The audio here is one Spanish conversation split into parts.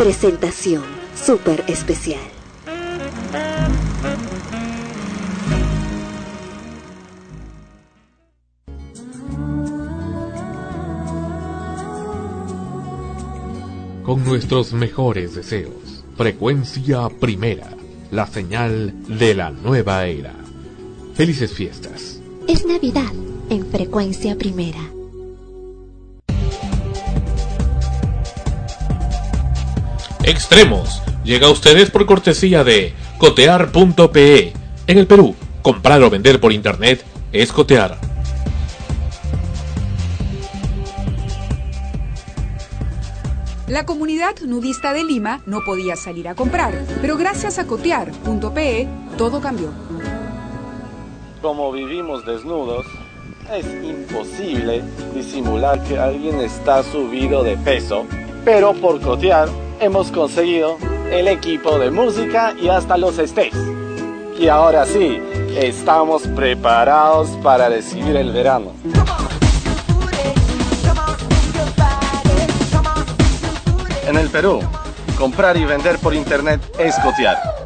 Presentación súper especial. Con nuestros mejores deseos, frecuencia primera, la señal de la nueva era. Felices fiestas. Es Navidad en frecuencia primera. Extremos llega a ustedes por cortesía de cotear.pe. En el Perú, comprar o vender por internet es cotear. La comunidad nudista de Lima no podía salir a comprar, pero gracias a cotear.pe todo cambió. Como vivimos desnudos, es imposible disimular que alguien está subido de peso, pero por cotear hemos conseguido el equipo de música y hasta los estés. Y ahora sí, estamos preparados para recibir el verano. En el Perú, comprar y vender por internet es cotear.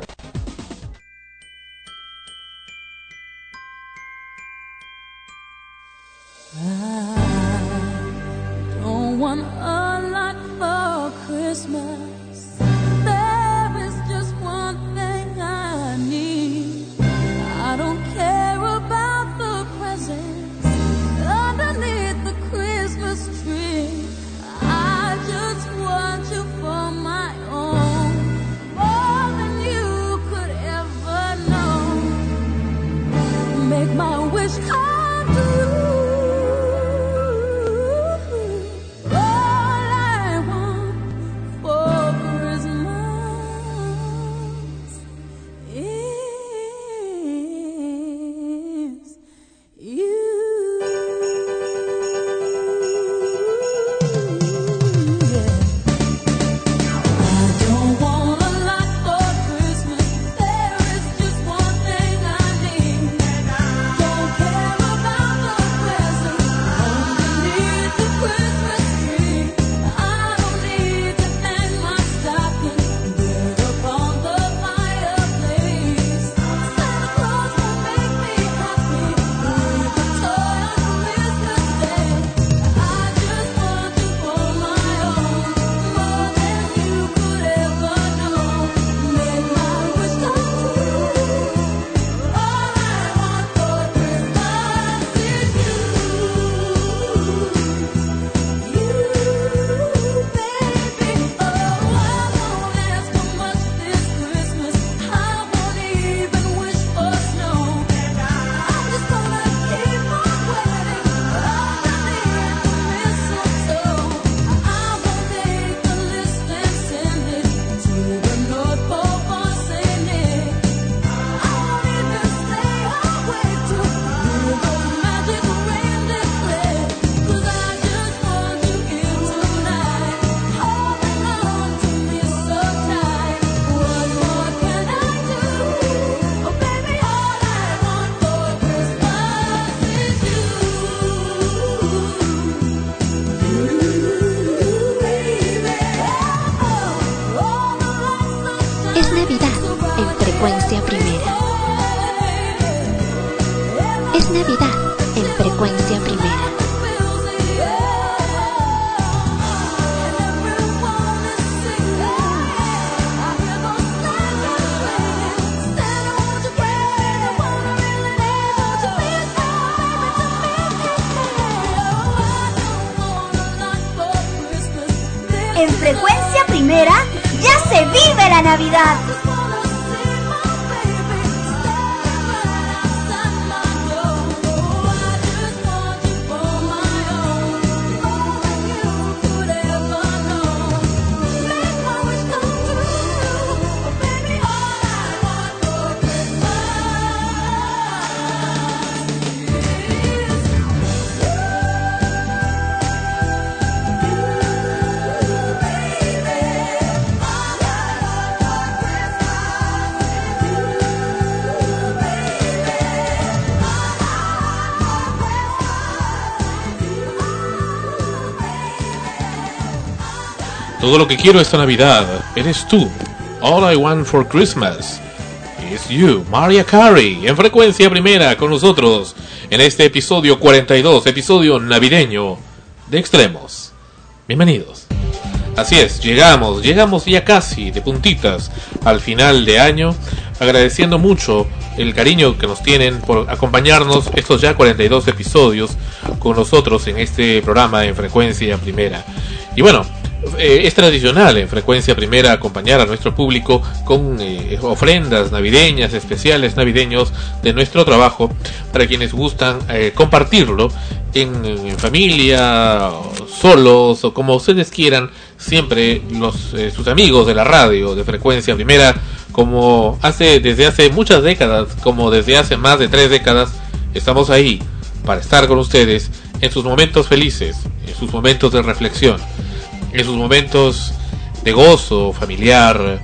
Todo lo que quiero esta Navidad eres tú. All I want for Christmas is you. Maria Carey en frecuencia primera con nosotros en este episodio 42, episodio navideño de Extremos. Bienvenidos. Así es, llegamos, llegamos ya casi de puntitas al final de año, agradeciendo mucho el cariño que nos tienen por acompañarnos estos ya 42 episodios con nosotros en este programa en frecuencia primera. Y bueno, eh, es tradicional en frecuencia primera acompañar a nuestro público con eh, ofrendas navideñas, especiales navideños de nuestro trabajo para quienes gustan eh, compartirlo en, en familia, solos o como ustedes quieran, siempre los sus amigos de la radio de frecuencia primera, como hace desde hace muchas décadas, como desde hace más de tres décadas, estamos ahí para estar con ustedes en sus momentos felices, en sus momentos de reflexión, en sus momentos de gozo familiar,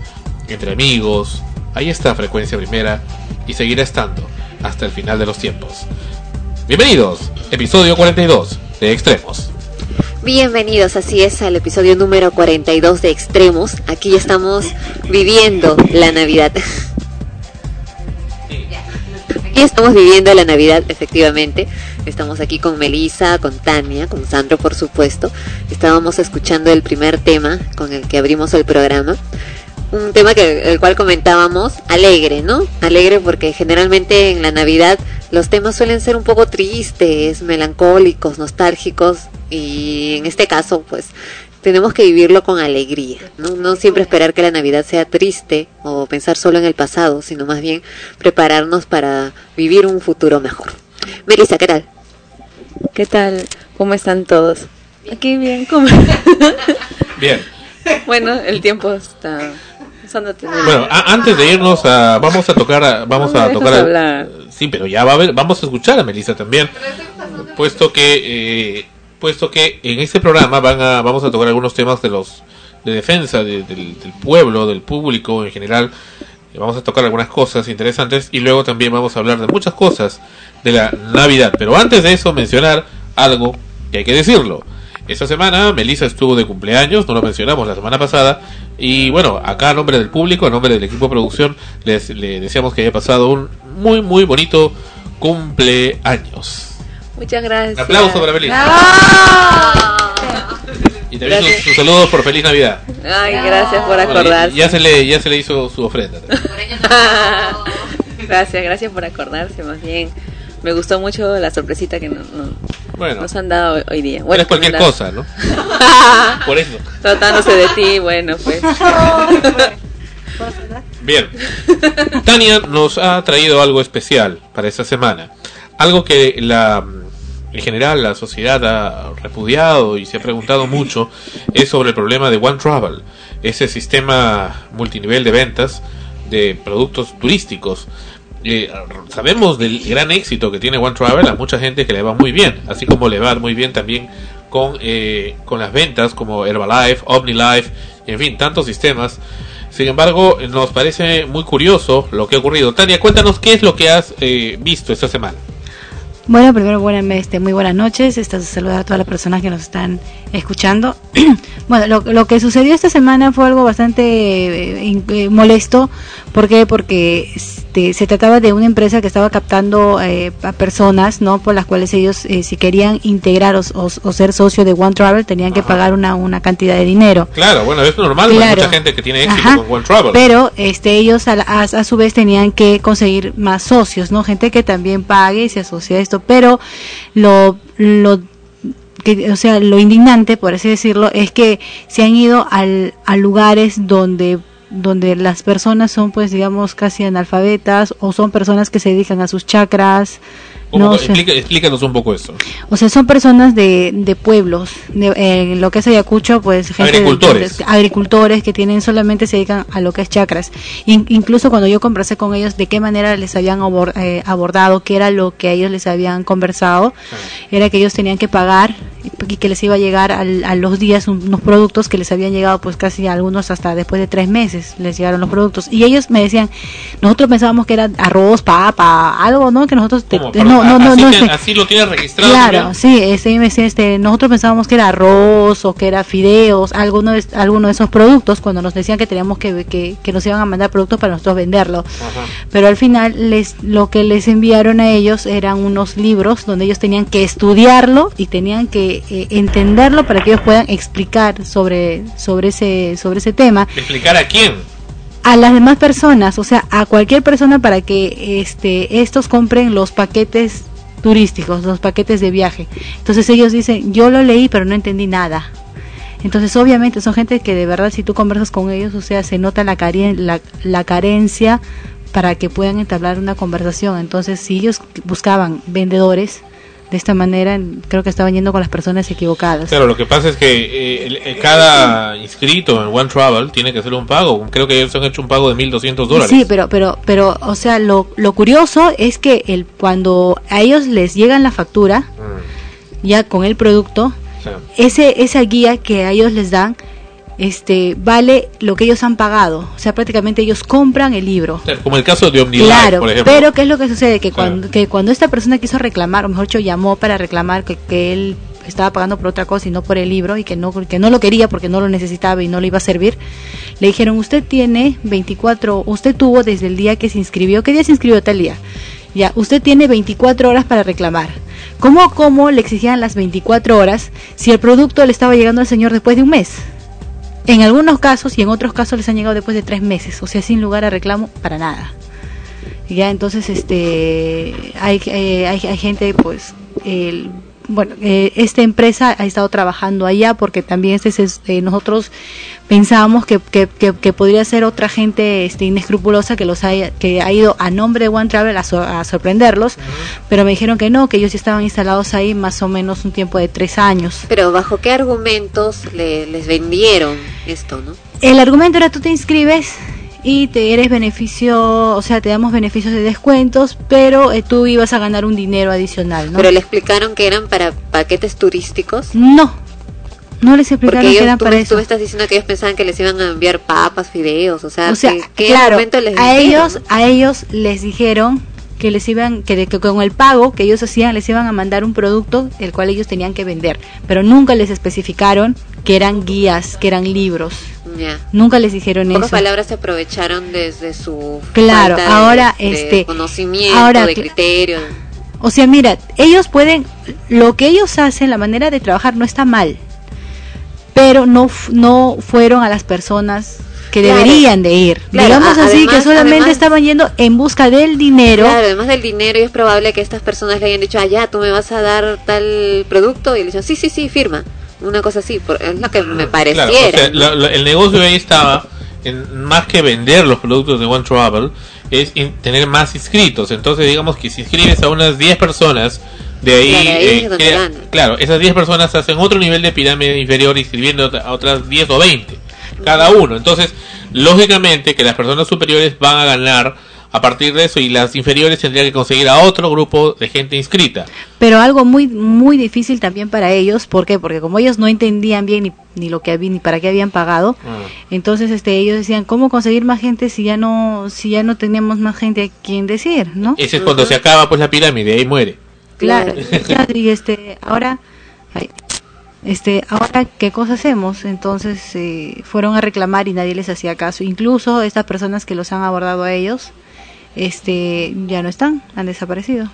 entre amigos. Ahí está frecuencia primera y seguirá estando hasta el final de los tiempos. Bienvenidos, episodio 42 de Extremos. Bienvenidos, así es, al episodio número 42 de Extremos. Aquí estamos viviendo la Navidad. Aquí estamos viviendo la Navidad, efectivamente. Estamos aquí con Melissa, con Tania, con Sandro, por supuesto. Estábamos escuchando el primer tema con el que abrimos el programa. Un tema que el cual comentábamos alegre, ¿no? Alegre porque generalmente en la Navidad los temas suelen ser un poco tristes, melancólicos, nostálgicos y en este caso pues tenemos que vivirlo con alegría, ¿no? No siempre esperar que la Navidad sea triste o pensar solo en el pasado, sino más bien prepararnos para vivir un futuro mejor. Melissa, ¿qué tal? ¿Qué tal? ¿Cómo están todos? Aquí bien, ¿cómo? Bien, bueno, el tiempo está usándote. bueno, a- antes de irnos a, vamos a tocar, a- vamos No a tocar, a- sí, pero ya va a haber, vamos a escuchar a Melissa también, puesto que, eh, puesto que en este programa van a, vamos a tocar algunos temas de los, de defensa de- del, del pueblo, del público en general, vamos a tocar algunas cosas interesantes y luego también vamos a hablar de muchas cosas de la Navidad, pero antes de eso mencionar algo que hay que decirlo. Esta semana Melissa estuvo de cumpleaños, no lo mencionamos la semana pasada, y bueno, acá a nombre del público, a nombre del equipo de producción, les le deseamos que haya pasado un muy muy bonito cumpleaños. Muchas gracias. Un aplauso para Melissa. Y también sus, saludos por feliz Navidad. Ay, gracias por Bueno, acordarse. ya, ya se le ya se le hizo su ofrenda. gracias, gracias por acordarse, más bien. Me gustó mucho la sorpresita que nos, Bueno, han dado hoy, día. no es que me cualquier cosa, ¿no? Por eso. Tratándose de ti, bueno, pues. Bien. Tania nos ha traído algo especial para esta semana. Algo que la en general la sociedad ha repudiado y se ha preguntado mucho es sobre el problema de One Travel, ese sistema multinivel de ventas de productos turísticos. Eh, sabemos del gran éxito que tiene One Travel a mucha gente que le va muy bien, así como le va muy bien también con, eh, con las ventas como Herbalife, OmniLife, en fin, tantos sistemas. Sin embargo, nos parece muy curioso lo que ha ocurrido. Tania, cuéntanos qué es lo que has eh, visto esta semana. Bueno, primero buenas, este, muy buenas noches. Esta saludar a todas las personas que nos están escuchando. bueno, lo, lo que sucedió esta semana fue algo bastante eh, eh, molesto. ¿Por qué? Porque este, se trataba de una empresa que estaba captando eh, a personas, ¿no? Por las cuales ellos, eh, si querían integrar o, o- o ser socio de One Travel, tenían que pagar una, una cantidad de dinero. Claro, bueno, es normal, hay Claro. mucha gente que tiene éxito Ajá. con One Travel. Pero este, ellos a, la- a, a su vez tenían que conseguir más socios, ¿no? Gente que también pague y se asocie a esto. Pero lo, lo que, o sea, lo indignante, por así decirlo, es que se han ido al, a lugares donde donde las personas son pues digamos casi analfabetas o son personas que se dedican a sus chakras no. Explica- explícanos un poco eso. O sea, son personas de, de pueblos, de, eh, lo que es Ayacucho, pues gente de- Agricultores. de- agricultores que tienen solamente se dedican a lo que es chakras. In- incluso cuando yo conversé con ellos de qué manera les habían eh, abordado, qué era lo que ellos les habían conversado, era que ellos tenían que pagar y que les iba a llegar al- a los días un- unos productos que les habían llegado pues casi algunos hasta después de tres meses les llegaron los productos y ellos me decían nosotros pensábamos que era arroz papa algo no que nosotros te- no no no así, no te- así lo tienes registrado. Claro, también? sí, este, me decía, este, nosotros pensábamos que era arroz o que era fideos, alguno de, alguno de esos productos, cuando nos decían que teníamos que, que, que nos iban a mandar productos para nosotros venderlo. Ajá. Pero al final les, lo que les enviaron a ellos eran unos libros donde ellos tenían que estudiarlo y tenían que eh, entenderlo para que ellos puedan explicar sobre, sobre, ese, sobre ese tema ¿Explicar a quién? a las demás personas, o sea, a cualquier persona para que este estos compren los paquetes turísticos, los paquetes de viaje. Entonces ellos dicen, yo lo leí pero no entendí nada. Entonces obviamente son gente que de verdad si tú conversas con ellos, o sea, se nota la, caren- la, la carencia para que puedan entablar una conversación. Entonces si ellos buscaban vendedores, de esta manera creo que estaban yendo con las personas equivocadas. Claro, lo que pasa es que eh, cada inscrito en One Travel tiene que hacer un pago. Creo que ellos han hecho un pago de 1.200 dólares. Sí, pero, pero, pero, o sea, lo, lo curioso es que el, cuando a ellos les llegan la factura, Mm, ya con el producto, ese, esa guía que a ellos les dan, este, vale lo que ellos han pagado. O sea, prácticamente ellos compran el libro. como el caso de OmniLife, Claro, por ejemplo. pero ¿qué es lo que sucede? Que Claro. cuando, que cuando esta persona quiso reclamar, o mejor dicho, llamó para reclamar que, que él estaba pagando por otra cosa y no por el libro y que no, que no lo quería porque no lo necesitaba y no le iba a servir, le dijeron, usted tiene 24, usted tuvo desde el día que se inscribió, ¿qué día se inscribió tal día? Ya, usted tiene 24 horas para reclamar. ¿Cómo, cómo le exigían las 24 horas si el producto le estaba llegando al señor después de un mes? En algunos casos y en otros casos les han llegado después de tres meses, o sea, sin lugar a reclamo para nada. Ya, entonces, este, hay, eh, hay, hay gente, pues, el, bueno, eh, esta empresa ha estado trabajando allá porque también este es, eh, nosotros pensábamos que, que, que, que podría ser otra gente este, inescrupulosa que los haya, que ha ido a nombre de One Travel a, sor- a sorprenderlos, pero me dijeron que no, que ellos estaban instalados ahí más o menos un tiempo de tres años. Pero ¿bajo qué argumentos le- les vendieron esto, no? El argumento era tú te inscribes y te eres beneficio, o sea, te damos beneficios de descuentos, pero eh, tú ibas a ganar un dinero adicional, ¿no? Pero le explicaron que eran para paquetes turísticos. No, no les explicaron Porque que ellos, eran tú, para me- eso. tú me estás diciendo que ellos pensaban que les iban a enviar papas, fideos, o sea, O sea, ¿qué, claro, argumento les a dijeron, ellos, a ellos les dijeron que les iban, que, de- que con el pago que ellos hacían les iban a mandar un producto el cual ellos tenían que vender, pero nunca les especificaron que eran guías, que eran libros, nunca les dijeron pocas eso. palabras se aprovecharon desde su Claro, falta ahora, de este, conocimiento, ahora de criterio. O sea, mira, ellos pueden, lo que ellos hacen, la manera de trabajar no está mal, pero no, no fueron a las personas que Claro. deberían de ir. Claro, Digamos a- así, que solamente además- estaban yendo en busca del dinero. Claro, además del dinero, y es probable que estas personas le hayan dicho, ah, ya, tú me vas a dar tal producto, y le dicen, sí, sí, sí, firma. Una cosa así, por- es lo que me pareciera. Claro, o sea, la- la- el negocio ahí estaba en más que vender los productos de One Travel, es in- tener más inscritos. Entonces, digamos que si inscribes a unas 10 personas, de ahí, Claro, ahí eh, es claro, esas 10 personas hacen otro nivel de pirámide inferior inscribiendo a a otras 10 o 20 cada uno. Entonces, lógicamente que las personas superiores van a ganar a partir de eso y las inferiores tendrían que conseguir a otro grupo de gente inscrita. Pero algo muy muy difícil también para ellos, ¿por qué? Porque como ellos no entendían bien ni, ni lo que había, ni para qué habían pagado, entonces este ellos decían, ¿cómo conseguir más gente si ya no si ya no tenemos más gente a quien decir, ¿no? Ese es cuando se acaba pues la pirámide, ahí muere. Claro, claro, y este, ahora, ay, este, ahora, ¿qué cosa hacemos? Entonces, eh, fueron a reclamar y nadie les hacía caso. Incluso estas personas que los han abordado a ellos, este, ya no están, han desaparecido.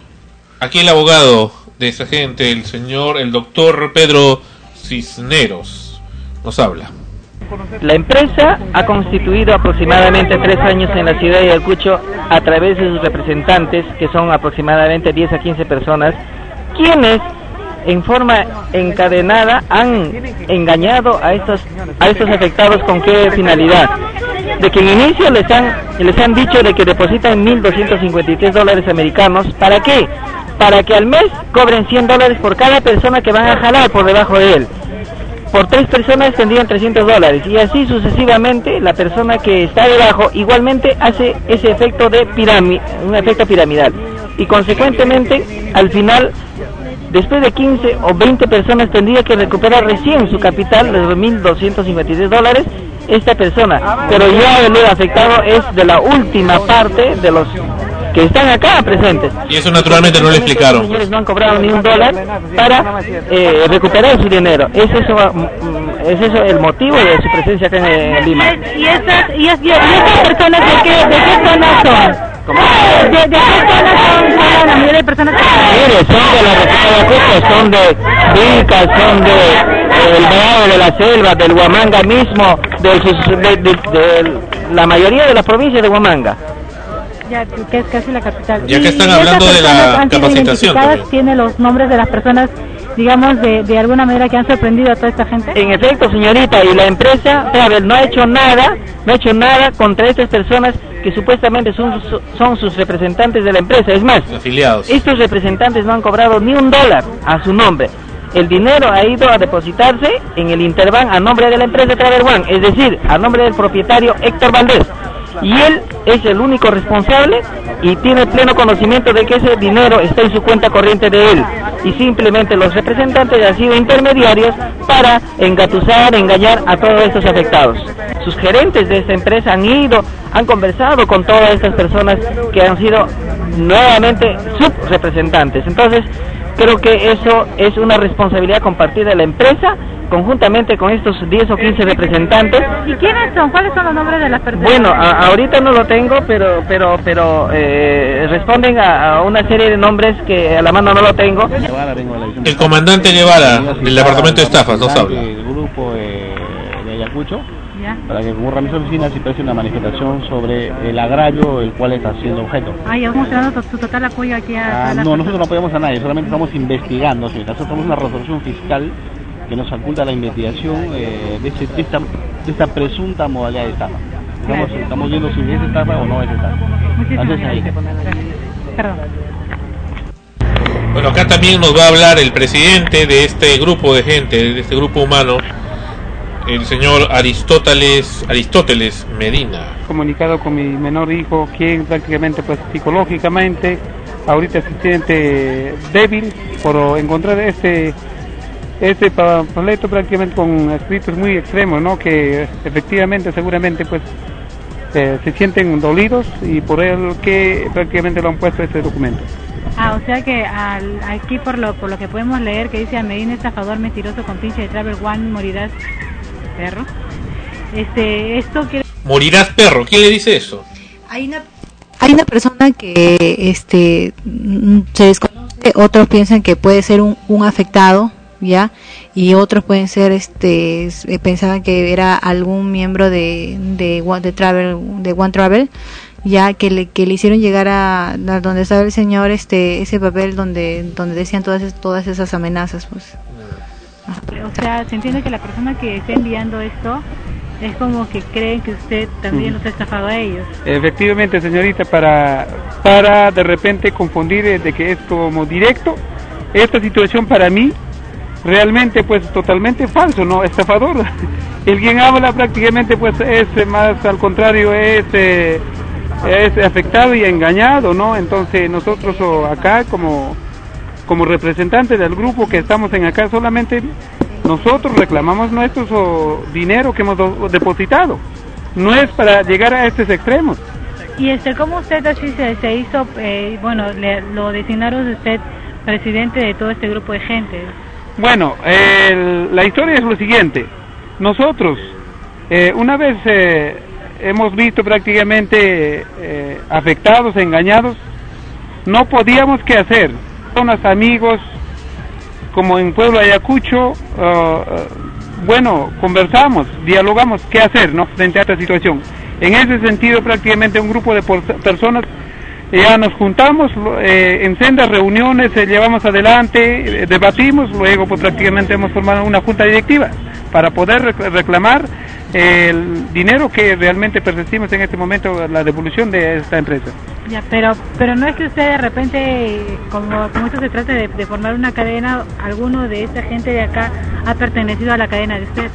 Aquí el abogado de esa gente, el señor, el doctor Pedro Cisneros, nos habla. La empresa ha constituido aproximadamente tres años en la ciudad de Ayacucho a través de sus representantes, que son aproximadamente 10 a 15 personas, quienes en forma encadenada han engañado a estos, a estos afectados con qué finalidad. De que en inicio les han, les han dicho de que depositan 1.253 dólares americanos. ¿Para qué? Para que al mes cobren 100 dólares por cada persona que van a jalar por debajo de él por tres personas tendrían 300 dólares y así sucesivamente la persona que está debajo igualmente hace ese efecto de pirámide, un efecto piramidal y consecuentemente al final después de 15 o 20 personas tendría que recuperar recién su capital de 2.253 dólares esta persona. Pero ya el afectado es de la última parte de los que están acá presentes. Y eso naturalmente no le Los explicaron. señores no han cobrado ni un dólar para eh, recuperar su dinero. ¿Es eso, mm, mm, ¿Es eso el motivo de su presencia acá en eh, Lima? ¿Y esas, y, es- y estas personas de qué, de qué zona son? ¿De, de qué zona son, son la mayoría de personas que Mire, son de la República de son de Vilca, son de eh, el Meado de la Selva, del Huamanga mismo, del de- de la mayoría de las provincias de Huamanga. Ya, que es casi la capital. Ya que están y hablando de la capacitación también. ¿Tiene los nombres de las personas, digamos, de, de alguna manera que han sorprendido a toda esta gente? En efecto, señorita, y la empresa Travel no ha hecho nada, no ha hecho nada contra estas personas que supuestamente son, sus- son sus representantes de la empresa. Es más, Afiliados. estos representantes no han cobrado ni un dólar a su nombre. El dinero ha ido a depositarse en el Interbank a nombre de la empresa Travel One, es decir, a nombre del propietario Héctor Valdés. Y él es el único responsable y tiene pleno conocimiento de que ese dinero está en su cuenta corriente de él. Y simplemente los representantes han sido intermediarios para engatusar, engañar a todos estos afectados. Sus gerentes de esta empresa han ido, han conversado con todas estas personas que han sido nuevamente subrepresentantes. Entonces, creo que eso es una responsabilidad compartida de la empresa conjuntamente con estos 10 o 15 representantes. ¿Y quiénes son? ¿Cuáles son los nombres de las personas? Bueno, a- ahorita no lo tengo, pero pero pero eh, responden a, a una serie de nombres que a la mano no lo tengo. El comandante Guevara del departamento de estafas nos habla. El grupo eh, de Ayacucho Ya. para que concurra a mis oficinas y preste una manifestación sobre el agravio el cual está siendo objeto. Ah, ya tu, tu total apoyo aquí a, Ah, no, nosotros no apoyamos a nadie, solamente estamos investigando. señorita. Nosotros tenemos una resolución fiscal que nos oculta la investigación eh, de, ese- de esta, de esta presunta modalidad de estafa. Estamos, estamos viendo si es estafa o no es estafa. Entonces, ahí. Perdón. Bueno, acá también nos va a hablar el presidente de este grupo de gente, de este grupo humano, el señor Aristóteles, Aristóteles Medina. comunicado con mi menor hijo, quien prácticamente pues psicológicamente ahorita se siente débil por encontrar este este panfleto prácticamente con escritos muy extremos, ¿no? Que efectivamente seguramente pues eh, se sienten dolidos y por el que prácticamente lo han puesto este documento. Ah, o sea que al, aquí por lo por lo que podemos leer que dice a Medina estafador mentiroso con pinche de Travel One morirás perro. Este, esto quiere Morirás perro, ¿quién le dice eso? hay una hay una persona que este mm, se desconoce, otros piensan que puede ser un, un afectado, ya, y otros pueden ser este eh, pensaban que era algún miembro de de One de Travel de One Travel ya que le que le hicieron llegar a, a donde estaba el señor este ese papel donde donde decían todas todas esas amenazas pues. O sea se entiende que la persona que está enviando esto es como que creen que usted también los ha estafado a ellos. Efectivamente, señorita, para, para de repente confundir eh, de que es como directo, esta situación para mí realmente pues totalmente falso, ¿no? Estafador. El quien habla prácticamente pues es eh, más al contrario, es, eh, es afectado y engañado, ¿no? Entonces nosotros acá como, como representantes del grupo que estamos en acá solamente nosotros reclamamos nuestro dinero que hemos do- depositado. No es para llegar a estos extremos. Y este, ¿cómo usted así se, se hizo, eh, bueno, le- lo designaron usted presidente de todo este grupo de gente? Bueno, el- la historia es lo siguiente. Nosotros, eh, una vez eh, hemos visto prácticamente eh, afectados, engañados, no podíamos qué hacer. Personas, amigos, como en Pueblo Ayacucho, ah, ah, bueno, conversamos, dialogamos qué hacer, ¿no? Frente a esta situación. En ese sentido, prácticamente un grupo de personas ya nos juntamos eh, en sendas reuniones, eh, llevamos adelante, eh, debatimos, luego pues prácticamente hemos formado una junta directiva para poder rec- reclamar el dinero que realmente percibimos en este momento, la devolución de esta empresa. Ya, pero, pero no es que usted de repente, como, como esto se trata de, de formar una cadena, alguno de esta gente de acá ha pertenecido a la cadena de usted.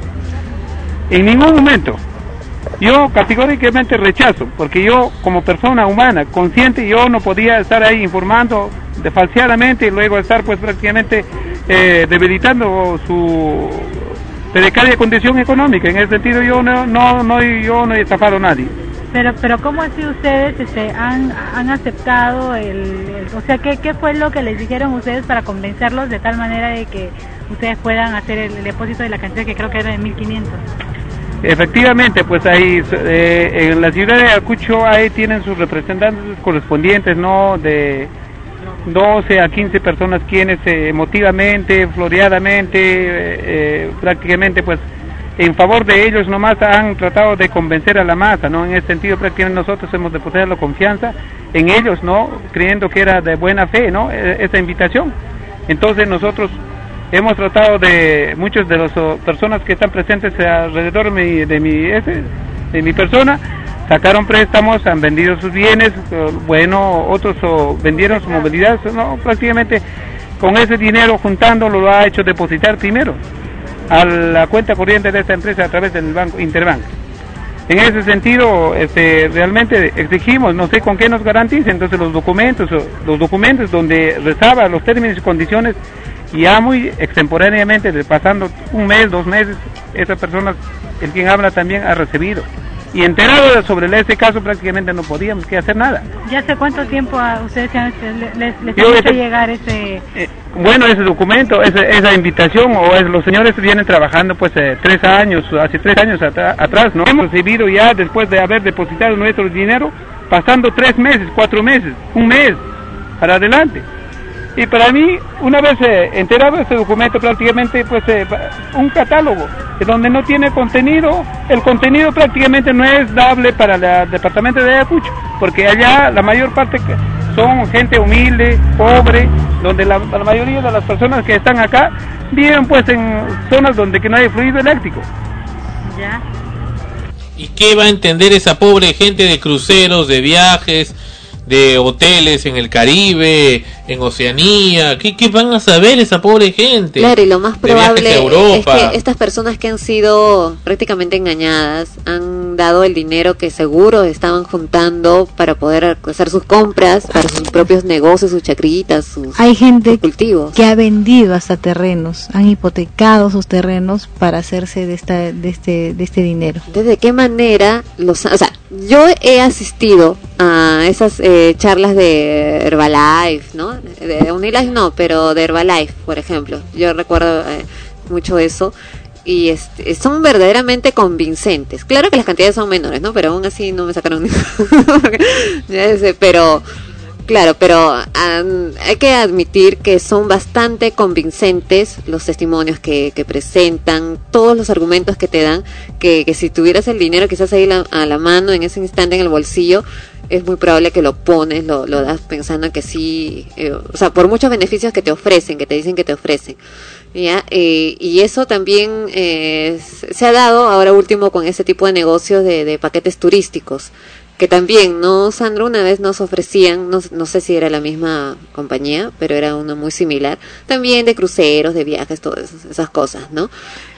En ningún momento. Yo categóricamente rechazo, porque yo como persona humana, consciente, yo no podía estar ahí informando de y luego estar pues prácticamente eh, debilitando su precaria condición económica. En ese sentido yo no, no, no, yo no he estafado a nadie. Pero, pero ¿cómo así ustedes este, han, han aceptado el, el- o sea, ¿qué, ¿qué fue lo que les dijeron ustedes para convencerlos de tal manera de que ustedes puedan hacer el, el depósito de la cantidad que creo que era de 1.500? Efectivamente, pues ahí eh, en la ciudad de Ayacucho ahí tienen sus representantes correspondientes, ¿no? De 12 a 15 personas quienes eh, emotivamente, floreadamente, eh, eh, prácticamente pues en favor de ellos nomás han tratado de convencer a la masa, ¿no? En ese sentido prácticamente nosotros hemos depositado la confianza en ellos, ¿no? Creyendo que era de buena fe, ¿no? E- Esa invitación. Entonces nosotros hemos tratado de muchos de las oh, personas que están presentes alrededor de mi, de mi, de mi persona sacaron préstamos, han vendido sus bienes, eh, bueno, otros oh, vendieron su movilidad, no, prácticamente con ese dinero juntándolo lo ha hecho depositar primero a la cuenta corriente de esta empresa a través del banco Interbank. En ese sentido, este, realmente exigimos, no sé con qué nos garantice, entonces los documentos, o- los documentos donde rezaba los términos y condiciones, ya muy extemporáneamente, pasando un mes, dos meses, esa persona, el quien habla también ha recibido. Y enterado sobre ese caso, prácticamente no podíamos que hacer nada. ¿Ya hace cuánto tiempo a ustedes han- les, les, han hecho llegar ese... Bueno, ese documento, esa, esa invitación, o es, los señores vienen trabajando pues eh, tres años, hace tres años atrás, ¿no? Hemos recibido ya después de haber depositado nuestro dinero, pasando tres meses, cuatro meses, un mes, para adelante. Y para mí, una vez eh, enterado este documento, prácticamente pues eh, un catálogo, de donde no tiene contenido, el contenido prácticamente no es dable para el departamento de Ayacucho, porque allá la mayor parte son gente humilde, pobre, donde la, la mayoría de las personas que están acá viven pues en zonas donde que no hay fluido eléctrico. ¿Ya? ¿Y qué va a entender esa pobre gente de cruceros, de viajes, de hoteles en el Caribe, en Oceanía? ¿Qué, qué van a saber esa pobre gente? Claro, y lo más probable es que estas personas que han sido prácticamente engañadas han dado el dinero que seguro estaban juntando para poder hacer sus compras, para sus propios negocios, sus chacrillitas, sus Hay gente cultivos. que ha vendido hasta terrenos, han hipotecado sus terrenos para hacerse de esta de este de este dinero. Entonces, ¿de qué manera los... O sea, yo he asistido a esas eh, charlas de Herbalife, ¿no? De Unilife no, pero de Herbalife, por ejemplo. Yo recuerdo eh, mucho eso. Y este, son verdaderamente convincentes. Claro que las cantidades son menores, ¿no? Pero aún así no me sacaron ni... Ya sé, pero... Claro, pero hay que admitir que son bastante convincentes los testimonios que, que presentan, todos los argumentos que te dan, que, que si tuvieras el dinero quizás ahí la- a la mano en ese instante en el bolsillo, es muy probable que lo pones, lo, lo das pensando que sí, eh, o sea, por muchos beneficios que te ofrecen, que te dicen que te ofrecen. ¿ya? Eh, y eso también eh, se ha dado ahora último con ese tipo de negocios de, de paquetes turísticos que también, ¿no, Sandro? Una vez nos ofrecían, no, no sé si era la misma compañía, pero era una muy similar, también de cruceros, de viajes, todas esas cosas, ¿no?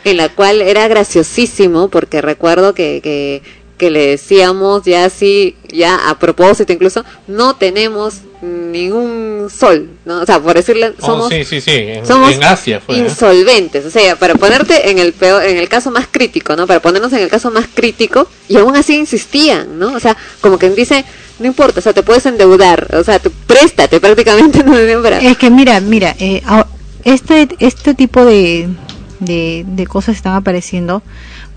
En la cual era graciosísimo, porque recuerdo que, que, que le decíamos ya así, ya a propósito incluso, no tenemos ningún sol, ¿no? O sea, por decirle, Oh, somos sí, sí, sí, en, somos en Asia fue. ¿eh? insolventes, o sea, para ponerte en el peor, en el caso más crítico, ¿no? Para ponernos en el caso más crítico y aún así insistían, ¿no? O sea, como quien dice, no importa, o sea, te puedes endeudar, o sea, tú préstate prácticamente, no Es que mira, mira, eh, a- este este tipo de, de de cosas están apareciendo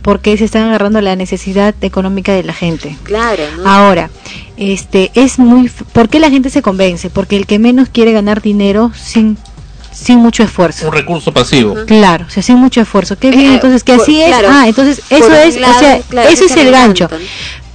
porque se están agarrando la necesidad económica de la gente. Claro, ¿no? Ahora, este es muy ¿por qué la gente se convence? Porque el que menos quiere ganar dinero sin sin mucho esfuerzo. Un recurso pasivo. Claro, o sea, sin mucho esfuerzo. Qué bien, Eh, entonces que por- así es. claro, ah, entonces eso es, lado, o sea, claro, ese es el gancho.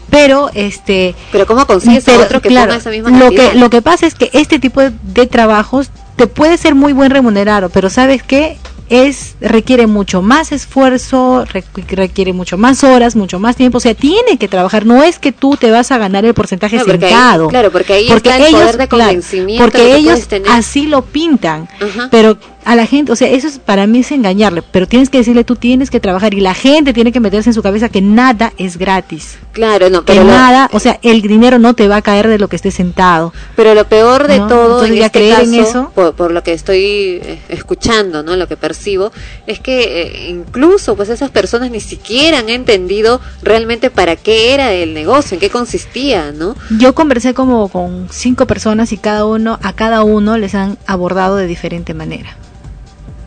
Pero este Pero cómo consigues a pero, otro que claro, ponga esa misma lo cantidad? que lo que pasa es que este tipo de, de trabajos te puede ser muy buen remunerado, pero sabes qué es requiere mucho más esfuerzo, requ- requiere mucho más horas, mucho más tiempo, o sea, tiene que trabajar, no es que tú te vas a ganar el porcentaje No, ahí- claro, porque ahí está el poder de claro, convencimiento porque ellos así lo pintan, Ajá. pero a la gente, o sea, eso es para mí es engañarle, pero tienes que decirle tú tienes que trabajar y la gente tiene que meterse en su cabeza que nada es gratis. Claro, no, Que lo- nada, o sea, el dinero no te va a caer de lo que estés sentado. Pero lo peor de ¿no? todo Entonces, en ya este creer caso, en eso- Por, por lo que estoy eh, escuchando, ¿no? Lo que percibo es que eh, incluso pues esas personas ni siquiera han entendido realmente para qué era el negocio, en qué consistía, ¿no? Yo conversé como con cinco personas y cada uno, a cada uno les han abordado de diferente manera.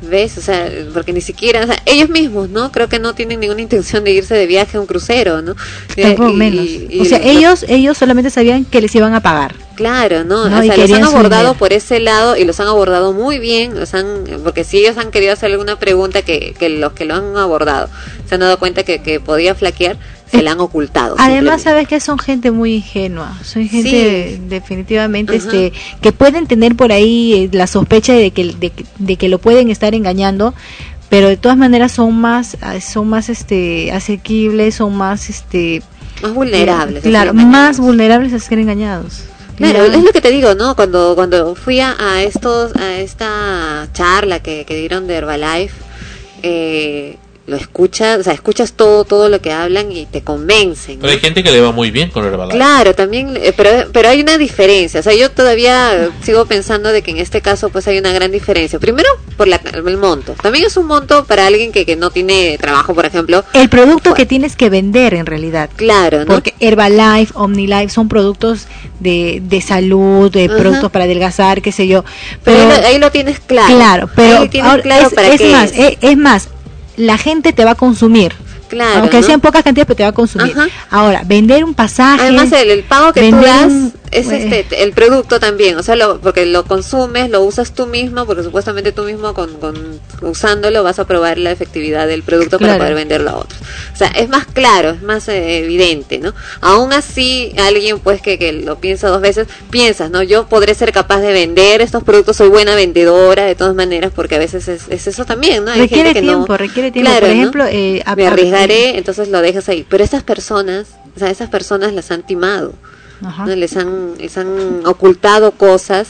¿Ves? O sea, porque ni siquiera, o sea, ellos mismos, ¿no? Creo que no tienen ninguna intención de irse de viaje a un crucero, ¿no? Tampoco Y- menos. y- o sea, lo- ellos, ellos solamente sabían que les iban a pagar. Claro, ¿no? No, o sea, los han abordado por ese lado y los han abordado muy bien, los han, porque si ellos han querido hacer alguna pregunta que, que los que lo han abordado se han dado cuenta que, que podía flaquear, se la han ocultado. Además, sabes que son gente muy ingenua, son gente Sí. definitivamente este que pueden tener por ahí eh, la sospecha de que, de, que- de que lo pueden estar engañando, pero de todas maneras son más ah, son más este asequibles, son más este Más vulnerables. claro, más vulnerables a ser engañados. Claro, es lo que te digo, ¿no? Cuando cuando fui a, a estos a esta charla que, que dieron de Herbalife, eh, lo escuchas, o sea, escuchas todo todo lo que hablan y te convencen. Pero hay gente que le va muy bien con Herbalife. Claro, también, eh, pero, pero hay una diferencia. O sea, yo todavía sigo pensando de que en este caso pues hay una gran diferencia. Primero, por la, el monto. También es un monto para alguien que, que no tiene trabajo, por ejemplo. El producto que tienes que vender en realidad. Claro, ¿no? Porque Herbalife, OmniLife son productos de, de salud, de Ajá. productos para adelgazar, qué sé yo. Pero, Pero, ahí, lo, ahí lo tienes claro. Claro, pero Ahí tienes ahora claro es, para es qué más, es. es más, la gente te va a consumir. Claro, Aunque ¿no? sean pocas cantidades, pero te va a consumir. Ajá. Ahora, vender un pasaje. Además, el, el pago que tú das un- es eh, este el producto también, o sea, lo, porque lo consumes, lo usas tú mismo, porque supuestamente tú mismo con, con usándolo vas a probar la efectividad del producto para poder venderlo a otros. O sea, es más claro, es más eh, evidente, ¿no? Aún así, alguien pues que, que lo piensa dos veces, piensas, ¿no? Yo podré ser capaz de vender estos productos, soy buena vendedora de todas maneras, porque a veces es, es eso también, ¿no? Hay requiere gente que no- tiempo, requiere tiempo. Claro, Por ¿no? ejemplo, eh, me arriesgaré, entonces lo dejas ahí. Pero esas personas, o sea, esas personas las han timado, Ajá. ¿no? les han, les han ocultado cosas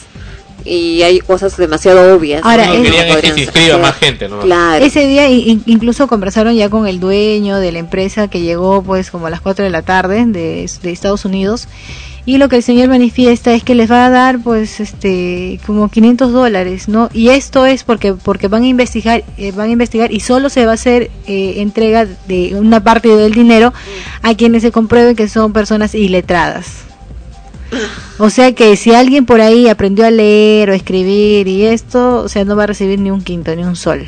y hay cosas demasiado obvias. Ahora, ¿no? Es- querían que se inscriba más gente, ¿no? Claro. Ese día in- incluso conversaron ya con el dueño de la empresa que llegó pues como a las 4 de la tarde de, de Estados Unidos y lo que el señor manifiesta es que les va a dar pues este como 500 dólares no y esto es porque porque van a investigar eh, van a investigar y solo se va a hacer eh, entrega de una parte del dinero a quienes se compruebe que son personas iletradas o sea que si alguien por ahí aprendió a leer o escribir y esto, o sea, no va a recibir ni un quinto, ni un sol.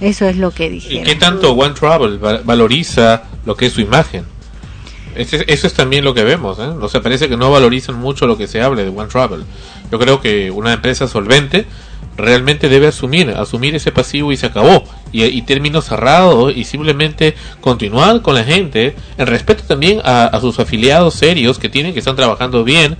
Eso es lo que ¿Y dijeron. qué tanto One Travel va- valoriza lo que es su imagen? Eso es también lo que vemos, ¿eh? O sea, parece que no valorizan mucho lo que se hable de One Travel. Yo creo que una empresa solvente realmente debe asumir, asumir ese pasivo y se acabó. Y, y término cerrado y simplemente continuar con la gente en respeto también a, a sus afiliados serios que tienen, que están trabajando bien,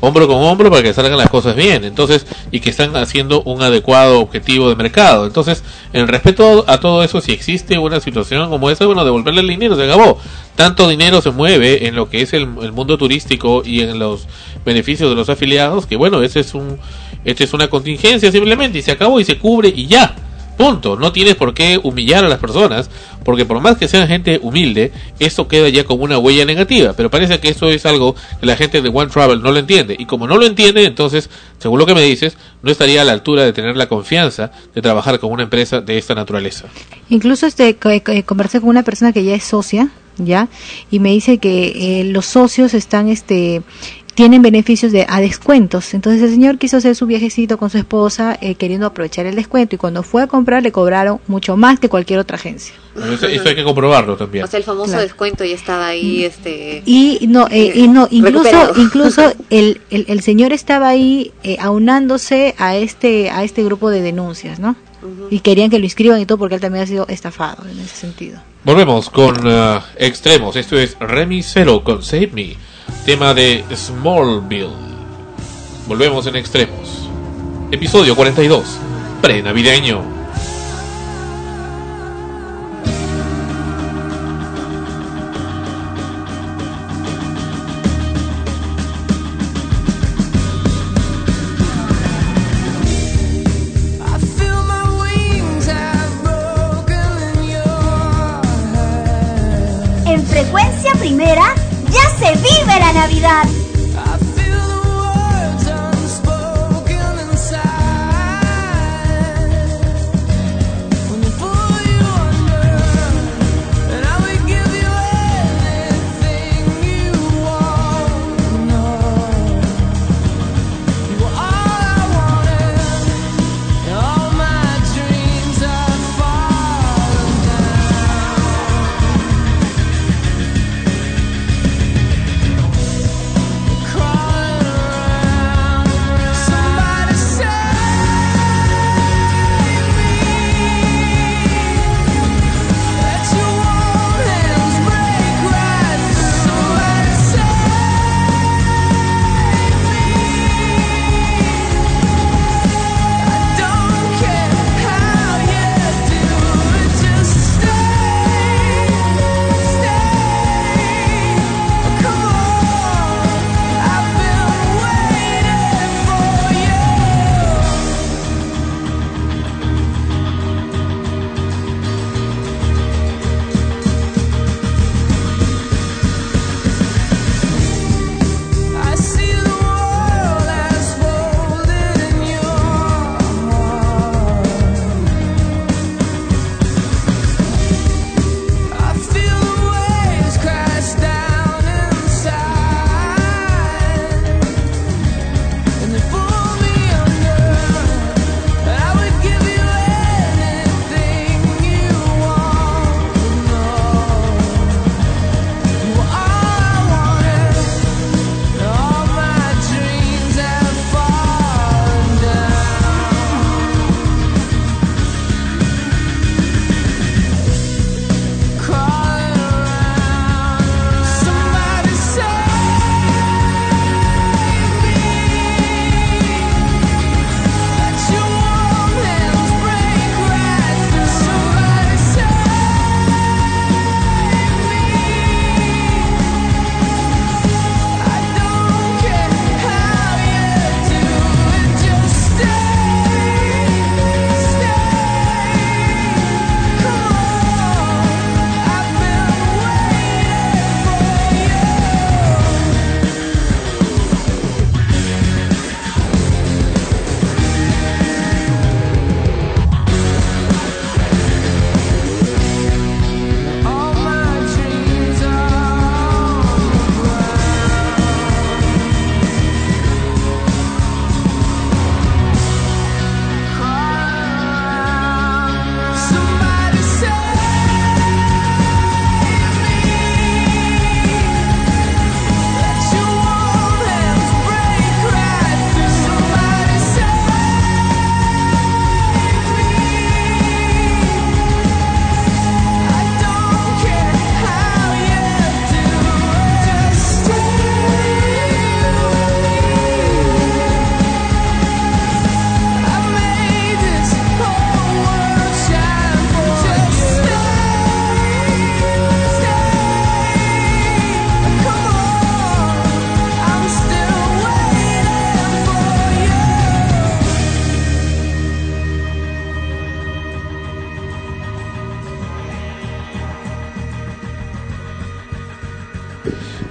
hombro con hombro para que salgan las cosas bien. Entonces, y que están haciendo un adecuado objetivo de mercado. Entonces, en respeto a todo eso, si existe una situación como esa, bueno, devolverle el dinero, se acabó. Tanto dinero se mueve en lo que es el, el mundo turístico y en los beneficios de los afiliados, que bueno, ese es un, esta es una contingencia simplemente y se acabó y se cubre y ya. Punto. No tienes por qué humillar a las personas, porque por más que sean gente humilde, eso queda ya como una huella negativa. Pero parece que eso es algo que la gente de One Travel no lo entiende. Y como no lo entiende, entonces, según lo que me dices, no estaría a la altura de tener la confianza de trabajar con una empresa de esta naturaleza. Incluso este co- co- conversé con una persona que ya es socia, ya, y me dice que eh, los socios están este tienen beneficios de a descuentos. Entonces el señor quiso hacer su viajecito con su esposa eh, queriendo aprovechar el descuento y cuando fue a comprar le cobraron mucho más que cualquier otra agencia. Eso, eso hay que comprobarlo también. O sea, el famoso Claro. descuento ya estaba ahí, este... Y no, eh, y no incluso Recuperado. incluso el, el, el señor estaba ahí eh, aunándose a este a este grupo de denuncias, ¿no? Y querían que lo inscriban y todo porque él también ha sido estafado en ese sentido. Volvemos con uh, extremos. Esto es Remy Cero con Save Me, tema de Smallville. Volvemos en extremos. Episodio 42, pre-navideño.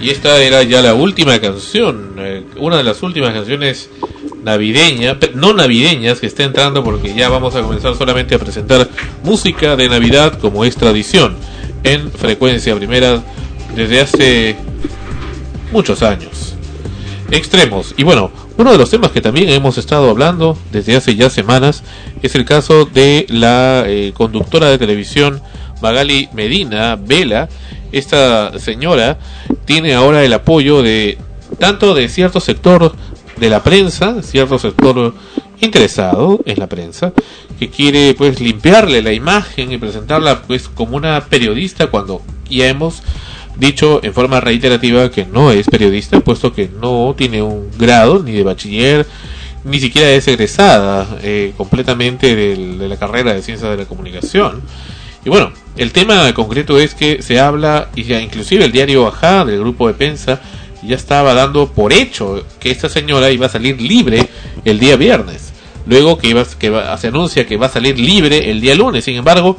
Y esta era ya la última canción, eh, una de las últimas canciones navideñas, no navideñas, que está entrando porque ya vamos a comenzar solamente a presentar música de Navidad como es tradición en frecuencia primera desde hace muchos años. Extremos. Y bueno, uno de los temas que también hemos estado hablando desde hace ya semanas es el caso de la eh, conductora de televisión Magali Medina, Vela. Esta señora tiene ahora el apoyo de tanto de cierto sector de la prensa, cierto sector interesado en la prensa, que quiere pues limpiarle la imagen y presentarla pues como una periodista cuando ya hemos dicho en forma reiterativa que no es periodista, puesto que no tiene un grado ni de bachiller, ni siquiera es egresada eh, completamente de la carrera de ciencias de la comunicación. Y bueno, el tema concreto es que se habla, y ya inclusive el diario Ajá del grupo de Pensa ya estaba dando por hecho que esta señora iba a salir libre el día viernes. Luego que, iba, se anuncia que va a salir libre el día lunes. Sin embargo,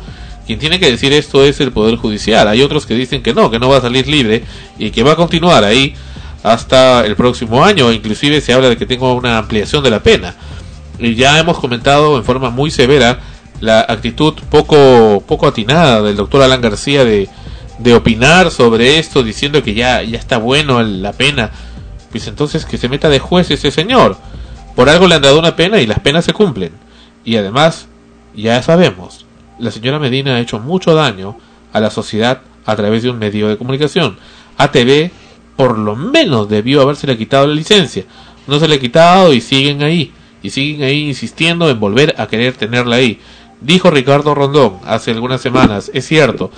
Quien tiene que decir esto es el Poder Judicial. Hay otros que dicen que no, que no va a salir libre y que va a continuar ahí hasta el próximo año. Inclusive se habla de que tenga una ampliación de la pena. Y ya hemos comentado en forma muy severa la actitud poco, poco atinada del doctor Alan García de, de opinar sobre esto, diciendo que ya, ya está bueno la pena. Pues entonces que se meta de juez ese señor. Por algo le han dado una pena y las penas se cumplen. Y además, ya sabemos, la señora Medina ha hecho mucho daño a la sociedad a través de un medio de comunicación. ATV por lo menos debió haberse quitado la licencia. No se le ha quitado y siguen ahí. Y siguen ahí insistiendo en volver a querer tenerla ahí. Dijo Ricardo Rondón hace algunas semanas, es cierto,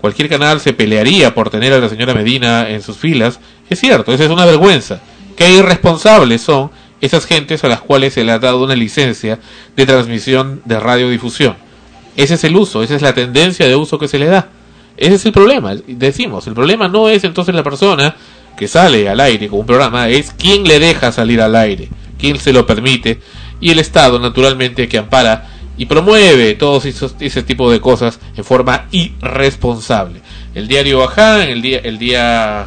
cualquier canal se pelearía por tener a la señora Medina en sus filas. Es cierto, esa es una vergüenza. Qué irresponsables son esas gentes a las cuales se le ha dado una licencia de transmisión de radiodifusión. Ese es el uso, esa es la tendencia de uso que se le da. Ese es el problema. Decimos, el problema no es entonces la persona que sale al aire con un programa, es quién le deja salir al aire, quién se lo permite, y el Estado, naturalmente, que ampara y promueve todos esos, ese tipo de cosas en forma irresponsable. El diario Ajá, el día, el día,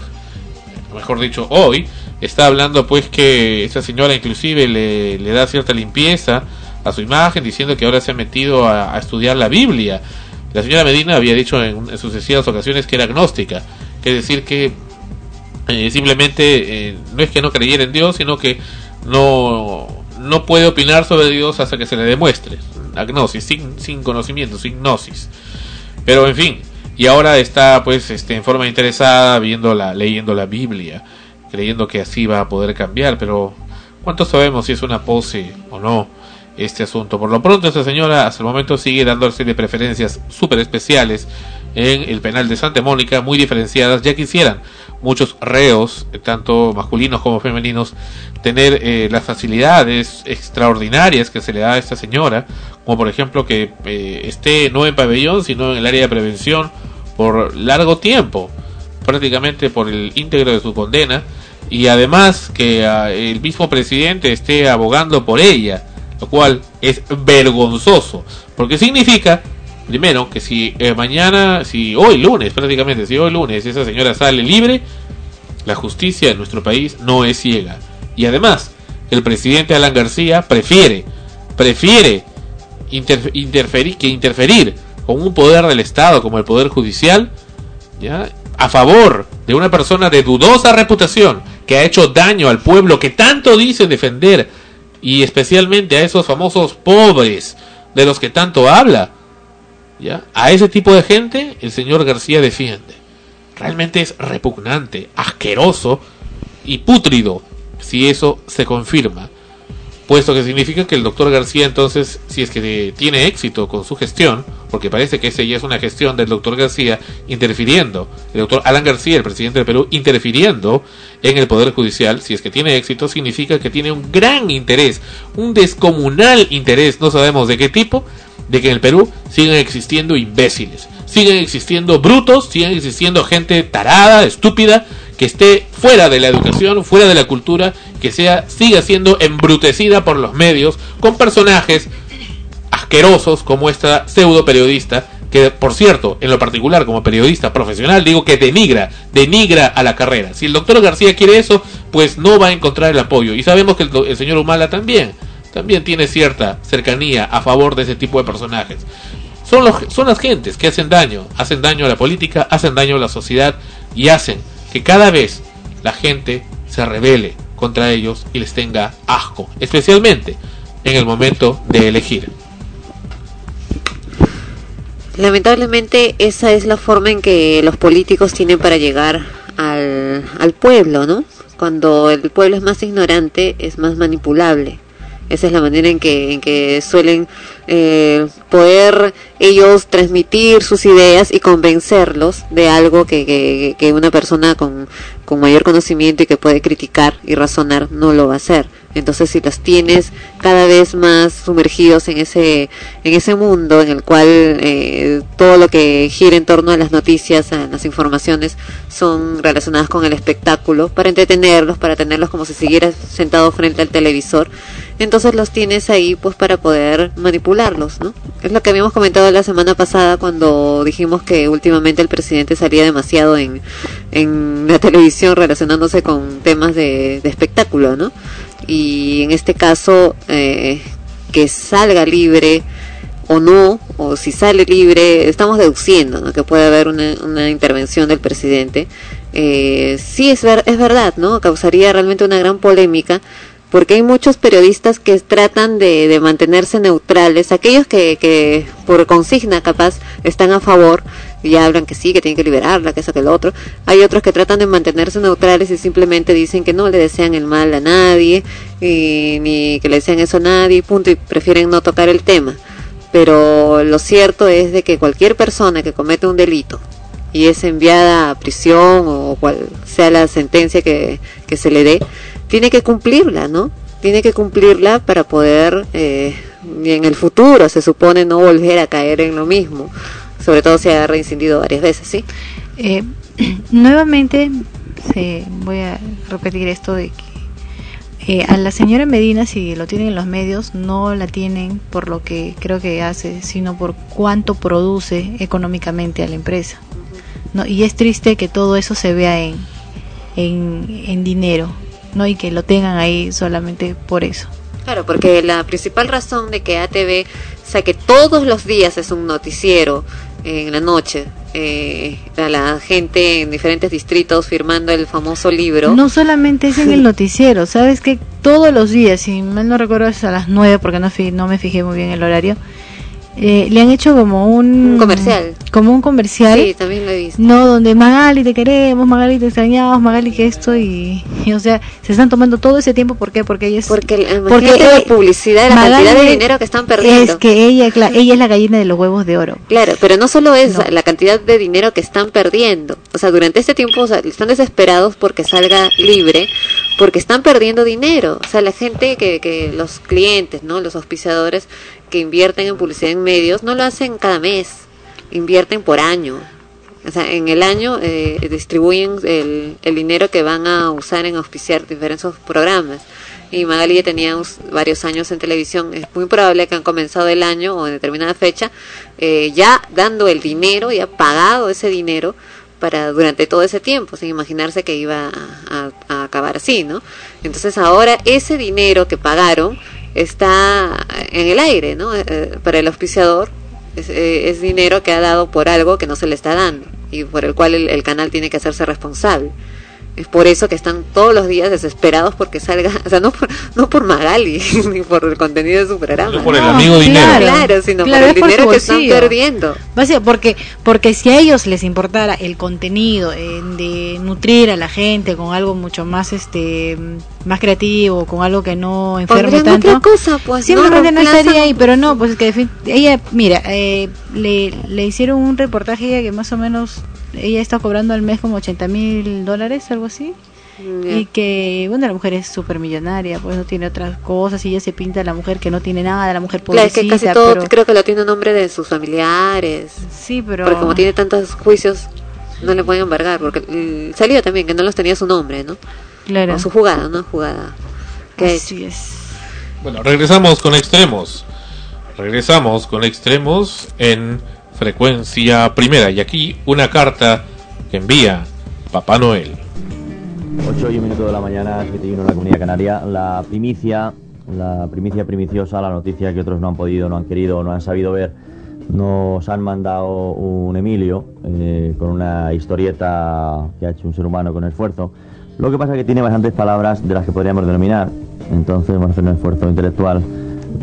mejor dicho, hoy, está hablando pues que esa señora inclusive le, le da cierta limpieza a su imagen, diciendo que ahora se ha metido a, estudiar la Biblia. La señora Medina había dicho en, en sucesivas ocasiones que era agnóstica, que es decir que eh, simplemente eh, no es que no creyera en Dios, sino que no, no puede opinar sobre Dios hasta que se le demuestre. Agnosis, sin, sin conocimiento, sin gnosis. Pero en fin, y ahora está pues este, en forma interesada viendo la, leyendo la Biblia, creyendo que así va a poder cambiar, pero ¿cuánto sabemos si es una pose o no este asunto? Por lo pronto esta señora hasta el momento sigue dándose de preferencias súper especiales en el penal de Santa Mónica, muy diferenciadas, ya quisieran muchos reos, eh, tanto masculinos como femeninos, tener eh, las facilidades extraordinarias que se le da a esta señora, como por ejemplo que eh, esté no en pabellón, sino en el área de prevención por largo tiempo, prácticamente por el íntegro de su condena, y además que ah, el mismo presidente esté abogando por ella, lo cual es vergonzoso, porque significa primero que si eh, mañana, si hoy lunes prácticamente, si hoy lunes esa señora sale libre, la justicia en nuestro país no es ciega. Y además, el presidente Alan García prefiere, prefiere interf- interferir, que interferir con un poder del Estado como el Poder Judicial, ¿ya? a favor de una persona de dudosa reputación que ha hecho daño al pueblo que tanto dice defender y especialmente a esos famosos pobres de los que tanto habla. A ese tipo de gente el señor García defiende. Realmente es repugnante, asqueroso y pútrido si eso se confirma. Puesto que significa que el doctor García entonces, si es que tiene éxito con su gestión, porque parece que esa ya es una gestión del doctor García interfiriendo, el doctor Alan García, el presidente del Perú, interfiriendo en el Poder Judicial, si es que tiene éxito, significa que tiene un gran interés, un descomunal interés, no sabemos de qué tipo, de que en el Perú sigan existiendo imbéciles, sigan existiendo brutos, sigan existiendo gente tarada, estúpida, que esté fuera de la educación, fuera de la cultura, que sea siga siendo embrutecida por los medios con personajes asquerosos como esta pseudo periodista que por cierto, en lo particular como periodista profesional digo que denigra, denigra a la carrera. Si el doctor García quiere eso, pues no va a encontrar el apoyo. Y sabemos que el, el señor Humala también, también tiene cierta cercanía a favor de ese tipo de personajes. Son, los, son las gentes que hacen daño, hacen daño a la política, hacen daño a la sociedad y hacen que cada vez la gente se revele contra ellos y les tenga asco, especialmente en el momento de elegir. Lamentablemente esa es la forma en que los políticos tienen para llegar al, al pueblo, ¿no? Cuando el pueblo es más ignorante, es más manipulable. Esa es la manera en que, en que suelen eh, poder ellos transmitir sus ideas y convencerlos de algo que, una persona con, con mayor conocimiento y que puede criticar y razonar no lo va a hacer. Entonces, si los tienes cada vez más sumergidos en ese, en ese mundo en el cual eh, todo lo que gira en torno a las noticias, a las informaciones, son relacionadas con el espectáculo, para entretenerlos, para tenerlos como si siguieras sentado frente al televisor, entonces los tienes ahí pues para poder manipularlos, ¿no? Es lo que habíamos comentado la semana pasada cuando dijimos que últimamente el presidente salía demasiado en, en la televisión relacionándose con temas de, de espectáculo, ¿no? Y en este caso, eh, que salga libre o no, o si sale libre, estamos deduciendo ¿no? que puede haber una, una intervención del presidente. Eh, sí, es, ver, es verdad, ¿no? Causaría realmente una gran polémica porque hay muchos periodistas que tratan de, mantenerse neutrales, aquellos que, que por consigna capaz están a favor y hablan que sí, que tienen que liberarla, que eso, que lo otro. Hay otros que tratan de mantenerse neutrales y simplemente dicen que no le desean el mal a nadie, y, ni que le desean eso a nadie, punto, y prefieren no tocar el tema. Pero lo cierto es de que cualquier persona que comete un delito y es enviada a prisión o cual sea la sentencia que, que se le dé, tiene que cumplirla, ¿no? Tiene que cumplirla para poder eh, en el futuro, se supone, no volver a caer en lo mismo, sobre todo si ha reincidido varias veces, ¿sí? Eh, nuevamente se, voy a repetir esto de que eh, a la señora Medina, si lo tienen en los medios, no la tienen por lo que creo que hace, sino por cuánto produce económicamente a la empresa. ¿no? Y es triste que todo eso se vea en, en, en dinero, ¿no? Y que lo tengan ahí solamente por eso. Claro, porque la principal razón de que ATV saque todos los días es un noticiero en la noche eh, a la gente en diferentes distritos firmando el famoso libro. No solamente es en el noticiero, sabes que todos los días, si mal no recuerdo es a las 9 porque no, no me fijé muy bien el horario, eh, le han hecho como un, Un comercial. Como un comercial. Sí, también lo he visto. No, donde Magali te queremos, Magali te extrañamos, Magali que esto y, y, o sea, se están tomando todo ese tiempo, ¿por qué? Porque ella es... Porque imagínate la publicidad, la cantidad de dinero que están perdiendo. Es que ella, ella es la gallina de los huevos de oro. Claro, pero no solo es la cantidad de dinero que están perdiendo. O sea, durante este tiempo o sea, están desesperados porque salga libre, porque están perdiendo dinero. O sea, la gente que, que los clientes, ¿no? Los auspiciadores que invierten en publicidad en medios, no lo hacen cada mes, invierten por año. O sea, en el año eh, distribuyen el, el dinero que van a usar en auspiciar diferentes programas. Y Magali ya tenía varios años en televisión. Es muy probable que han comenzado el año o en determinada fecha eh, ya dando el dinero, ya pagado ese dinero para durante todo ese tiempo, sin imaginarse que iba a acabar así, ¿no? Entonces ahora ese dinero que pagaron está en el aire, ¿no? Eh, eh, para el auspiciador es, eh, es dinero que ha dado por algo que no se le está dando y por el cual el canal tiene que hacerse responsable. Es por eso que están todos los días desesperados porque salga, o sea, no por, no por Magali ni por el contenido de su programa. No por el amigo dinero. Claro, sino Claro, por el por dinero que están bolsillo. perdiendo. Porque, porque si a ellos les importara el contenido eh, de nutrir a la gente con algo mucho más este más creativo, con algo que no enferme tanto, otra cosa, pues, simplemente no, estaría ahí, pero no, pues es que ella, mira, eh, le, le hicieron un reportaje a ella que más o menos ella está cobrando al mes como 80 mil dólares, algo así. Y que, bueno, la mujer es súper millonaria, pues no tiene otras cosas, y ella se pinta a la mujer que no tiene nada, la mujer Claro, es pobrecita, que casi todo pero... creo que lo tiene a nombre de sus familiares. Sí, pero... Porque como tiene tantos juicios, no le pueden embargar. Porque mm, salió también que no los tenía su nombre, ¿no? Claro. O su jugada, ¿no? Jugada. que Así hecho. es. Bueno, regresamos con extremos. Regresamos con extremos en frecuencia primera. Y aquí una carta que envía Papá Noel. 8 y un minuto de la mañana, 7 y 1 en la comunidad canaria. La primicia, la primicia primiciosa, la noticia que otros no han podido, no han querido, no han sabido ver, nos han mandado un Emilio eh, con una historieta que ha hecho un ser humano con esfuerzo. Lo que pasa es que tiene bastantes palabras de las que podríamos denominar. Entonces vamos a hacer un esfuerzo intelectual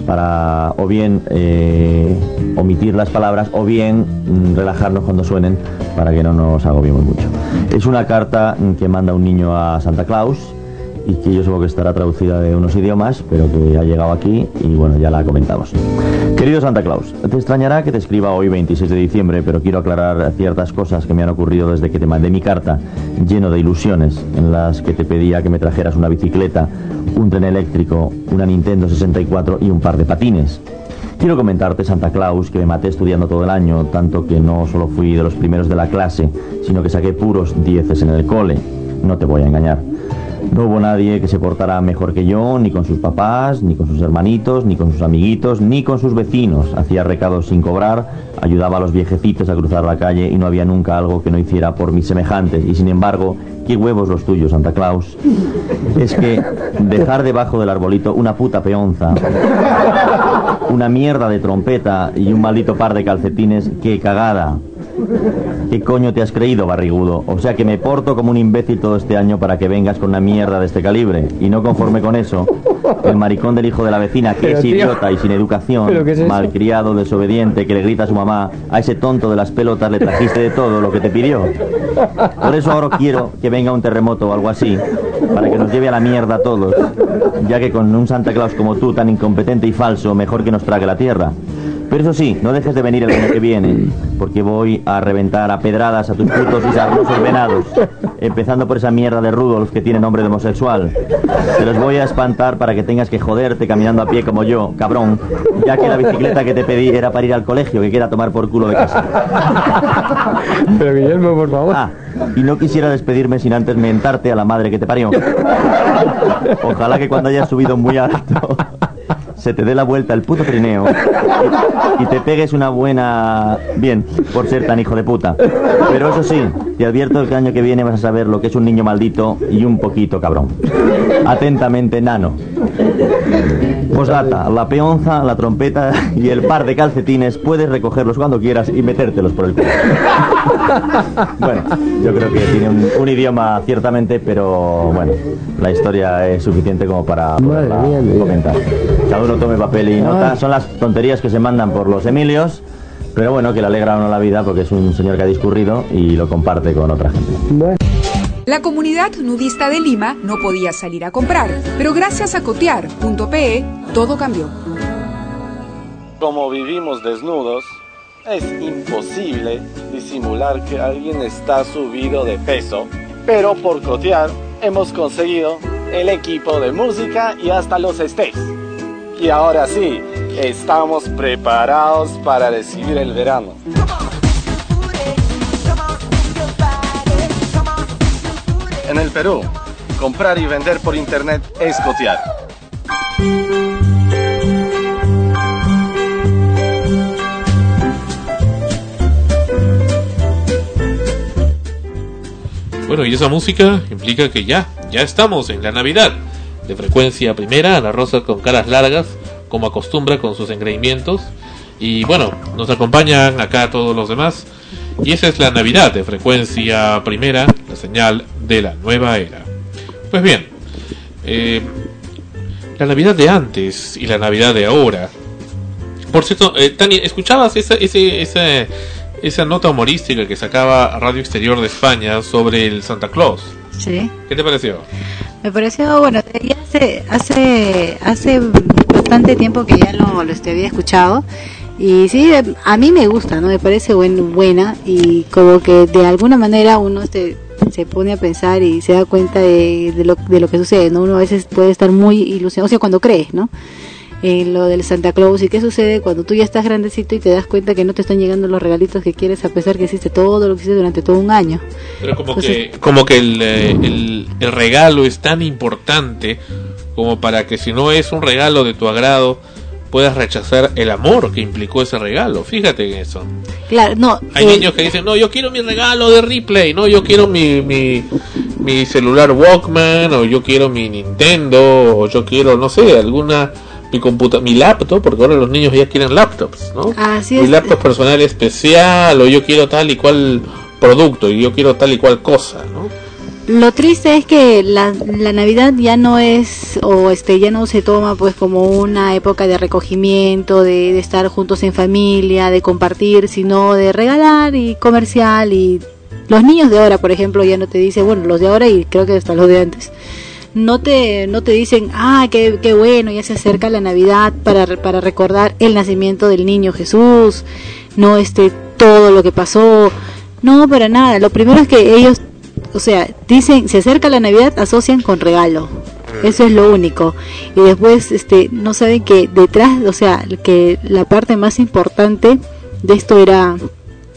para o bien eh, omitir las palabras o bien mm, relajarnos cuando suenen para que no nos agobiemos mucho. Es una carta mm, que manda un niño a Santa Claus y que yo supongo que estará traducida de unos idiomas, pero que ha llegado aquí y bueno, ya la comentamos. Querido Santa Claus, te extrañará que te escriba hoy 26 de diciembre, pero quiero aclarar ciertas cosas que me han ocurrido desde que te mandé mi carta, lleno de ilusiones, en las que te pedía que me trajeras una bicicleta, un tren eléctrico, una Nintendo 64 y un par de patines. Quiero comentarte, Santa Claus, que me maté estudiando todo el año, tanto que no solo fui de los primeros de la clase, sino que saqué puros dieces en el cole. No te voy a engañar. No hubo nadie que se portara mejor que yo, ni con sus papás, ni con sus hermanitos, ni con sus amiguitos, ni con sus vecinos. Hacía recados sin cobrar, ayudaba a los viejecitos a cruzar la calle y no había nunca algo que no hiciera por mis semejantes. Y sin embargo, qué huevos los tuyos, Santa Claus. Es que dejar debajo del arbolito una puta peonza, una mierda de trompeta y un maldito par de calcetines, qué cagada. ¿Qué coño te has creído, barrigudo? O sea que me porto como un imbécil todo este año para que vengas con una mierda de este calibre. Y no conforme con eso, el maricón del hijo de la vecina, que Pero, es tío, idiota y sin educación, malcriado, desobediente, que le grita a su mamá, a ese tonto de las pelotas le trajiste de todo lo que te pidió. Por eso ahora quiero que venga un terremoto o algo así, para que nos lleve a la mierda a todos, ya que con un Santa Claus como tú, tan incompetente y falso, mejor que nos trague la tierra. Pero eso sí, no dejes de venir el año que viene, porque voy a reventar a pedradas a tus putos y sarnosos venados, empezando por esa mierda de Rudolf que tiene nombre de homosexual. Te los voy a espantar para que tengas que joderte caminando a pie como yo, cabrón, ya que la bicicleta que te pedí era para ir al colegio, que quiera tomar por culo de casa. Pero Guillermo, por favor. Ah, y no quisiera despedirme sin antes mentarte a la madre que te parió. Ojalá que cuando hayas subido muy alto te dé la vuelta el puto trineo y, y te pegues una buena... Bien, por ser tan hijo de puta. Pero eso sí, te advierto que el año que viene vas a saber lo que es un niño maldito y un poquito cabrón. Atentamente, nano. Posdata, la peonza, la trompeta y el par de calcetines puedes recogerlos cuando quieras y metértelos por el culo. Bueno, yo creo que tiene un, un idioma ciertamente, pero bueno, la historia es suficiente como para poderla comentar. Cada uno tome papel y nota. Son las tonterías que se mandan por los Emilios, pero bueno, que le alegra a uno la vida porque es un señor que ha discurrido y lo comparte con otra gente. La comunidad nudista de Lima no podía salir a comprar, pero gracias a cotear.pe todo cambió. Como vivimos desnudos, es imposible disimular que alguien está subido de peso, pero por cotear hemos conseguido el equipo de música y hasta los stays. Y ahora sí, estamos preparados para recibir el verano. En el Perú, comprar y vender por internet es cotear. Bueno, y esa música implica que ya, ya estamos en la Navidad. De frecuencia primera, Ana Rosa con caras largas, como acostumbra con sus engreimientos. Y bueno, nos acompañan acá todos los demás. Y esa es la Navidad de frecuencia primera, la señal de la nueva era. Pues bien, eh, la Navidad de antes y la Navidad de ahora. Por cierto, eh, Tania, ¿escuchabas esa, ese, esa, esa nota humorística que sacaba Radio Exterior de España sobre el Santa Claus? Sí. ¿Qué te pareció? Me pareció, bueno, ya hace, hace, hace bastante tiempo que ya lo, lo había escuchado. Y sí, a mí me gusta, ¿no? Me parece buen, buena y como que de alguna manera uno este, se pone a pensar y se da cuenta de, de lo, de lo que sucede, ¿no? Uno a veces puede estar muy ilusionado, o sea, cuando crees, ¿no? En lo del Santa Claus y qué sucede cuando tú ya estás grandecito y te das cuenta que no te están llegando los regalitos que quieres a pesar que hiciste todo lo que hiciste durante todo un año. Pero como Entonces- que, como que el, eh, el, el regalo es tan importante como para que si no es un regalo de tu agrado, puedas rechazar el amor que implicó ese regalo. Fíjate en eso. Claro, no. Hay eh, niños que dicen, no, yo quiero mi regalo de replay, no, yo quiero mi, mi, mi celular Walkman, o yo quiero mi Nintendo, o yo quiero, no sé, alguna, mi computa mi laptop, porque ahora los niños ya quieren laptops, ¿no? Así mi es. laptop personal especial, o yo quiero tal y cual producto, y yo quiero tal y cual cosa, ¿no? Lo triste es que la, Navidad ya no es, o este, ya no se toma pues como una época de recogimiento, de, de estar juntos en familia, de compartir, sino de regalar y comercial y los niños de ahora, por ejemplo, ya no te dicen, bueno, los de ahora y creo que hasta los de antes, no te, no te dicen, ah, qué, qué bueno, ya se acerca la Navidad para, para recordar el nacimiento del niño Jesús, no este, todo lo que pasó, no, para nada, lo primero es que ellos o sea, dicen, se acerca la Navidad, asocian con regalo. Eso es lo único. Y después, este, no saben que detrás, o sea, que la parte más importante de esto era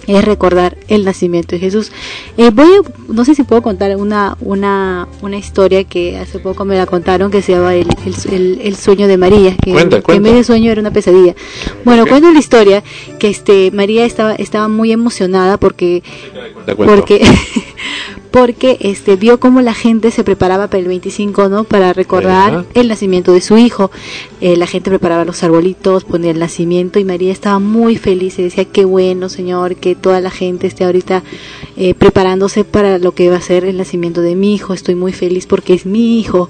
es recordar el nacimiento de Jesús. Eh, voy a- no sé si puedo contar una, una, una historia que hace poco me la contaron que se llama el, el, el- el sueño de María, que, Cuenta, que cuenta. en de sueño era una pesadilla. Bueno, cuento la historia que este María estaba, estaba muy emocionada porque porque porque este vio cómo la gente se preparaba para el 25 no para recordar Ajá. el nacimiento de su hijo. Eh, la gente preparaba los arbolitos ponía el nacimiento y María estaba muy feliz y decía qué bueno señor que toda la gente esté ahorita eh, preparándose para lo que va a ser el nacimiento de mi hijo. Estoy muy feliz porque es mi hijo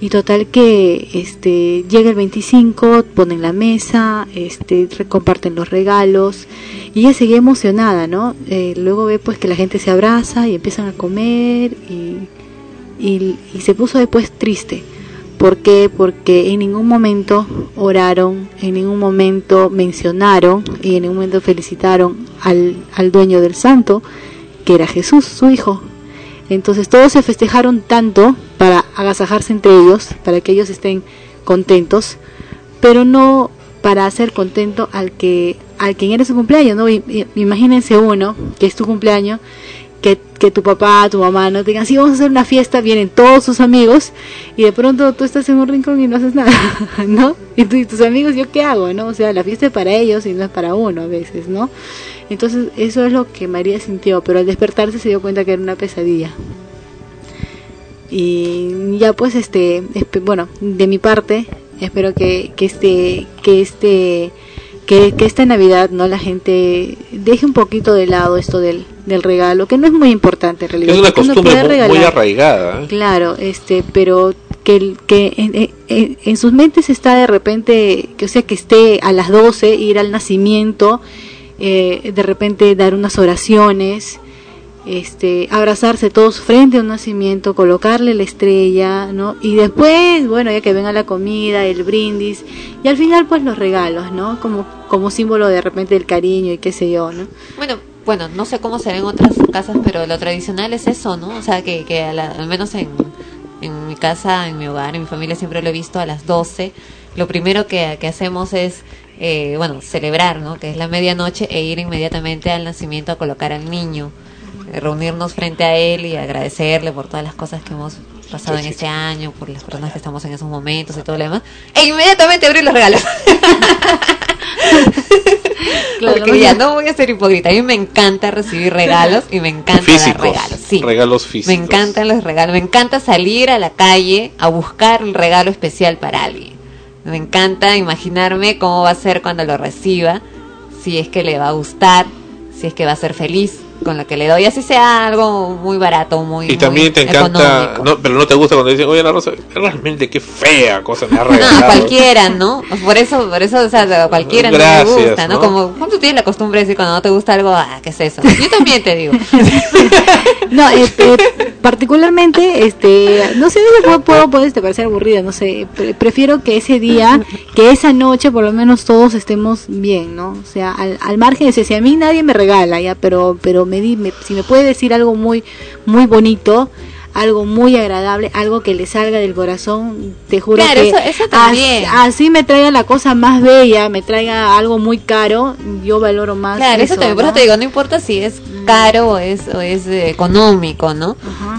y total que este llega el 25, ponen la mesa, este comparten los regalos y ella seguía emocionada, ¿no? Eh, luego ve pues que la gente se abraza y empiezan a comer y, y, se puso después triste. ¿Por qué? Porque en ningún momento oraron, en ningún momento mencionaron y en ningún momento felicitaron al, al dueño del santo, que era Jesús, su hijo. Entonces todos se festejaron tanto agasajarse entre ellos, para que ellos estén contentos, pero no para hacer contento al que al quien era su cumpleaños, ¿no? Imagínense uno que es tu cumpleaños, que, que tu papá, tu mamá no te digan, sí, vamos a hacer una fiesta, vienen todos sus amigos y de pronto tú estás en un rincón y no haces nada, ¿no? Y, y tus amigos, ¿yo qué hago, no? O sea, la fiesta es para ellos y no es para uno a veces, ¿no? Entonces eso es lo que María sintió, pero al despertarse se dio cuenta que era una pesadilla. Y ya pues este, bueno, de mi parte, espero que, que este, que este, que, que esta Navidad, ¿no? La gente deje un poquito de lado esto del, del regalo, que no es muy importante en realidad. Es una costumbre muy arraigada. ¿eh? Claro, este, pero que, que en, en- en- en sus mentes está de repente, que o sea, que esté a las 12, ir al nacimiento, eh, de repente dar unas oraciones, este, abrazarse todos frente a un nacimiento, colocarle la estrella, ¿no? Y después, bueno, ya que venga la comida, el brindis, y al final pues los regalos, ¿no? Como, como símbolo de repente del cariño y qué sé yo, ¿no? Bueno, bueno, no sé cómo será en otras casas, pero lo tradicional es eso, ¿no? O sea, que, que la- al menos en, en mi casa, en mi hogar, en mi familia siempre lo he visto a las 12. Lo primero que, que hacemos es, eh, bueno, celebrar, ¿no? Que es la medianoche e ir inmediatamente al nacimiento a colocar al niño, reunirnos frente a él y agradecerle por todas las cosas que hemos pasado en este año, por las personas que estamos en esos momentos y todo lo demás. E inmediatamente abrir los regalos. Claro, Porque ya no voy a ser hipócrita. A mí me encanta recibir regalos y me encanta Físicos. dar regalos. Sí. Regalos Me físicos. encantan los regalos. Me encanta salir a la calle a buscar un regalo especial para alguien. Me encanta imaginarme cómo va a ser cuando lo reciba, si es que le va a gustar, si es que va a ser feliz con lo que le doy, así sea algo muy barato, muy Y también muy te encanta, económico. no, pero no te gusta cuando dicen, oye, la rosa, realmente qué fea cosa me ha No, regalado. cualquiera, ¿no? Por eso, por eso, o sea, a cualquiera no le gusta, ¿no? ¿no? Como tú tienes la costumbre de decir cuando no te gusta algo, ah, ¿qué es eso? Yo también te digo. No, este, particularmente, este, no sé, no puedo, puedo, puede este, parecer aburrida, no sé, pre- prefiero que ese día, que esa noche, por lo menos todos estemos bien, ¿no? O sea, al, al margen de ese, si a mí nadie me regala, ya, pero, pero me, di- me- si me puede decir algo muy, muy bonito, algo muy agradable, algo que le salga del corazón, te juro Claro, que eso- eso as- también. así me traiga la cosa más bella, me traiga algo muy caro, yo valoro más Claro, eso, también, por eso ¿no? te digo, no importa si es caro o es, o es eh, económico, ¿no?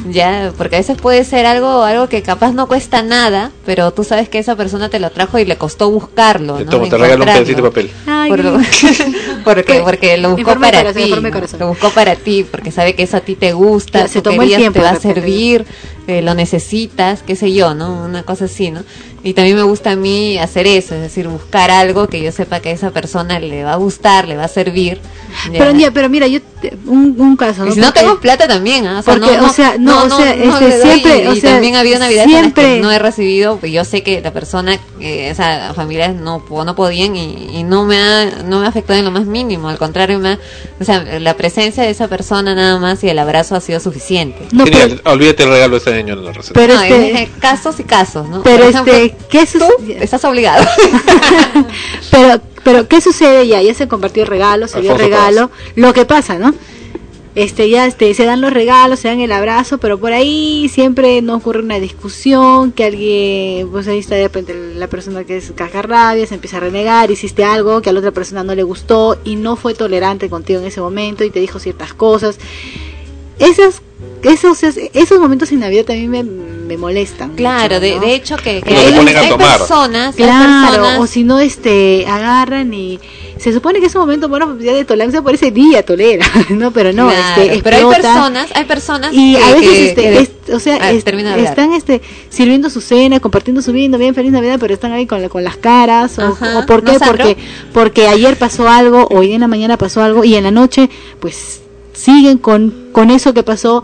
Ya, porque a veces puede ser algo, algo que capaz no cuesta nada, pero tú sabes que esa persona te lo trajo y le costó buscarlo, ¿no? Toma, te regalo un pedacito de papel. Ay, Por lo- porque, porque lo buscó para corazón, ti, lo buscó para ti, porque sabe que eso a ti te gusta, Claro, se el tiempo te va a servir, eh, lo necesitas, qué sé yo, ¿no? Una cosa así, ¿no? Y también me gusta a mí hacer eso, es decir, buscar algo que yo sepa que a esa persona le va a gustar, le va a servir. ya. Pero, ya, pero mira, yo te- un, un caso, Y ¿no? si no tengo plata también, ¿ah? O sea, Porque, no, o sea, no, o sea, este, siempre, y, o y sea, también ha habido navidades en las siempre- que no he recibido, pues yo sé que la persona, eh, esa familia no, no podían y, y no me ha, no me afectado en lo más mínimo, al contrario, me ha- o sea, la presencia de esa persona nada más y el abrazo ha sido suficiente. Genial, olvídate el regalo de este año en la receta. Pero no, este- es- es casos y casos, ¿no? Pero Por ejemplo, este, ¿qué su- estás obligado. pero, pero ¿qué sucede ya? Ya se compartió el regalo, se dio el regalo. Lo que pasa, ¿no? este ya este se dan los regalos, se dan el abrazo, pero por ahí siempre no ocurre una discusión, que alguien, pues ahí está de repente la persona que es cajarrabia, se empieza a renegar, hiciste algo que a la otra persona no le gustó y no fue tolerante contigo en ese momento y te dijo ciertas cosas. Esas esos, esos momentos en Navidad también me, me molestan. Claro, mucho, de, ¿no? de hecho que, hay, se ponen a hay tomar. personas, hay Claro, personas- o si no, este, agarran y se supone que es un momento, bueno, pues, ya de tolerancia por ese día tolera, ¿no? Pero no, Claro, este, pero hay personas, hay personas y que, a veces, que- este, que- es- o sea, es- termina de hablar. están, este, sirviendo su cena, compartiendo su vino, bien feliz Navidad, pero están ahí con, la- con las caras, o, Ajá, o ¿por ¿no, qué? Porque, porque ayer pasó algo, hoy en la mañana pasó algo, y en la noche, pues, siguen con, con eso que pasó,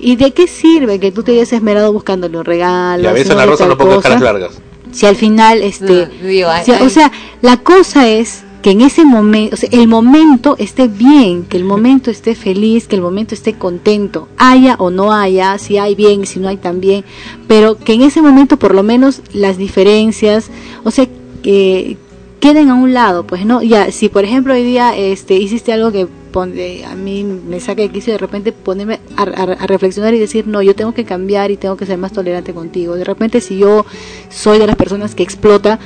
¿Y de qué sirve que tú te hayas esmerado buscándole un regalo? Y a veces la rosa no ponga cosa? caras largas. si al final este No, digo, hay- si- hay- o sea la cosa es que en ese momento o sea, el momento esté bien que el momento esté feliz que el momento esté contento haya o no haya si hay bien si no hay también pero que en ese momento por lo menos las diferencias o sea que queden a un lado pues no ya si por ejemplo hoy día este hiciste algo que pone- a mí me saca de quicio de repente ponerme a, a- a reflexionar y decir no yo tengo que cambiar y tengo que ser más tolerante contigo de repente si yo soy de las personas que explota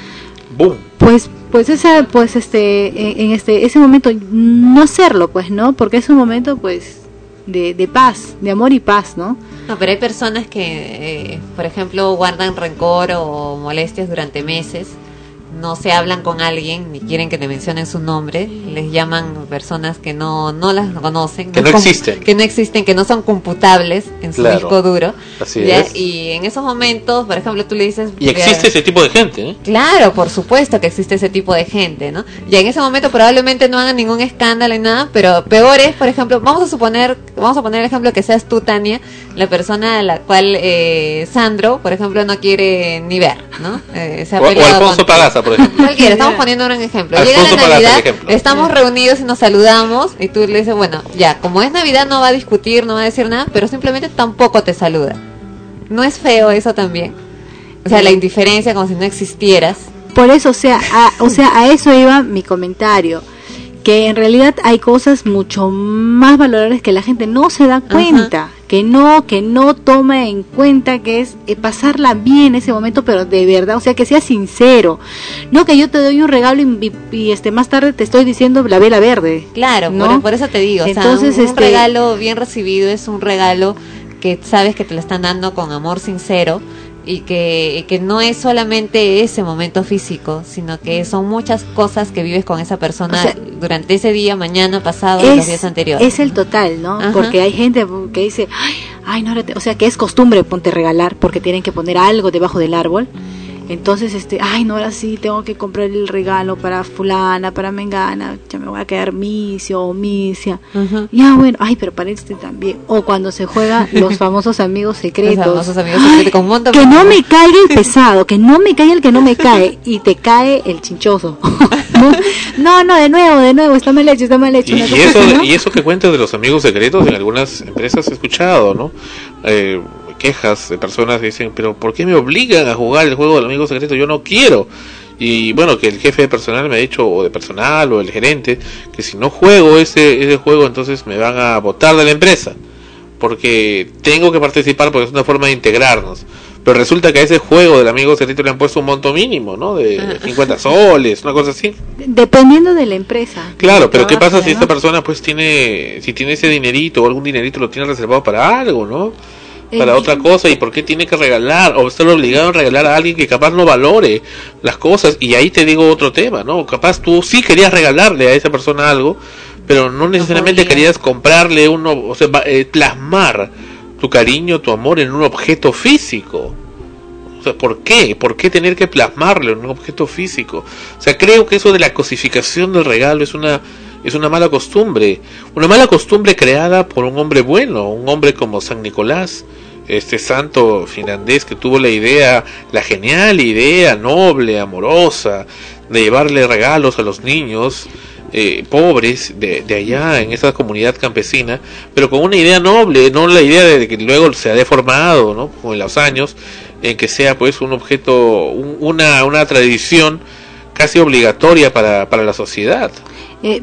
¡Boom! pues pues esa pues este en, en este ese momento no hacerlo pues no porque es un momento pues de, de paz de amor y paz no No, pero hay personas que, eh, por ejemplo, guardan rencor o molestias durante meses, no se hablan con alguien ni quieren que le mencionen su nombre, les llaman personas que no, no las conocen, Que no existen. que no existen, que no son computables en su Claro. disco duro. Así ¿ya? es. Y en esos momentos, por ejemplo, tú le dices... Y existe ese tipo de gente, ¿eh? Claro, por supuesto que existe ese tipo de gente, ¿no? Y en ese momento probablemente no hagan ningún escándalo ni nada, pero peor es, por ejemplo, vamos a suponer, vamos a poner el ejemplo que seas tú, Tania, la persona a la cual eh, Sandro, por ejemplo, no quiere ni ver, ¿no? Eh, se ha O, Alfonso con- Pagaza, por ejemplo. Cualquiera, estamos poniendo un ejemplo. Llega Alfonso la Navidad, ejemplo. estamos reunidos y nos saludamos y tú le dices, bueno, ya, como es Navidad no va a discutir, no va a decir nada, pero simplemente tampoco te saluda. ¿No es feo eso también? O sea, la indiferencia como si no existieras. por eso o sea a, o sea a eso iba mi comentario que en realidad hay cosas mucho más valorables que la gente no se da cuenta que no que no toma en cuenta que es eh, pasarla bien en ese momento pero de verdad o sea que sea sincero no que yo te doy un regalo y, y- y, este más tarde te estoy diciendo la vela verde Claro, ¿no? por, por eso te digo, o sea, Entonces, un, un este- regalo bien recibido es un regalo que sabes que te lo están dando con amor sincero y que, y que no es solamente ese momento físico, sino que son muchas cosas que vives con esa persona O sea, durante ese día, mañana, pasado, los días es, anteriores. es el total, ¿no? Ajá. Porque hay gente que dice, ay, ay, no, ahora te-". o sea, que es costumbre ponte regalar porque tienen que poner algo debajo del árbol. Entonces, este, ay, no, ahora sí tengo que comprar el regalo para fulana, para mengana, ya me voy a quedar misio o misia. Ya, bueno, ay, pero para este también. O cuando se juega los famosos amigos secretos. Los famosos amigos secretos con un montón que no me caiga el pesado, que no me caiga el que no me cae y te cae el chinchoso. no, no, de nuevo, de nuevo, está mal hecho, está mal hecho. Y, eso, así, ¿no? y eso que cuentas de los amigos secretos en algunas empresas he escuchado, ¿no? Eh, quejas de personas que dicen, pero ¿por qué me obligan a jugar el juego del amigo secreto? Yo no quiero. Y bueno, que el jefe de personal me ha dicho, o de personal, o el gerente, que si no juego ese, ese juego, entonces me van a votar de la empresa. Porque tengo que participar, porque es una forma de integrarnos. Pero resulta que a ese juego del amigo secreto le han puesto un monto mínimo, ¿no? De 50 soles, una cosa así. Dependiendo de la empresa. Claro, pero ¿qué pasa si esta persona pues tiene, si tiene ese dinerito o algún dinerito lo tiene reservado para algo, ¿no? Para Eh, otra cosa y por qué tiene que regalar o estar obligado a regalar a alguien que capaz no valore las cosas y ahí te digo otro tema, ¿no? Capaz tú sí querías regalarle a esa persona algo, pero no necesariamente querías comprarle uno, o sea, va- eh, plasmar tu cariño, tu amor en un objeto físico. O sea, ¿por qué? ¿Por qué tener que plasmarlo en un objeto físico? O sea, creo que eso de la cosificación del regalo es una es una mala costumbre, una mala costumbre creada por un hombre bueno, un hombre como San Nicolás, este santo finlandés que tuvo la idea, la genial idea, noble, amorosa, de llevarle regalos a los niños eh, pobres de, de allá en esa comunidad campesina, pero con una idea noble, no la idea de que luego se ha deformado, ¿no? Con los años, en que sea pues un objeto, un- una, una tradición casi obligatoria para, la sociedad. Eh,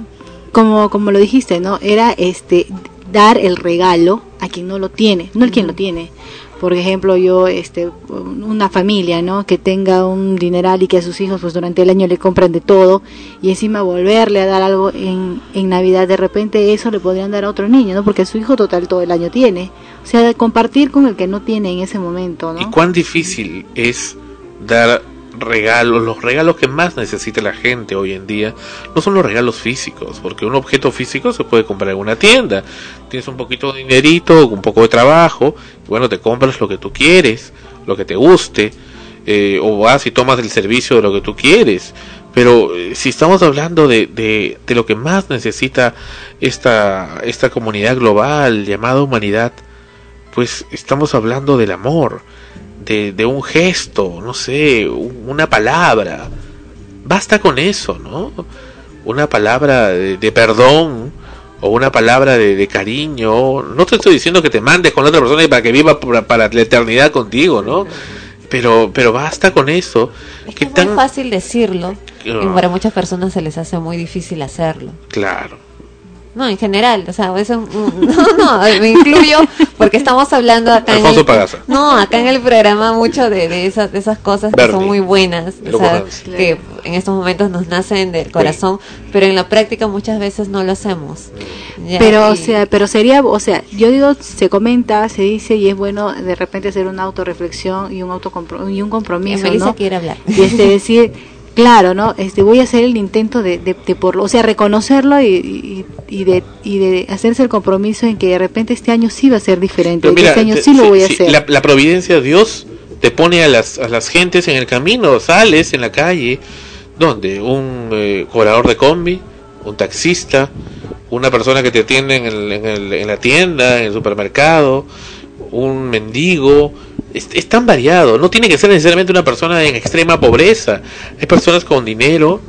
como como lo dijiste no era este dar el regalo a quien no lo tiene, no el quien lo tiene. Por ejemplo, yo, este, una familia, ¿no? Que tenga un dineral y que a sus hijos, pues durante el año le compran de todo y encima volverle a dar algo en, en Navidad, de repente eso le podrían dar a otro niño, ¿no? Porque su hijo total todo el año tiene. O sea, de compartir con el que no tiene en ese momento, ¿no? ¿Y cuán difícil es dar regalos? Los regalos que más necesita la gente hoy en día no son los regalos físicos, porque un objeto físico se puede comprar en una tienda. Tienes un poquito de dinerito, un poco de trabajo, bueno, te compras lo que tú quieres, lo que te guste, eh, o vas y tomas el servicio de lo que tú quieres. Pero eh, si estamos hablando de, de, de lo que más necesita esta, esta comunidad global llamada humanidad, pues estamos hablando del amor, de, de un gesto, no sé, un- una palabra. Basta con eso, ¿no? Una palabra de, de perdón o una palabra de, de cariño. No te estoy diciendo que te mandes con la otra persona y para que viva para, para la eternidad contigo, ¿no? Pero, pero basta con eso. ¿Qué Es tan muy fácil decirlo y Ah. para muchas personas se les hace muy difícil hacerlo. claro? No, en general, o sea, eso, no, no, me incluyo porque estamos hablando acá en el, Pagaza. no, acá en el programa mucho de, de esas, de esas cosas que son muy buenas, o sea, que en estos momentos nos nacen del corazón, pero en la práctica muchas veces no lo hacemos. Ya, pero o sea pero sería o sea yo digo se comenta se dice y es bueno de repente hacer una autorreflexión y un autocompro y un compromiso Melissa ¿no? quiere hablar. y este decir claro no este voy a hacer el intento de, de, de por o sea reconocerlo y, y, y de y de hacerse el compromiso en que de repente este año sí va a ser diferente mira, este año sí lo voy a hacer. La, la providencia de Dios te pone a las, a las gentes en el camino, sales en la calle, donde un eh, cobrador de combi, un taxista, una persona que te atiende en, el- en, el- en la tienda, en el supermercado, un mendigo, es, es tan variado, no tiene que ser necesariamente una persona en extrema pobreza, hay personas con dinero,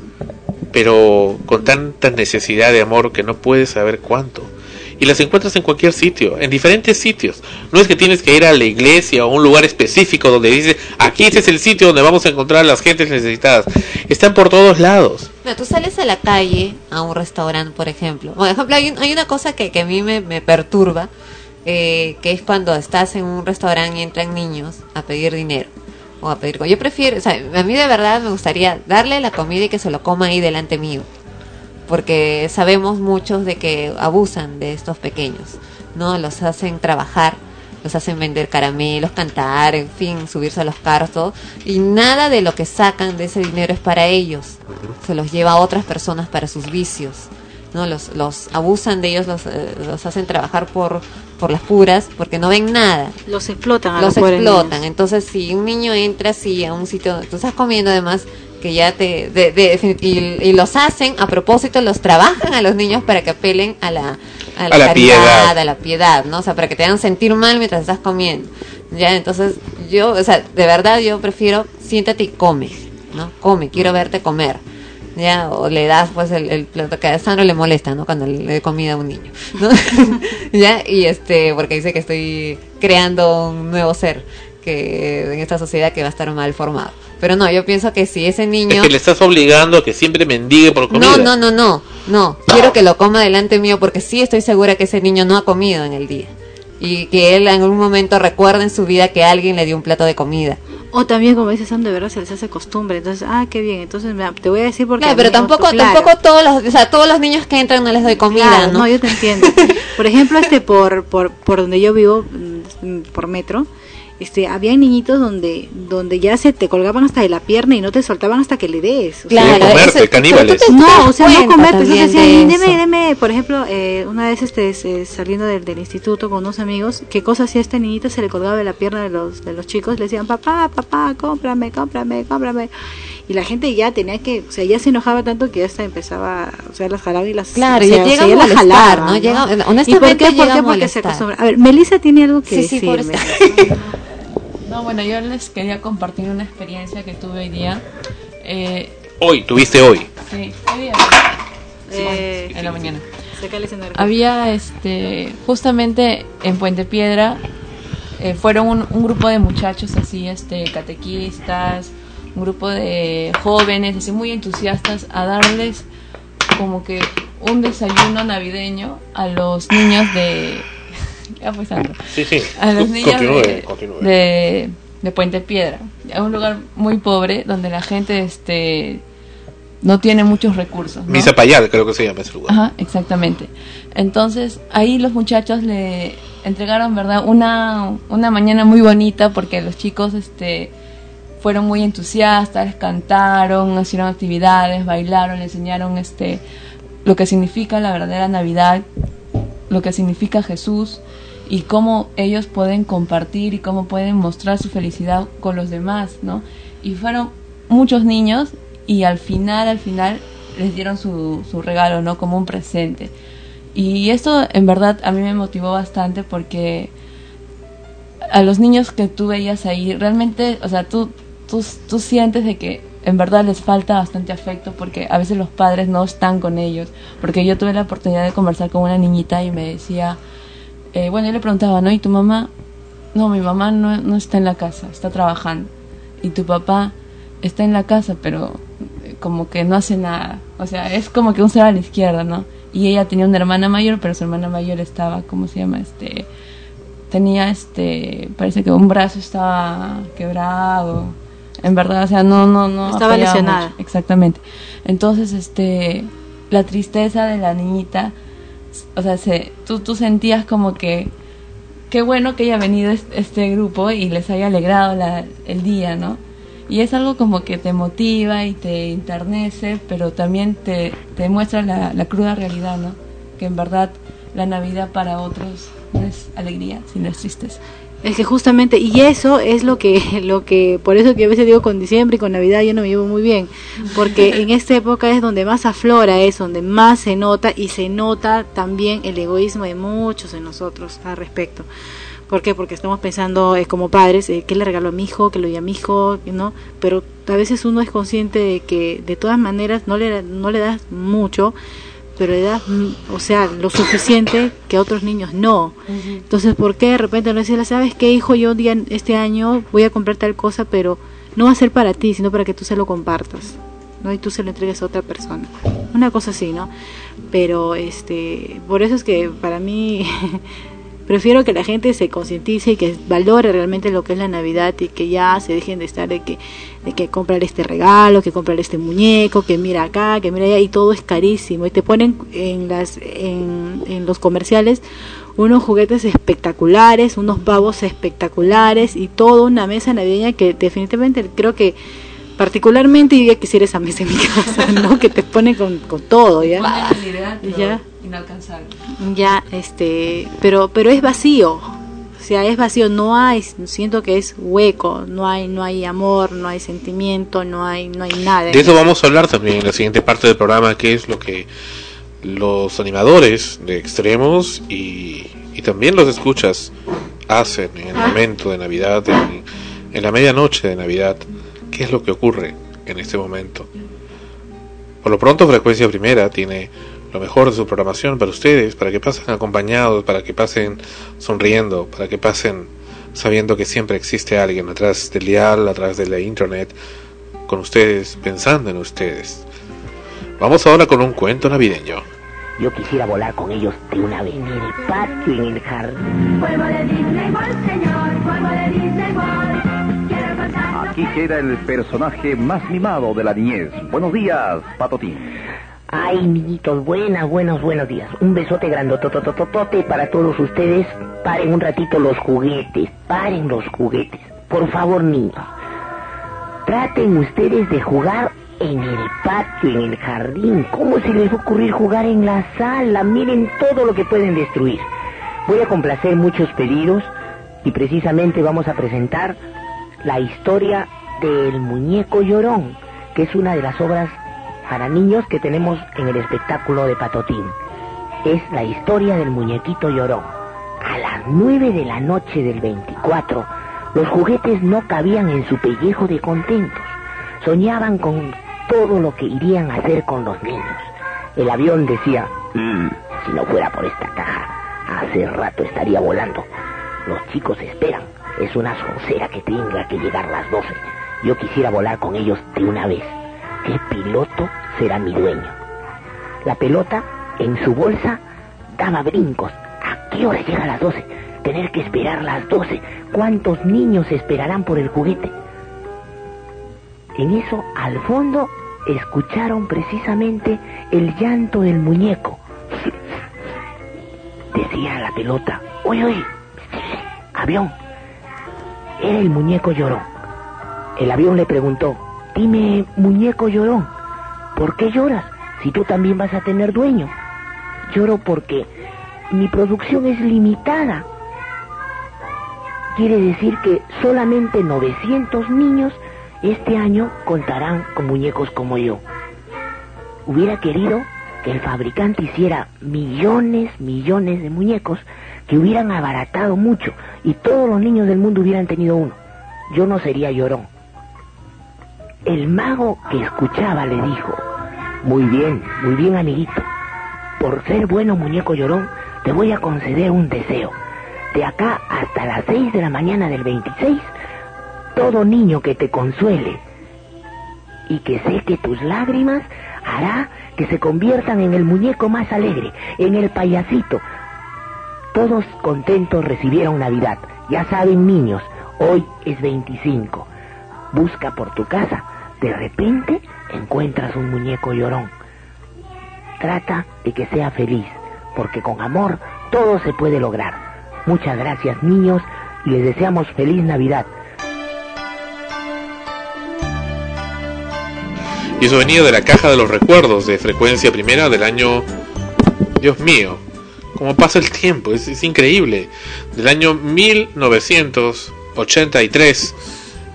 pero con tanta necesidad de amor que no puedes saber cuánto. Y las encuentras en cualquier sitio, en diferentes sitios. No es que tienes que ir a la iglesia o a un lugar específico donde dice, aquí este es el sitio donde vamos a encontrar a las gentes necesitadas. Están por todos lados. Mira, tú sales a la calle, a un restaurante, por ejemplo. Por ejemplo, hay, hay una cosa que, que a mí me, me perturba, eh, que es cuando estás en un restaurante y entran niños a pedir dinero. O a pedir... Yo prefiero, o sea, a mí de verdad me gustaría darle la comida y que se lo coma ahí delante mío. Porque sabemos muchos de que abusan de estos pequeños, ¿no? Los hacen trabajar, los hacen vender caramelos, cantar, en fin, subirse a los carros, todo. Y nada de lo que sacan de ese dinero es para ellos. Se los lleva a otras personas para sus vicios. ¿no? Los, los abusan de ellos, los, eh, los hacen trabajar por, por las puras, porque no ven nada. los explotan a Los pobres explotan. niños. Entonces, si un niño entra así a un sitio, tú estás comiendo además que ya te de- de- y, y los hacen a propósito los trabajan a los niños para que apelen a la a la, A la caridad, piedad. a la piedad no o sea para que te hagan sentir mal mientras estás comiendo ya entonces yo o sea de verdad yo prefiero siéntate y come no come quiero verte comer ya o le das pues el, el plato que a Sandro le molesta no cuando le doy comida a un niño ¿no? ya y este porque dice que estoy creando un nuevo ser que en esta sociedad que va a estar mal formado pero no yo pienso que si ese niño Es que le estás obligando a que siempre mendigue por comida. no, no, no, no, no. Quiero que lo coma delante mío porque sí estoy segura que ese niño no ha comido en el día. Y que él en algún momento recuerde en su vida que alguien le dio un plato de comida. O también como dices Sam de verdad se les hace costumbre entonces ah qué bien entonces me- te voy a decir porque Claro, pero tampoco, claro. tampoco todos los, o sea, todos los niños que entran no les doy comida, Claro, ¿no? yo te entiendo. Por ejemplo, este por, por, por donde yo vivo, mm, por metro, este, había niñitos donde, donde ya se te colgaban hasta de la pierna y no te soltaban hasta que le des. O sea, Claro, comerte, ese- caníbales. te- No, o sea, no comerte, decían, de deme, deme, por ejemplo, eh, una vez este, eh, saliendo del, del instituto con unos amigos, ¿qué cosa hacía este niñito? Se le colgaba de la pierna de los, de los chicos, le decían, papá, papá, cómprame, cómprame, cómprame. Y la gente ya tenía que, o sea, ya se enojaba tanto que ya hasta empezaba, o sea, las jalaba y las Claro, o sea, ya o llega sea, a ya las molestar, jalaba, ¿no? Llega- ¿Y por honestamente qué? ¿Por qué? a Porque se molestar. acostumbra. A ver, Melissa tiene algo que Sí, sí, por decirme. No, bueno, yo les quería compartir una experiencia que tuve hoy día. Eh, Hoy, tuviste hoy. sí, hoy día. Eh, en la mañana. Había, este, justamente en Puente Piedra, eh, fueron un, un grupo de muchachos así, este, catequistas, un grupo de jóvenes, así muy entusiastas, a darles como que un desayuno navideño a los niños de... Sí, sí. A los niños continúe, de, continúe. de, de Puente Piedra. Es un lugar muy pobre donde la gente este no tiene muchos recursos. ¿no? Misa Payal, creo que se llama ese lugar. Ajá, exactamente. Entonces, ahí los muchachos le entregaron, ¿verdad? Una, una mañana muy bonita porque los chicos este, fueron muy entusiastas, cantaron, hicieron actividades, bailaron, le enseñaron este, lo que significa la verdadera Navidad, lo que significa Jesús y cómo ellos pueden compartir y cómo pueden mostrar su felicidad con los demás, ¿no? Y fueron muchos niños y al final, al final les dieron su, su regalo, ¿no? Como un presente. Y esto en verdad a mí me motivó bastante porque a los niños que tú veías ahí, realmente, o sea, tú, tú, tú sientes de que en verdad les falta bastante afecto porque a veces los padres no están con ellos. Porque yo tuve la oportunidad de conversar con una niñita y me decía, eh, bueno, yo le preguntaba, ¿no? ¿Y tu mamá? No, mi mamá no, no está en la casa, está trabajando. ¿Y tu papá? Está en la casa, pero eh, como que no hace nada. O sea, es como que un ser a la izquierda, ¿no? Y ella tenía una hermana mayor, pero su hermana mayor estaba, ¿cómo se llama? Este, tenía este, parece que un brazo estaba quebrado. En verdad, o sea, no, no, no. Estaba lesionada. mucho. Exactamente. Entonces, este, la tristeza de la niñita, o sea, se, tú, tú sentías como que qué bueno que haya venido es- este grupo y les haya alegrado la- el día, ¿no? Y es algo como que te motiva y te internece, pero también te, te muestra la, la cruda realidad, ¿no? Que en verdad la Navidad para otros no es alegría, sino es tristeza. Es que justamente, y eso es lo que, lo que, por eso que a veces digo con diciembre y con Navidad yo no me llevo muy bien, porque en esta época es donde más aflora es, donde más se nota y se nota también el egoísmo de muchos de nosotros al respecto. ¿Por qué? Porque estamos pensando eh, como padres, eh, ¿qué le regalo a mi hijo? ¿Qué le doy a mi hijo? ¿No? Pero a veces uno es consciente de que de todas maneras no le, no le das mucho, pero das, mm, o sea, lo suficiente que a otros niños no. Entonces, ¿por qué de repente no decirle, sabes qué, hijo, yo día, este año voy a comprar tal cosa, pero no va a ser para ti, sino para que tú se lo compartas, ¿no? Y tú se lo entregues a otra persona. Una cosa así, ¿no? Pero, este, por eso es que para mí prefiero que la gente se concientice y que valore realmente lo que es la Navidad y que ya se dejen de estar de que de que comprar este regalo, que comprar este muñeco, que mira acá, que mira allá y todo es carísimo y te ponen en las en, en los comerciales unos juguetes espectaculares, unos pavos espectaculares y toda una mesa navideña que definitivamente creo que particularmente yo ya quisiera esa mesa en mi casa, ¿no? Que te ponen con, con todo, ¿ya? Ya. inalcanzable. Ya, este, pero pero es vacío. Sea, es vacío, no hay, siento que es hueco, no hay no hay amor, no hay sentimiento, no hay no hay nada. De eso vamos a hablar también en la siguiente parte del programa, que es lo que los animadores de extremos y, y también los escuchas hacen en el momento de Navidad, en, en la medianoche de Navidad. ¿Qué es lo que ocurre en este momento? Por lo pronto, Frecuencia Primera tiene lo mejor de su programación para ustedes, para que pasen acompañados, para que pasen sonriendo, para que pasen sabiendo que siempre existe alguien atrás del dial, atrás de la internet, con ustedes, pensando en ustedes. Vamos ahora con un cuento navideño. Yo quisiera volar con ellos de una vez en el patio, en el jardín. Vuelvo de Disney World, señor, vuelvo de Disney World. Aquí queda el personaje más mimado de la niñez. Buenos días, Patotín. Ay, niñitos, buenas, buenos, buenos días. Un besote grandototototote para todos ustedes. Paren un ratito los juguetes, paren los juguetes. Por favor, niños. Traten ustedes de jugar en el patio, en el jardín. ¿Cómo se les va a ocurrir jugar en la sala? Miren todo lo que pueden destruir. Voy a complacer muchos pedidos y precisamente vamos a presentar la historia del muñeco llorón, que es una de las obras para niños que tenemos en el espectáculo de Patotín. Es la historia del muñequito llorón. A las nueve de la noche del 24, los juguetes no cabían en su pellejo de contentos. Soñaban con todo lo que irían a hacer con los niños. El avión decía, "Mm, si no fuera por esta caja, hace rato estaría volando. Los chicos esperan. Es una soncera que tenga que llegar a las 12. Yo quisiera volar con ellos de una vez. El piloto será mi dueño. La pelota En su bolsa daba brincos. ¿A qué hora llega las 12? Tener que esperar las 12. ¿Cuántos niños esperarán por el juguete? En eso, al fondo, escucharon precisamente el llanto del muñeco. Decía la pelota, oye, oye, avión. Era el muñeco llorón. El avión le preguntó, dime, muñeco llorón, ¿por qué lloras si tú también vas a tener dueño? Lloro porque mi producción es limitada. Quiere decir que solamente 900 niños este año contarán con muñecos como yo. Hubiera querido que el fabricante hiciera millones, millones de muñecos que hubieran abaratado mucho y todos los niños del mundo hubieran tenido uno. Yo no sería llorón. El mago que escuchaba le dijo, muy bien, muy bien amiguito, por ser bueno muñeco llorón, te voy a conceder un deseo. De acá hasta las 6 de la mañana del 26, todo niño que te consuele y que seque tus lágrimas hará que se conviertan en el muñeco más alegre, en el payasito. Todos contentos recibieron Navidad. Ya saben, niños, hoy es 25. Busca por tu casa. De repente encuentras un muñeco llorón. Trata de que sea feliz, porque con amor todo se puede lograr. Muchas gracias, niños, y les deseamos feliz Navidad. Y eso venía de la caja de los recuerdos de frecuencia primera del año. Dios mío, cómo pasa el tiempo, es, es increíble. Del año 1983,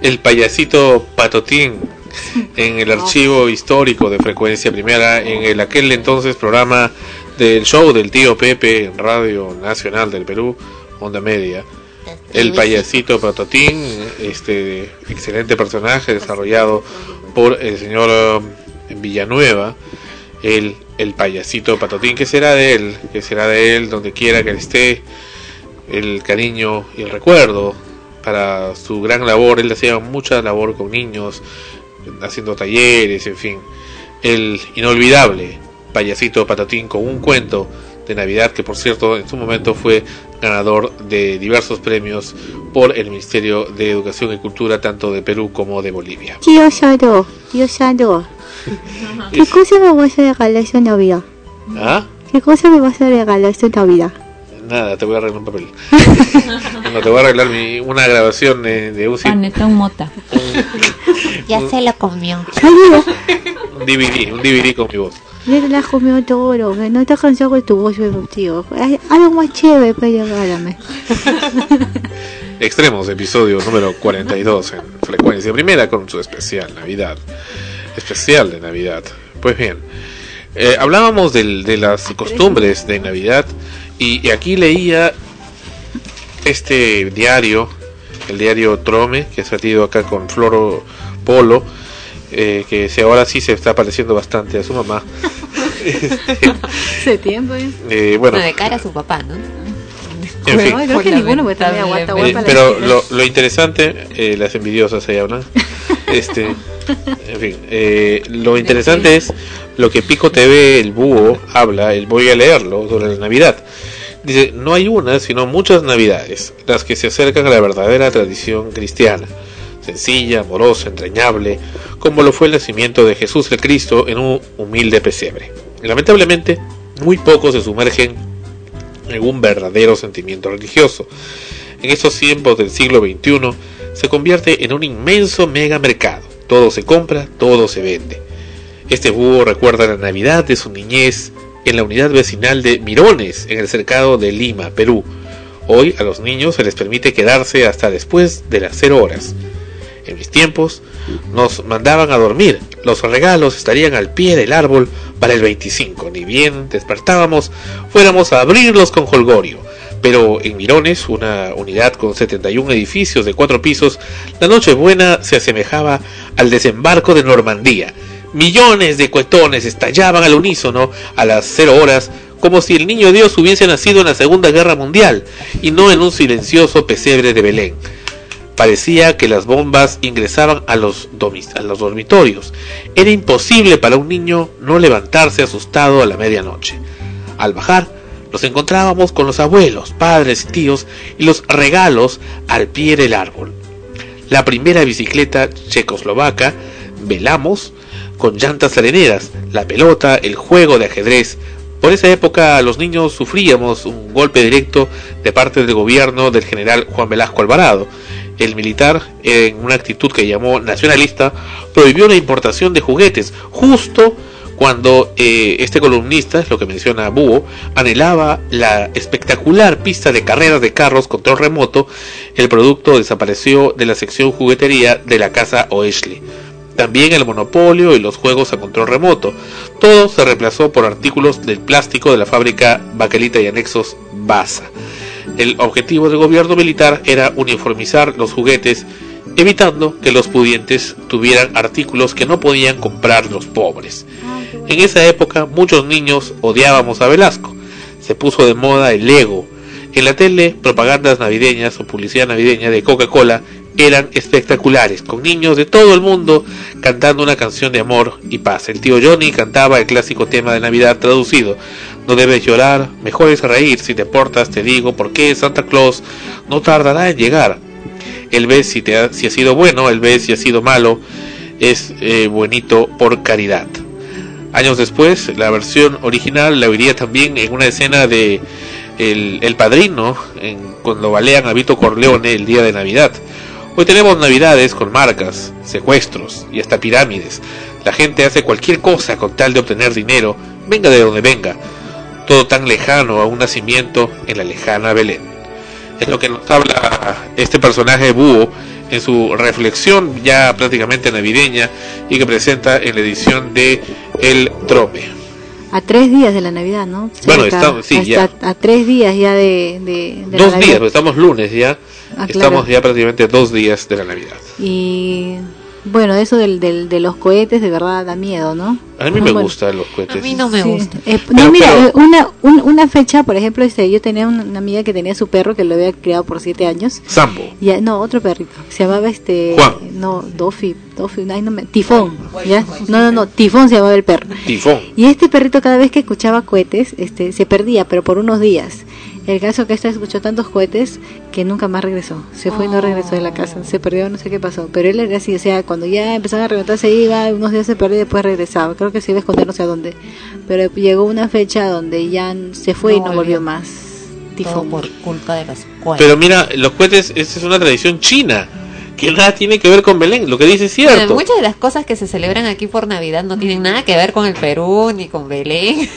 el payasito Patotín en el archivo histórico de frecuencia primera, en el aquel entonces programa del show del tío Pepe en Radio Nacional del Perú, Onda Media. El payasito Patotín, este excelente personaje desarrollado por el señor eh, Villanueva, el, el payasito Patotín, que será de él, que será de él donde quiera que esté, el cariño y el recuerdo para su gran labor, él hacía mucha labor con niños, haciendo talleres, en fin, el inolvidable payasito Patatín con un cuento de Navidad que por cierto en su momento fue ganador de diversos premios por el Ministerio de Educación y Cultura tanto de Perú como de Bolivia. Tío Sado, tío Sado, ¿qué cosa me vas a regalar esta Navidad? ¿Ah? ¿Qué cosa me vas a regalar esta Navidad? Nada, te voy a arreglar un papel. no, te voy a arreglar mi- una grabación de, de un, Panetón mota. Ya se lo comió. un DVD, un DVD con mi voz. Ya te la has comido todo, que no estás cansado con tu voz, tío. Hay Algo más chévere para regálame. Extremos, episodio número 42 en frecuencia primera con su especial Navidad. Especial de Navidad. Pues bien, eh, hablábamos del- de las costumbres de Navidad y, y aquí leía este diario, el diario Trome, que ha salido acá con Floro Polo, eh, que si ahora sí se está pareciendo bastante a su mamá. Hace tiempo, ¿eh? Eh, bueno, de cara a su papá, ¿no? en fin. creo que ninguno, también aguanta, Eh, aguanta la pero lo, lo interesante, eh, las envidiosas ahí hablan. Este, en fin, eh, lo interesante es lo que Pico TV, el búho, habla. El, voy a leerlo sobre la Navidad. Dice: No hay una, sino muchas Navidades, las que se acercan a la verdadera tradición cristiana, sencilla, amorosa, entrañable, como lo fue el nacimiento de Jesús el Cristo en un humilde pesebre. Lamentablemente, muy pocos se sumergen en un verdadero sentimiento religioso. En estos tiempos del siglo XXI se convierte en un inmenso mega mercado. Todo se compra, todo se vende. Este búho recuerda la Navidad de su niñez en la unidad vecinal de Mirones, en el cercado de Lima, Perú. Hoy a los niños se les permite quedarse hasta después de las 0 horas. En mis tiempos nos mandaban a dormir. Los regalos estarían al pie del árbol para el 25. Ni bien despertábamos, fuéramos a abrirlos con holgorio. Pero en Mirones, una unidad con 71 edificios de cuatro pisos, la Nochebuena se asemejaba al desembarco de Normandía. Millones de cuetones estallaban al unísono a las 0 horas como si el niño Dios hubiese nacido en la Segunda Guerra Mundial y no en un silencioso pesebre de Belén. Parecía que las bombas ingresaban a los, a los dormitorios. Era imposible para un niño no levantarse asustado a la medianoche. Al bajar, nos encontrábamos con los abuelos, padres y tíos y los regalos al pie del árbol. La primera bicicleta checoslovaca, velamos, con llantas areneras, la pelota, el juego de ajedrez. Por esa época los niños sufríamos un golpe directo de parte del gobierno del general Juan Velasco Alvarado. El militar, en una actitud que llamó nacionalista, prohibió la importación de juguetes, justo cuando eh, este columnista, es lo que menciona Búho, anhelaba la espectacular pista de carreras de carros control remoto, el producto desapareció de la sección juguetería de la casa Oeschli. También el monopolio y los juegos a control remoto. Todo se reemplazó por artículos del plástico de la fábrica Baquelita y Anexos Baza. El objetivo del gobierno militar era uniformizar los juguetes, evitando que los pudientes tuvieran artículos que no podían comprar los pobres. En esa época muchos niños odiábamos a Velasco. Se puso de moda el Lego. En la tele, propagandas navideñas o publicidad navideña de Coca-Cola eran espectaculares, con niños de todo el mundo cantando una canción de amor y paz. El tío Johnny cantaba el clásico tema de Navidad traducido. No debes llorar, mejor es reír, si te portas te digo por qué Santa Claus no tardará en llegar. Él ve si, te ha, si ha sido bueno, él ve si ha sido malo, es eh, buenito por caridad. Años después, la versión original la oiría también en una escena de El, el Padrino, en, cuando balean a Vito Corleone el día de Navidad. Hoy tenemos navidades con marcas, secuestros y hasta pirámides. La gente hace cualquier cosa con tal de obtener dinero, venga de donde venga. Todo tan lejano a un nacimiento en la lejana Belén. Es lo que nos habla este personaje Búho en su reflexión ya prácticamente navideña y que presenta en la edición de El Trome. A tres días de la Navidad, ¿no? Bueno, estamos- sí, ya. A tres días ya de, de, de la Dos Navidad. días, porque estamos lunes ya. Ah, claro. Estamos ya prácticamente dos días de la Navidad. Y bueno, eso del, del, de los cohetes de verdad da miedo, ¿no? A mí me Bueno, gustan los cohetes. no me Sí. gusta. Eh, Pero- no, mira, pero- una, un- una fecha, por ejemplo, este, yo tenía una, una amiga que tenía su perro que lo había criado por siete años. Sambo. Ya, no, otro perrito. Se llamaba este. Juan. No, Dofi. Dofi, ay, no me- Tifón. ¿ya? No, no, no, Tifón se llamaba el perro. Tifón. Y este perrito cada vez que escuchaba cohetes, este, se perdía, pero por unos días. El caso que esta escuchó tantos cohetes que nunca más regresó. Se fue y no regresó de la casa. Se perdió, no sé qué pasó. Pero él era así, o sea, cuando ya empezaban a reventar se iba, unos días se perdía y después regresaba. Creo que se iba a esconder no sé a dónde. Pero llegó una fecha donde ya se fue y No volvió. volvió más. Todo Tifón. por culpa de los cohetes. Pero mira, los cohetes, esa es una tradición china, que nada tiene que ver con Belén. Lo que dice es Bueno, cierto. muchas de las cosas que se celebran aquí por Navidad no tienen nada que ver con el Perú ni con Belén.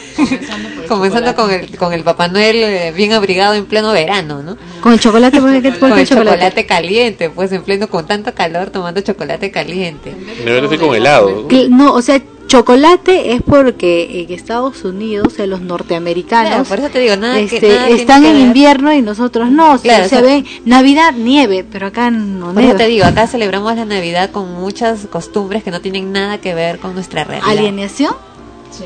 Comenzando con el, con el Papá Noel eh, bien abrigado en pleno verano, ¿no? Con el chocolate, ¿por qué? ¿Por Con qué el chocolate? chocolate caliente, pues en pleno con tanto calor tomando chocolate caliente. Me parece con helado. Que- No, o sea, chocolate es porque en Estados Unidos, sea, los norteamericanos, Claro, por eso te digo, nada que- este, nada tiene están que en invierno y nosotros no. o sea, Claro, se o sea- ve Navidad, nieve, pero acá no Por eso nieva. te digo, acá celebramos la Navidad con muchas costumbres que no tienen nada que ver con nuestra realidad. ¿Alienación? Sí.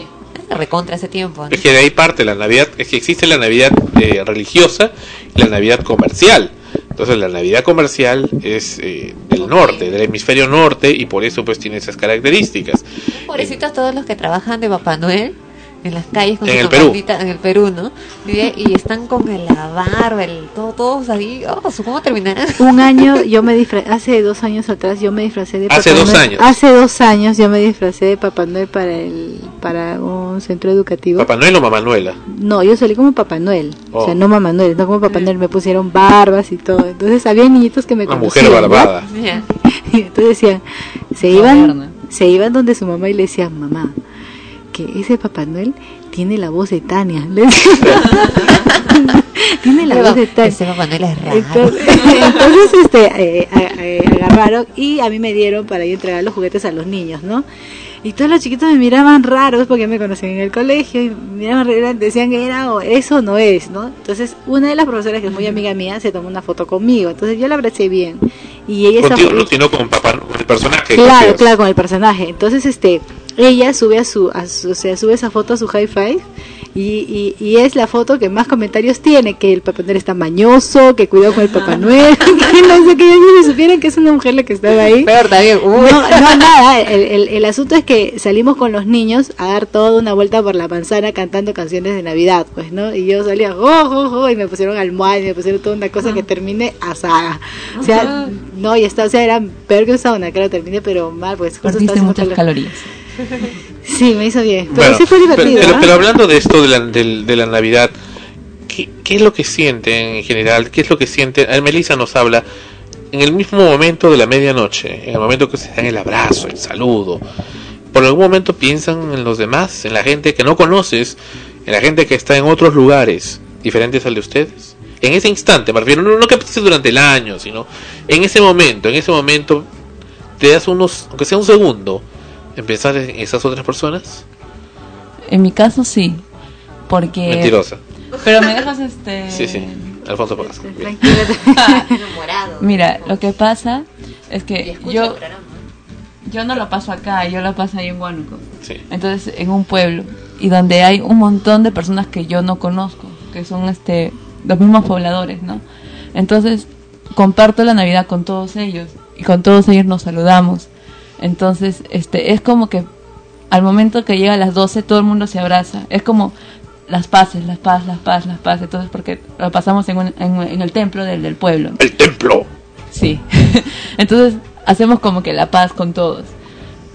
Recontra ese tiempo. ¿no? Es que de ahí parte la Navidad, es que existe la Navidad eh, religiosa y la Navidad comercial. Entonces la Navidad comercial es eh, del norte, del hemisferio norte y por eso pues tiene esas características. Pobrecitos todos los que trabajan de Papá Noel en las calles con En su el Perú. en el Perú, ¿no? Y, y están con el- la barba, el, todo, todos ahí. Oh, ¿Cómo terminarán? Un año yo me disfracé, hace dos años atrás yo me disfracé de Hace Papá dos Noel. años. Hace dos años yo me disfracé de Papá Noel para el para un centro educativo. Papá Noel o Mamá Noela. No, yo salí como Papá Noel, o sea, Oh. no Mamá Noel, no como Papá Noel, me pusieron barbas y todo. Entonces había niñitos que me Una conocían. mujer barbada. Ya. Y entonces decían, se iban, se iban donde su mamá y le decían, mamá, que ese Papá Noel tiene la voz de Tania. Tiene la Pero voz de Tania. Ese Papá Noel es raro. Entonces, entonces, este, eh, a- eh, agarraron y a mí me dieron para ir a entregar los juguetes a los niños, ¿no? Y todos los chiquitos me miraban raros porque me conocían en el colegio y me miraban raros, decían que era o eso no es, ¿no? Entonces, una de las profesoras que es muy amiga mía se tomó una foto conmigo, entonces yo la abracé bien y ella Contigo, no, con, papá, con el personaje. Claro, claro, con el personaje. Entonces, este, ella sube a su, a su- o sea, sube esa foto a su high five Y, y, y es la foto que más comentarios tiene, que el Papá Noel está mañoso, que cuidado con el Papá Noel, que no sé, que ya ni supieran que es una mujer la que estaba ahí. Peor también. uy. No, no, nada, el, el, el asunto es que salimos con los niños a dar toda una vuelta por la manzana cantando canciones de Navidad, pues, ¿no? Y yo salía, oh, oh, oh, y me pusieron almohada y me pusieron toda una cosa que terminé asada. O sea, no, y está, o sea, era peor que un sauna, claro, terminé, pero mal, pues justo Perdiste muchas calorías. Sí, me hizo bien. Pero Bueno, sí fue pero, divertido. pero- pero hablando de esto de la, de la Navidad, ¿qué, qué es lo que sienten en general? ¿Qué es lo que sienten? Eh, Melissa nos habla en el mismo momento de la medianoche, en el momento que se dan el abrazo, el saludo. ¿Por algún momento piensan en los demás, en la gente que no conoces, en la gente que está en otros lugares diferentes al de ustedes? En ese instante, me refiero, no, no que pase durante el año, sino en ese momento, en ese momento, te das unos, aunque sea un segundo, pensar en esas otras personas. En mi caso sí, porque... Mentirosa. Pero me dejas este... Sí, sí. Alfonso Paz. Mira, lo que pasa es que yo yo no lo paso acá, yo lo paso ahí en Huánuco. Sí. Entonces, en un pueblo y donde hay un montón de personas que yo no conozco, que son este los mismos pobladores, ¿no? Entonces, comparto la Navidad con todos ellos y con todos ellos nos saludamos. Entonces, este es como que al momento que llega a las 12 todo el mundo se abraza. Es como las paces, las paz, las paz, las paz. Entonces, porque lo pasamos en, un- en, en el templo del, del pueblo. El templo. Sí. Entonces hacemos como que la paz con todos.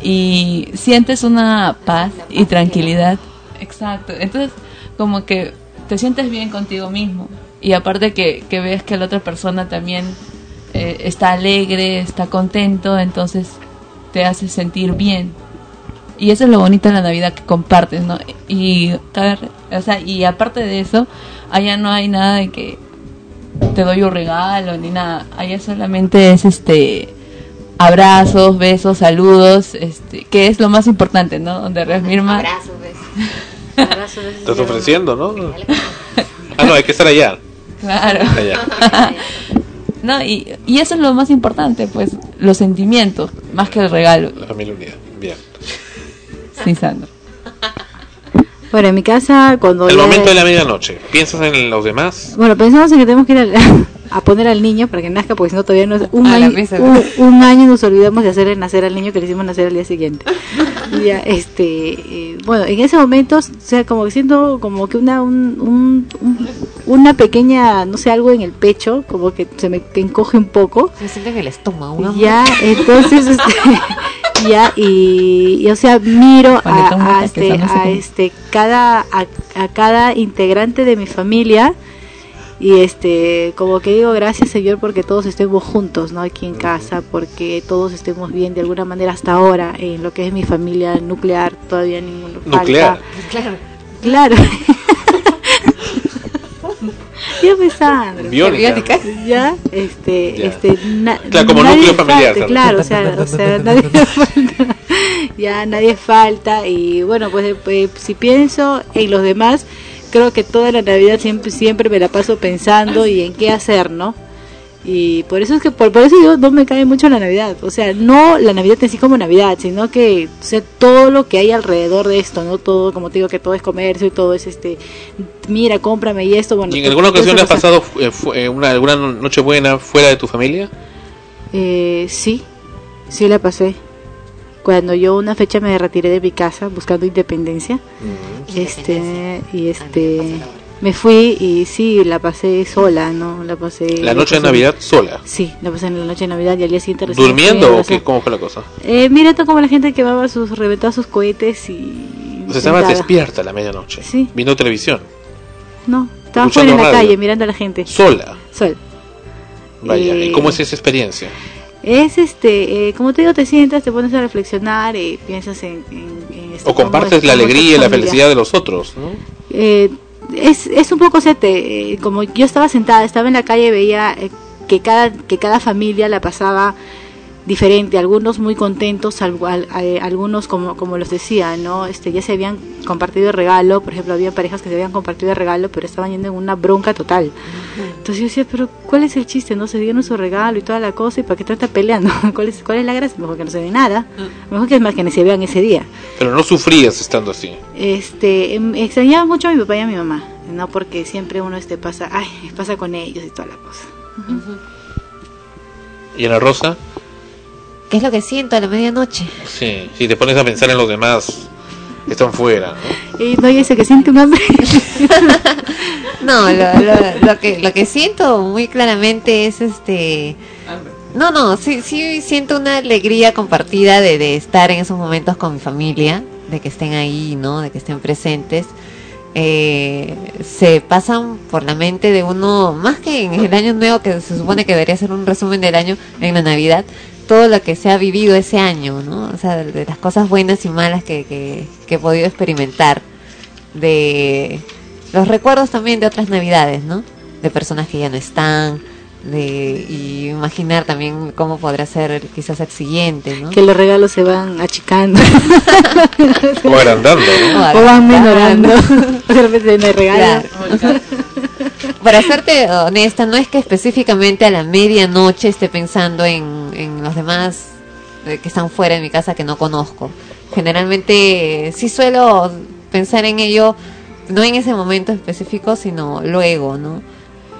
Y sientes una paz y tranquilidad. Exacto. Entonces como que te sientes bien contigo mismo. Y aparte que, que ves que la otra persona también eh, está alegre, está contento, entonces te hace sentir bien. Y eso es lo bonito de la Navidad que compartes, ¿no? Y, o sea, y aparte de eso, allá no hay nada de que te doy un regalo ni nada. Allá solamente es este abrazos, besos, saludos, este, que es lo más importante, ¿no? Donde reafirma Abrazos, besos. Estás ofreciendo, ¿no? Ah, no, hay que estar allá. Claro. Allá. no, y, y eso es lo más importante, pues, los sentimientos, más que el regalo. La familia unida. Bien. Sí, Sandra. Bueno, en mi casa, cuando. El momento de la medianoche. ¿Piensas en los demás? Bueno, pensamos en que tenemos que ir a, a poner al niño para que nazca, porque si no todavía no. Un, A la año, un, un año nos olvidamos de hacerle nacer al niño que le hicimos nacer al día siguiente. Ya, este, eh, bueno, en ese momento, o sea, como que siento como que una, un, un- un- una pequeña, no sé, algo en el pecho, como que se me encoge un poco. Se siente en el estómago. ¿no? Ya, entonces, este, ya, y, y, o sea, miro a, a este, a este, cada, a, a cada integrante de mi familia y este, como que digo, gracias Señor porque todos estemos juntos, ¿no? Aquí en casa, porque todos estemos bien de alguna manera hasta ahora, en lo que es mi familia nuclear, todavía ninguno falta. Nuclear. Claro. Claro. ya pensando. Biónica. Ya, este, Ya. este, na- Claro, como nadie núcleo familiar, claro, o sea, o sea, nadie falta, ya nadie falta y bueno, pues, eh, si pienso en los demás, creo que toda la Navidad siempre, siempre me la paso pensando y en qué hacer, ¿no? Y por eso es que, por, por eso yo no me cae mucho la Navidad. O sea, no la Navidad en sí como Navidad, sino que o sea, todo lo que hay alrededor de esto, ¿no? Todo, como te digo, que todo es comercio y todo es este, mira, cómprame y esto, bueno. ¿Y en alguna ocasión le has pasado eh, eh, una, alguna noche buena fuera de tu familia? Eh, sí, sí la pasé. Cuando yo una fecha me retiré de mi casa buscando independencia, este, y este, me fui y sí, la pasé sola, ¿no? La pasé. La noche de pasé- Navidad sola. Sí, la pasé en la noche de Navidad y al día siguiente fui ¿Durmiendo o qué? ¿Cómo fue la cosa? Eh, mira todo como la gente quemaba sus, reventaba sus cohetes y... O sea, sentada. despierta a la medianoche. Sí. Viendo televisión. No, estaba fuera en la radio. calle mirando a la gente. Sola. Sol. Vaya. ¿Y Eh, cómo es esa experiencia? Es este, eh, como te digo, te sientas, te pones a reflexionar y piensas en... en- en esto, O compartes la alegría y la felicidad de los otros, ¿no? Eh, es, es un poco, o sea, te- eh, como yo estaba sentada, estaba en la calle y veía eh, que, cada, que cada familia la pasaba diferente, algunos muy contentos, al- al- a- algunos como como los decía, ¿no? Este ya se habían compartido el regalo, por ejemplo, había parejas que se habían compartido el regalo, pero estaban yendo en una bronca total. Entonces yo decía, pero ¿cuál es el chiste? No se dieron su regalo y toda la cosa y para qué trata peleando? ¿Cuál es cuál es la gracia? Mejor que no se ve nada. Mejor que es más que ni se vean ese día. Pero no sufrías estando así. Este, em, extrañaba mucho a mi papá y a mi mamá, no porque siempre uno este pasa, ay, pasa con ellos y toda la cosa. ¿Y en la rosa? ¿Qué es lo que siento a la medianoche? Sí, si te pones a pensar en los demás que están fuera, ¿no? Y no hay ese que siente un hambre. No, lo, lo- lo que lo que siento muy claramente es este no, no, sí, sí siento una alegría compartida de, de estar en esos momentos con mi familia, de que estén ahí, ¿no? De que estén presentes. Eh, se pasan por la mente de uno, más que en el año nuevo, que se supone que debería ser un resumen del año en la Navidad, todo lo que se ha vivido ese año, ¿no? O sea, de las cosas buenas y malas que, que, que he podido experimentar, de los recuerdos también de otras Navidades, ¿no? De personas que ya no están, de y imaginar también cómo podrá ser quizás el siguiente, ¿no? que los regalos se van achicando. O agrandando, ¿no? o van menorando. De repente no hay regalo. Claro. Para serte honesta, no es que específicamente a la medianoche esté pensando en, los demás eh, que están fuera de mi casa que no conozco. Generalmente eh, sí suelo pensar en ello, no en ese momento específico, sino luego, ¿no?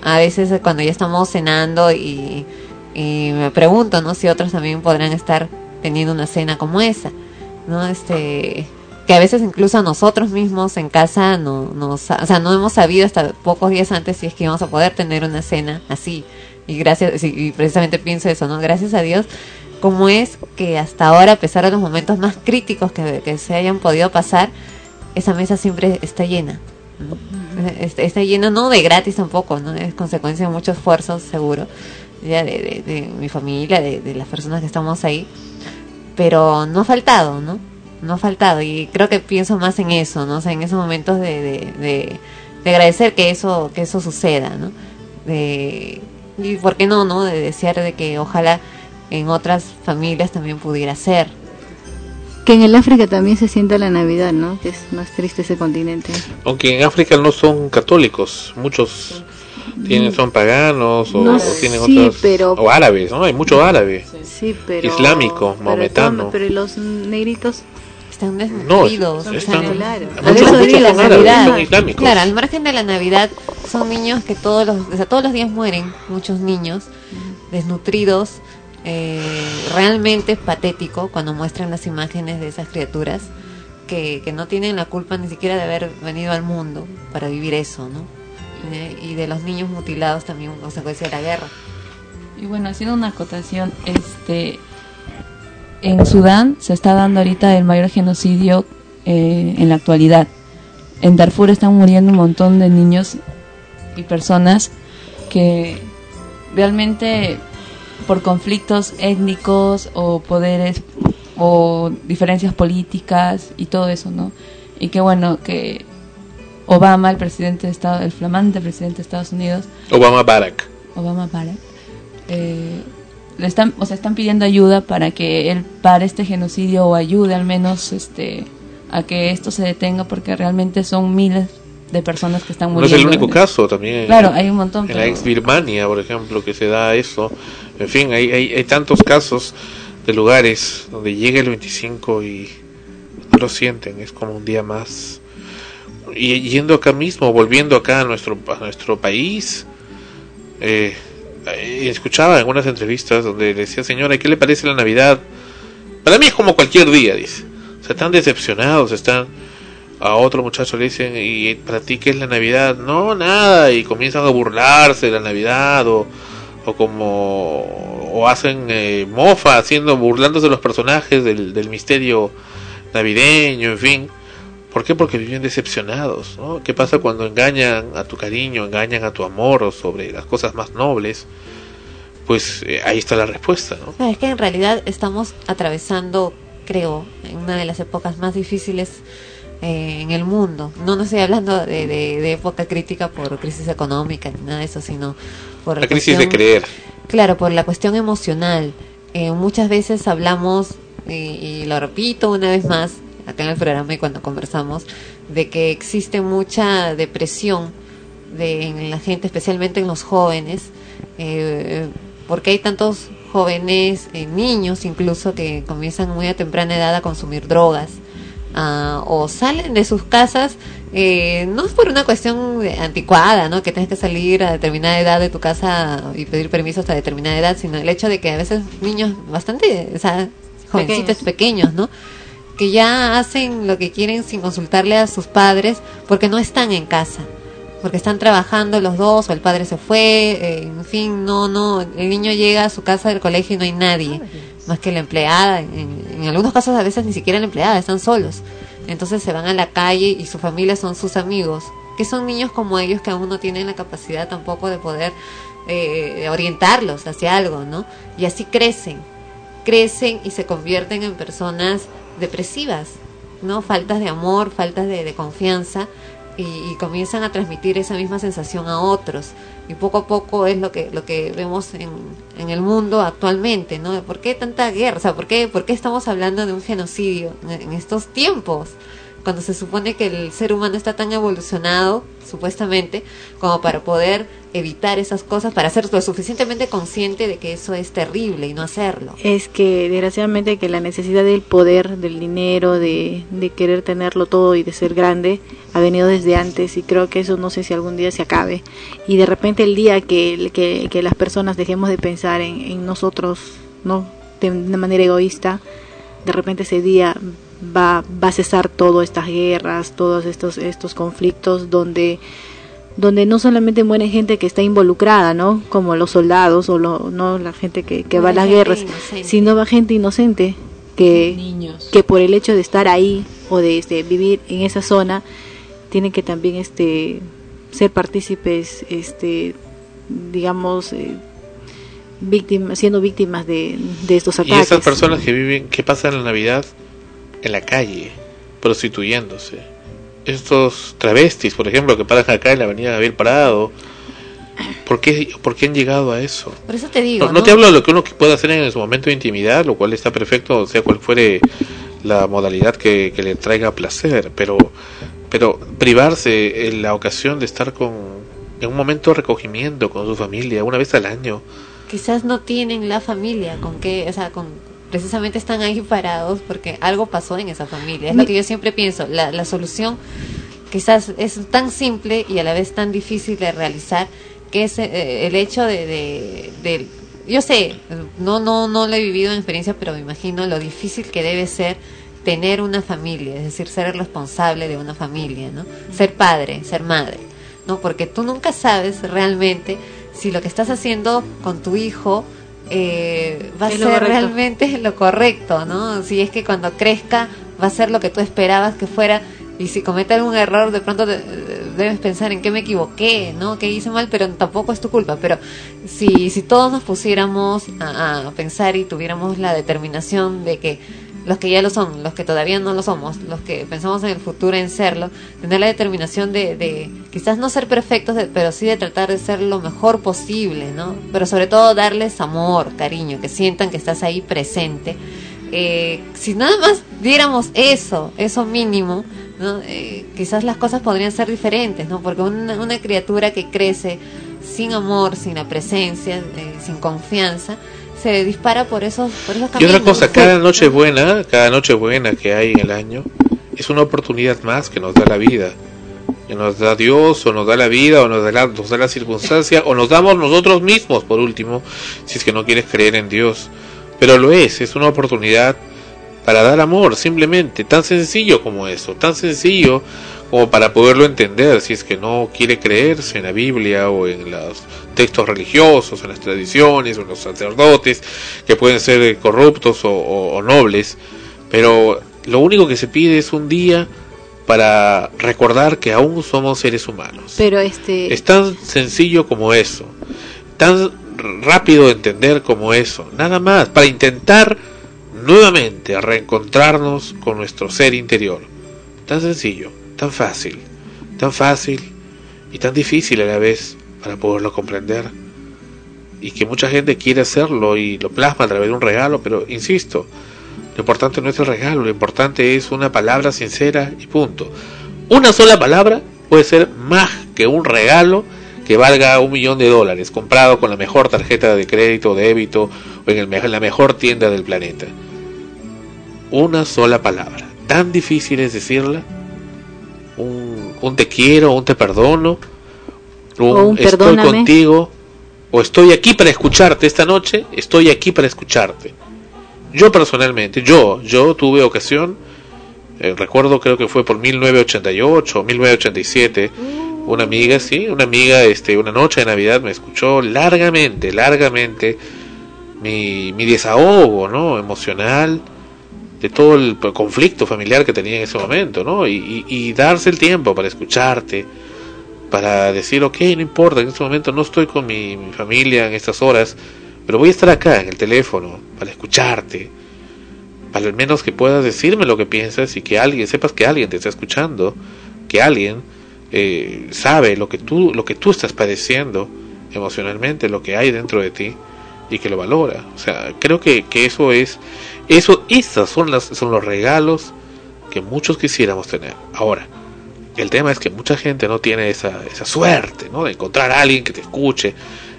A veces eh, cuando ya estamos cenando y, y me pregunto, ¿no? Si otros también podrán estar teniendo una cena como esa, ¿no? Este que a veces incluso a nosotros mismos en casa no, no, sa- o sea, no hemos sabido hasta pocos días antes si es que íbamos a poder tener una cena así. Y gracias, y precisamente pienso eso, ¿no? Gracias a Dios, como es que hasta ahora, a pesar de los momentos más críticos que, que se hayan podido pasar, esa mesa siempre está llena. ¿no? Está, está llena, no de gratis tampoco, ¿no? Es consecuencia de mucho esfuerzo, seguro, ya de, de- de mi familia, de, de las personas que estamos ahí. Pero no ha faltado, ¿no? No ha faltado. Y creo que pienso más en eso, ¿no? O sea, en esos momentos de, de, de, de agradecer que eso, que eso suceda, ¿no? De, y por qué no, ¿no? De desear de que ojalá en otras familias también pudiera ser. Que en el África también se sienta la Navidad, ¿no? Que es más triste ese continente. Aunque en África no son católicos, muchos tienen son paganos o, No, o tienen sí, otras pero- o árabes, ¿no? Hay mucho árabe. Sí, pero... Islámico, maometano. Pero, los negritos... Están No, desnutridos. están- o sea, claro. por eso digo, la árabes, Navidad- son islámicos. Claro, al margen de la Navidad, son niños que todos los, o sea, todos los días mueren, muchos niños desnutridos. eh, realmente es patético cuando muestran las imágenes de esas criaturas que, que no tienen la culpa ni siquiera de haber venido al mundo para vivir eso, ¿no? Eh, Y de los niños mutilados también, consecuencia de la guerra. Y bueno, haciendo una acotación, este, en Sudán se está dando ahorita el mayor genocidio eh, en la actualidad. En Darfur están muriendo un montón de niños y personas que realmente por conflictos étnicos o poderes o diferencias políticas y todo eso, ¿no? Y que bueno, que Obama, el presidente de Estado, el flamante presidente de Estados Unidos, Obama Barack. Obama Barack, eh, le están, o sea, están pidiendo ayuda para que él pare este genocidio o ayude al menos este a que esto se detenga porque realmente son miles de personas que están No muriendo. es el único caso, también Claro, hay un montón. En la ex Birmania, por ejemplo, que se da eso. En fin, hay, hay, hay tantos casos de lugares donde llega el 25 y no lo sienten, es como un día más. Y yendo acá mismo, volviendo acá a nuestro, a nuestro país, eh, escuchaba en unas entrevistas donde decía, señora, ¿qué le parece la Navidad? Para mí es como cualquier día, dice. O sea, están decepcionados, están... A otro muchacho le dicen, ¿y para ti qué es la Navidad? No, nada, y comienzan a burlarse de la Navidad, o, o como... o hacen eh, mofa, haciendo, burlándose de los personajes del, del misterio navideño, en fin. ¿Por qué? Porque viven decepcionados, ¿no? ¿Qué pasa cuando engañan a tu cariño, engañan a tu amor o sobre las cosas más nobles? Pues eh, ahí está la respuesta, ¿no? No, es que en realidad estamos atravesando, creo, en una de las épocas más difíciles eh, en el mundo. No, no estoy hablando de, de- de época crítica por crisis económica ni nada de eso, sino por La crisis de creer. Claro, por la cuestión emocional. Eh, muchas veces hablamos, y, y lo repito una vez más, acá en el programa y cuando conversamos, de que existe mucha depresión de, en la gente, especialmente en los jóvenes, eh, porque hay tantos jóvenes, eh, niños incluso, que comienzan muy a temprana edad a consumir drogas. ah, o salen de sus casas, eh, no es por una cuestión anticuada, ¿no? Que tienes que salir a determinada edad de tu casa y pedir permiso hasta determinada edad, sino el hecho de que a veces niños bastante, o sea, jovencitos pequeños, ¿no? Que ya hacen lo que quieren sin consultarle a sus padres porque no están en casa porque están trabajando los dos o el padre se fue, eh, en fin, no, no, el niño llega a su casa del colegio y no hay nadie, más que la empleada, en, en algunos casos a veces ni siquiera la empleada, están solos, entonces se van a la calle y su familia son sus amigos, que son niños como ellos que aún no tienen la capacidad tampoco de poder eh, orientarlos hacia algo, ¿no? Y así crecen, crecen y se convierten en personas depresivas, ¿no? Faltas de amor, faltas de, confianza y, comienzan a transmitir esa misma sensación a otros. Y poco a poco es lo que, lo que vemos en, en el mundo actualmente, ¿no? ¿Por qué tanta guerra? O sea, ¿por qué, por qué estamos hablando de un genocidio en, en estos tiempos? Cuando se supone que el ser humano está tan evolucionado, supuestamente, como para poder evitar esas cosas, para ser lo suficientemente consciente de que eso es terrible y no hacerlo. Es que desgraciadamente que la necesidad del poder, del dinero, de, de querer tenerlo todo y de ser grande ha venido desde antes y creo que eso no sé si algún día se acabe. Y de repente el día que, que, las personas dejemos de pensar en, nosotros, no de una manera egoísta, de repente ese día va, va a cesar todas estas guerras, todos estos, estos conflictos donde donde no solamente muere gente que está involucrada, ¿no? Como los soldados o lo, no la gente que, que va a las guerras, inocente. sino va gente inocente que, que por el hecho de estar ahí o de este, vivir en esa zona tienen que también este ser partícipes, este digamos eh, víctimas, siendo víctimas de, de estos Y ataques. esas personas que viven, que pasan la Navidad en la calle, prostituyéndose. Estos travestis, por ejemplo, que paran acá en la avenida Gabriel Parado. ¿Por qué, ¿Por qué han llegado a eso? Por eso te digo, No, no te hablo de lo que uno puede hacer en su momento de intimidad, lo cual está perfecto, sea cual fuere la modalidad que, que le traiga placer, pero, pero privarse en la ocasión de estar con, en un momento de recogimiento con su familia, una vez al año, quizás no tienen la familia con que, o sea, con precisamente están ahí parados porque algo pasó en esa familia. Es lo que yo siempre pienso, la, la solución quizás es tan simple y a la vez tan difícil de realizar que es eh, el hecho de, de, de- yo sé, no no no lo he vivido en experiencia, pero me imagino lo difícil que debe ser tener una familia, es decir, ser el responsable de una familia, ¿no? Ser padre, ser madre, ¿no? Porque tú nunca sabes realmente si lo que estás haciendo con tu hijo eh, va a ser correcto. realmente lo correcto, ¿no? Si es que cuando crezca va a ser lo que tú esperabas que fuera y si comete algún error de pronto de- debes pensar en qué me equivoqué, ¿no? ¿Qué hice mal? Pero tampoco es tu culpa. Pero si, si todos nos pusiéramos a, a pensar y tuviéramos la determinación de que los que ya lo son, los que todavía no lo somos, los que pensamos en el futuro en serlo, tener la determinación de, de quizás no ser perfectos, de- pero sí de tratar de ser lo mejor posible, ¿no? Pero sobre todo darles amor, cariño, que sientan que estás ahí presente. Eh, si nada más diéramos eso, eso mínimo, ¿no? Eh, quizás las cosas podrían ser diferentes, ¿no? Porque una, una criatura que crece sin amor, sin la presencia, eh, sin confianza, se dispara por esos, por esos Y caminos. otra cosa, cada noche buena, cada noche buena que hay en el año, es una oportunidad más que nos da la vida. Que nos da Dios, o nos da la vida, o nos da la, nos da la circunstancia, o nos damos nosotros mismos, por último, si es que no quieres creer en Dios. Pero lo es, es una oportunidad para dar amor, simplemente, tan sencillo como eso, tan sencillo como para poderlo entender, si es que no quiere creerse en la Biblia o en los textos religiosos, en las tradiciones, o en los sacerdotes, que pueden ser eh, corruptos o, o- o nobles, pero lo único que se pide es un día para recordar que aún somos seres humanos. Pero este Es tan sencillo como eso, tan rápido de entender como eso, nada más, para intentar nuevamente reencontrarnos con nuestro ser interior. Tan sencillo, tan fácil, tan fácil y tan difícil a la vez para poderlo comprender. y que mucha gente quiere hacerlo y lo plasma a través de un regalo, pero insisto, lo importante no es el regalo, lo importante es una palabra sincera y punto. Una sola palabra puede ser más que un regalo que valga un millón de dólares, comprado con la mejor tarjeta de crédito o débito o en, en la mejor tienda del planeta. Una sola palabra. Tan difícil es decirla. Un, te quiero, un te perdono, un, O un estoy perdóname. contigo, o estoy aquí para escucharte esta noche, estoy aquí para escucharte. Yo personalmente, yo, yo tuve ocasión, eh, recuerdo creo que fue por 1988 o 1987, una amiga, sí, una amiga, este, una noche de Navidad me escuchó largamente, largamente mi, mi desahogo, ¿no? Emocional, de todo el conflicto familiar que tenía en ese momento, ¿no? Y, y- y darse el tiempo para escucharte, para decir, ok, no importa, en este momento no estoy con mi, mi familia en estas horas, pero voy a estar acá en el teléfono para escucharte, para al menos que puedas decirme lo que piensas y que alguien, sepas que alguien te está escuchando, que alguien eh, sabe lo que tú, lo que tú estás padeciendo emocionalmente, lo que hay dentro de ti y que lo valora. O sea, creo que, que eso es, eso, esas son las, son los regalos que muchos quisiéramos tener. Ahora, el tema es que mucha gente no tiene esa, esa suerte, ¿no? De encontrar a alguien que te escuche.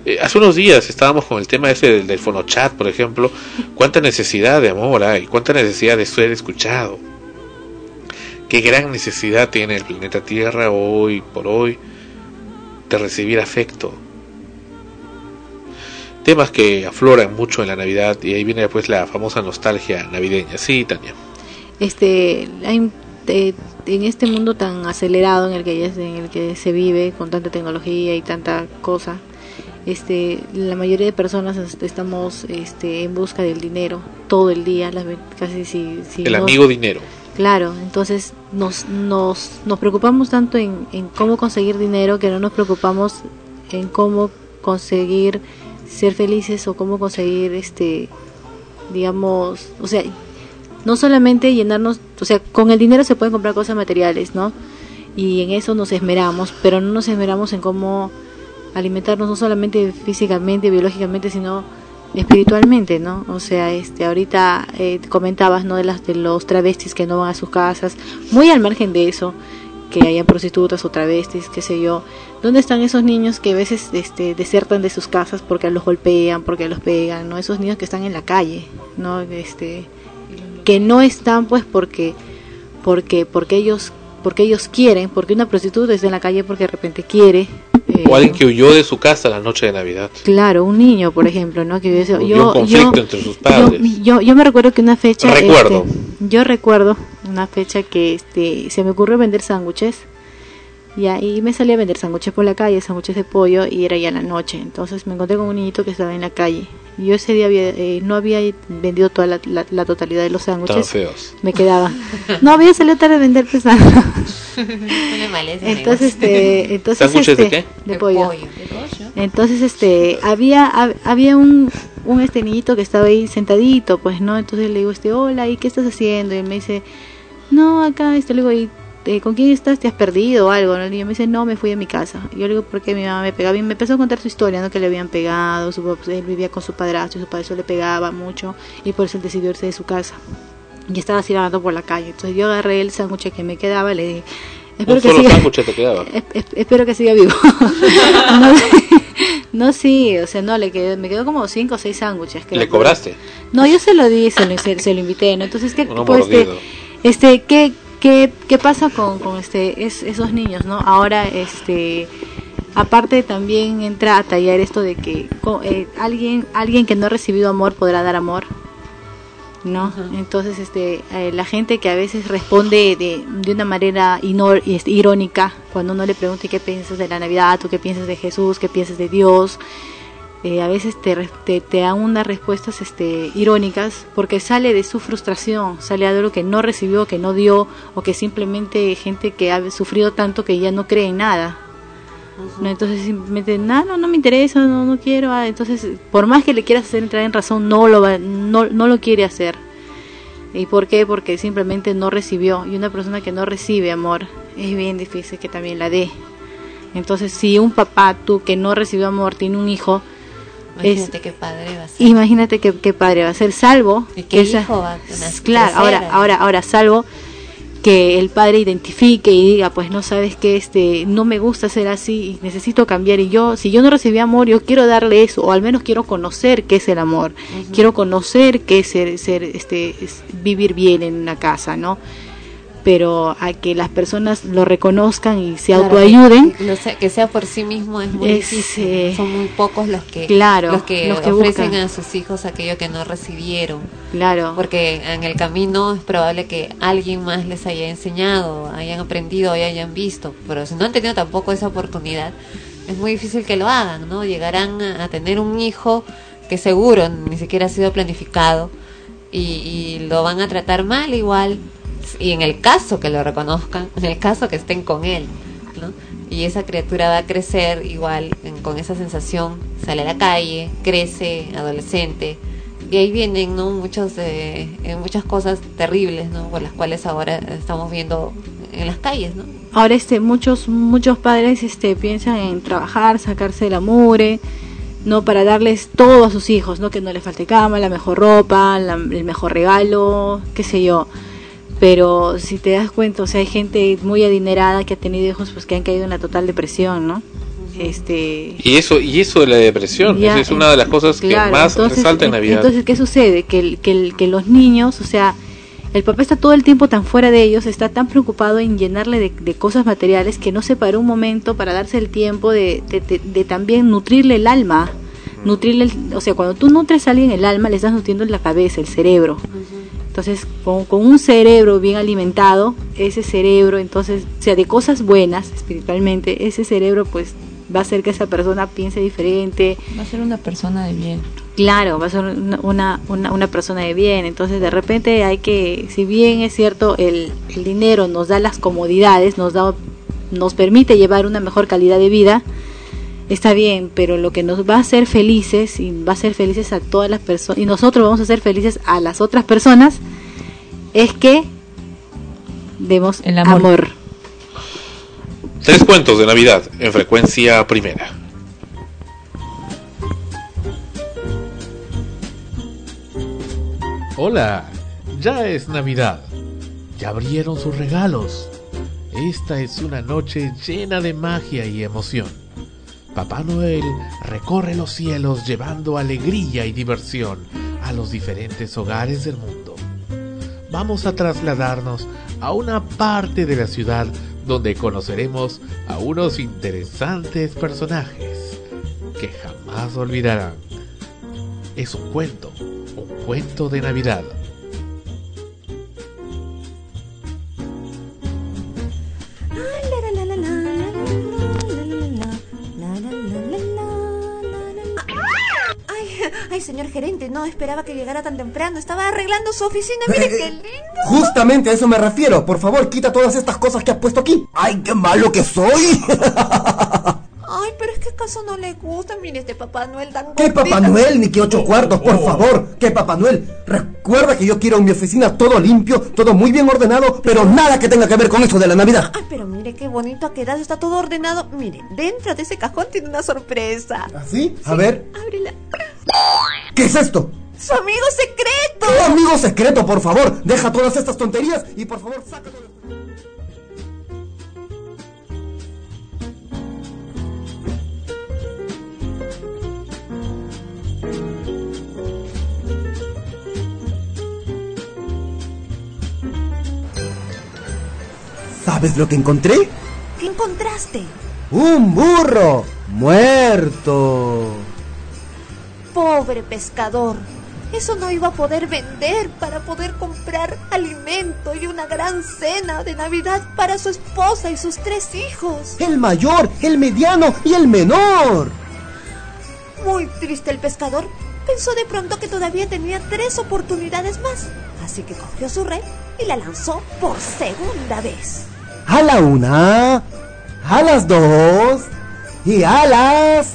Eh, hace unos días estábamos con el tema ese del, del fonochat, por ejemplo. Cuánta necesidad de amor hay, cuánta necesidad de ser escuchado. Qué gran necesidad tiene el planeta Tierra hoy por hoy de recibir afecto. Temas que afloran mucho en la Navidad y ahí viene pues la famosa nostalgia navideña. Sí, Tania. este hay, eh, en este mundo tan acelerado en el que en el que se vive con tanta tecnología y tanta cosa este la mayoría de personas est- estamos este en busca del dinero todo el día las casi si, si El no- amigo dinero. Claro, entonces nos, nos, nos preocupamos tanto en, en cómo conseguir dinero que no nos preocupamos en cómo conseguir ser felices o cómo conseguir, este, digamos, o sea, no solamente llenarnos, o sea, con el dinero se pueden comprar cosas materiales, ¿no? Y en eso nos esmeramos, pero no nos esmeramos en cómo alimentarnos no solamente físicamente, biológicamente, sino espiritualmente, ¿no? O sea, este, ahorita eh, comentabas, ¿no? De las de los travestis que no van a sus casas, muy al margen de eso, que hayan prostitutas o travestis, qué sé yo. ¿Dónde están esos niños que a veces este, desertan de sus casas porque los golpean, porque los pegan, ¿no? Esos niños que están en la calle, ¿no? Este, que no están pues porque porque porque ellos porque ellos quieren, porque una prostituta está en la calle porque de repente quiere. eh, O alguien que huyó de su casa la noche de Navidad. Claro, un niño, por ejemplo, ¿no? Que yo, yo, un conflicto yo- entre sus padres. yo, yo me recuerdo que una fecha. Recuerdo. este, yo recuerdo una fecha que este, se me ocurrió vender sándwiches. Y ahí me salí a vender sándwiches por la calle, sándwiches de pollo, y era ya la noche. Entonces me encontré con un niñito que estaba en la calle. Y yo ese día había, eh, no había vendido toda la, la- la totalidad de los sándwiches. feos. Me quedaba. No, había salido tarde a vender pesado. Entonces, este, entonces, ¿Sándwiches de este, qué? De pollo. Entonces, este, había, hab- había un, un este niñito que estaba ahí sentadito, pues, ¿no? Entonces le digo, este, hola, ¿y qué estás haciendo? Y él me dice, no, acá, este, le digo, ¿y con quién estás? ¿Te has perdido o algo? ¿no? Y yo me dice, no, me fui a mi casa. Y yo le digo, ¿por qué mi mamá me pegaba? Y me empezó a contar su historia, ¿no? Que le habían pegado, su, él vivía con su padrastro y su padrastro le pegaba mucho y por eso él decidió irse de su casa. Y estaba así vagando por la calle. Entonces yo agarré el sándwich que me quedaba, le dije, espero Un que solo siga... te quedaba. Es- es- espero que siga vivo. no, no, sí, o sea, no, le quedó, me quedó como cinco o seis sándwiches. ¿Le cobraste? No, yo se lo di, se lo, se, se lo invité, ¿no? Entonces, ¿qué, Uno pues, este, este, ¿qué, qué, qué pasa con, con este, es- esos niños, no? Ahora, este, aparte también entra a tallar esto de que eh, alguien, alguien que no ha recibido amor podrá dar amor. ¿no? Entonces, este, eh, la gente que a veces responde de, de una manera inor- este, irónica, cuando uno le pregunta qué piensas de la Navidad, tú qué piensas de Jesús, qué piensas de Dios, eh, a veces te, te, te dan unas respuestas este, irónicas porque sale de su frustración, sale de algo que no recibió, que no dio, o que simplemente gente que ha sufrido tanto que ya no cree en nada. ¿no? Entonces simplemente, no, no, no me interesa, no, no quiero. ah, Entonces, por más que le quieras hacer entrar en razón, no lo, va, no, no lo quiere hacer. ¿Y por qué? Porque simplemente no recibió. Y una persona que no recibe amor es bien difícil que también la dé. Entonces, si un papá, tú que no recibió amor, tiene un hijo, Imagínate qué padre va a ser. Imagínate qué, qué padre va a ser, salvo ¿Y que qué esa- hijo va a claro, ahora, ahora, ahora, salvo que el padre identifique y diga, pues no sabes que este, no me gusta ser así y necesito cambiar y yo, si yo no recibí amor, yo quiero darle eso o al menos quiero conocer qué es el amor, quiero conocer qué es ser, ser, este, es vivir bien en una casa, ¿no? Pero a que las personas lo reconozcan y se Claro, autoayuden, Que, sea, que sea por sí mismo es muy Es, difícil. eh, Son muy pocos los que, claro, los que, los que ofrecen buscan. a sus hijos aquello que no recibieron. Claro. Porque en el camino es probable que alguien más les haya enseñado, hayan aprendido y hayan visto. Pero si no han tenido tampoco esa oportunidad, es muy difícil que lo hagan, ¿no? Llegarán a, a tener un hijo que seguro ni siquiera ha sido planificado y, y lo van a tratar mal igual. Y en el caso que lo reconozcan, en el caso que estén con él, ¿no? Y esa criatura va a crecer igual en- con esa sensación, sale a la calle, crece, adolescente, y ahí vienen no muchos eh, eh, muchas cosas terribles no por las cuales ahora estamos viendo en las calles no Ahora este muchos muchos padres este piensan en trabajar, sacarse la mugre, no para darles todo a sus hijos, no que no les falte cama, la mejor ropa, la- el mejor regalo, qué sé yo. Pero si te das cuenta, o sea, hay gente muy adinerada que ha tenido hijos pues que han caído en la total depresión, ¿no? Este Y eso, y eso de la depresión, Ya, esa es una de las cosas que más entonces, resalta en Navidad. Entonces, ¿qué sucede? Que, los niños, o sea, el papá está todo el tiempo tan fuera de ellos, está tan preocupado en llenarle de, de cosas materiales que no se paró un momento para darse el tiempo de, de- de- de también nutrirle el alma. Nutrirle, el- o sea, cuando tú nutres a alguien el alma, le estás nutriendo la cabeza, el cerebro. Entonces, con, con un cerebro bien alimentado, ese cerebro, entonces, o sea, de cosas buenas espiritualmente, ese cerebro pues va a hacer que esa persona piense diferente, Va a ser una persona de bien. Claro, va a ser una, una, una, una persona de bien. Entonces, de repente hay que, si bien es cierto, el, el dinero nos da las comodidades, nos da, nos permite llevar una mejor calidad de vida, está bien, pero lo que nos va a hacer felices y va a hacer felices a todas las personas, y nosotros vamos a hacer felices a las otras personas, es que demos amor. Tres cuentos de Navidad en frecuencia primera. Hola, ya es Navidad. Ya abrieron sus regalos. Esta es una noche llena de magia y emoción. Papá Noel recorre los cielos llevando alegría y diversión a los diferentes hogares del mundo. Vamos a trasladarnos a una parte de la ciudad donde conoceremos a unos interesantes personajes que jamás olvidarán. Es un cuento, un cuento de Navidad. Ay, señor gerente, no esperaba que llegara tan temprano. Estaba arreglando su oficina. Mire qué lindo. Justamente a eso me refiero. Por favor, quita todas estas cosas que has puesto aquí. ¡Ay, qué malo que soy! Ay, pero es que acaso no le gusta. Mire este Papá Noel tan ¿Qué. Papá Noel ni que ocho cuartos, por favor? ¿Qué Papá Noel? Recuerda que yo quiero en mi oficina todo limpio, todo muy bien ordenado, pero nada que tenga que ver con eso de la Navidad. Ay, pero mire qué bonito ha quedado. Está todo ordenado. Mire, dentro de ese cajón tiene una sorpresa. ¿Sí? A ver. Ábrela. ¿Qué es esto? ¡Su amigo secreto! ¿Qué amigo secreto, por favor? Deja todas estas tonterías y por favor, sácalo. ¿Sabes lo que encontré? ¿Qué encontraste? Un burro muerto. Pobre pescador. Eso no iba a poder vender para poder comprar alimento y una gran cena de Navidad para su esposa y sus tres hijos. El mayor, el mediano y el menor. Muy triste el pescador. Pensó de pronto que todavía tenía tres oportunidades más. Así que cogió su red y la lanzó por segunda vez. A la una, a las dos y a las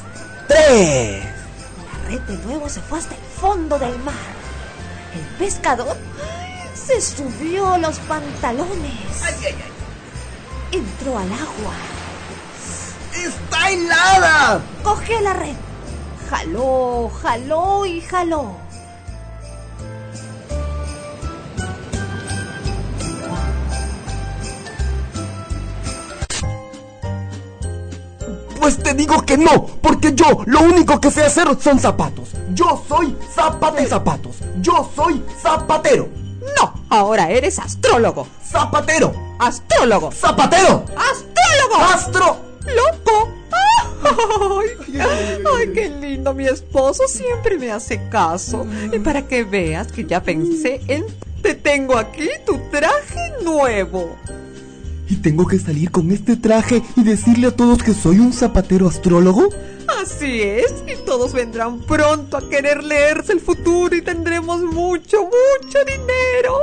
tres. La red de nuevo se fue hasta el fondo del mar. El pescador ¡ay! se subió los pantalones. Entró al agua. ¡Está helada! Cogió la red. jaló, jaló y jaló. Pues te digo que no, porque yo lo único que sé hacer son zapatos. Yo soy zapate zapatos. Yo soy zapatero. No, ahora eres astrólogo. Zapatero. Astrólogo. Zapatero. Astrólogo. Astro. Loco. Ay, ay, qué lindo mi esposo, siempre me hace caso. Y para que veas que ya pensé en... Te tengo aquí tu traje nuevo. ¿Y tengo que salir con este traje y decirle a todos que soy un zapatero astrólogo? Así es, y todos vendrán pronto a querer leerse el futuro y tendremos mucho, mucho dinero.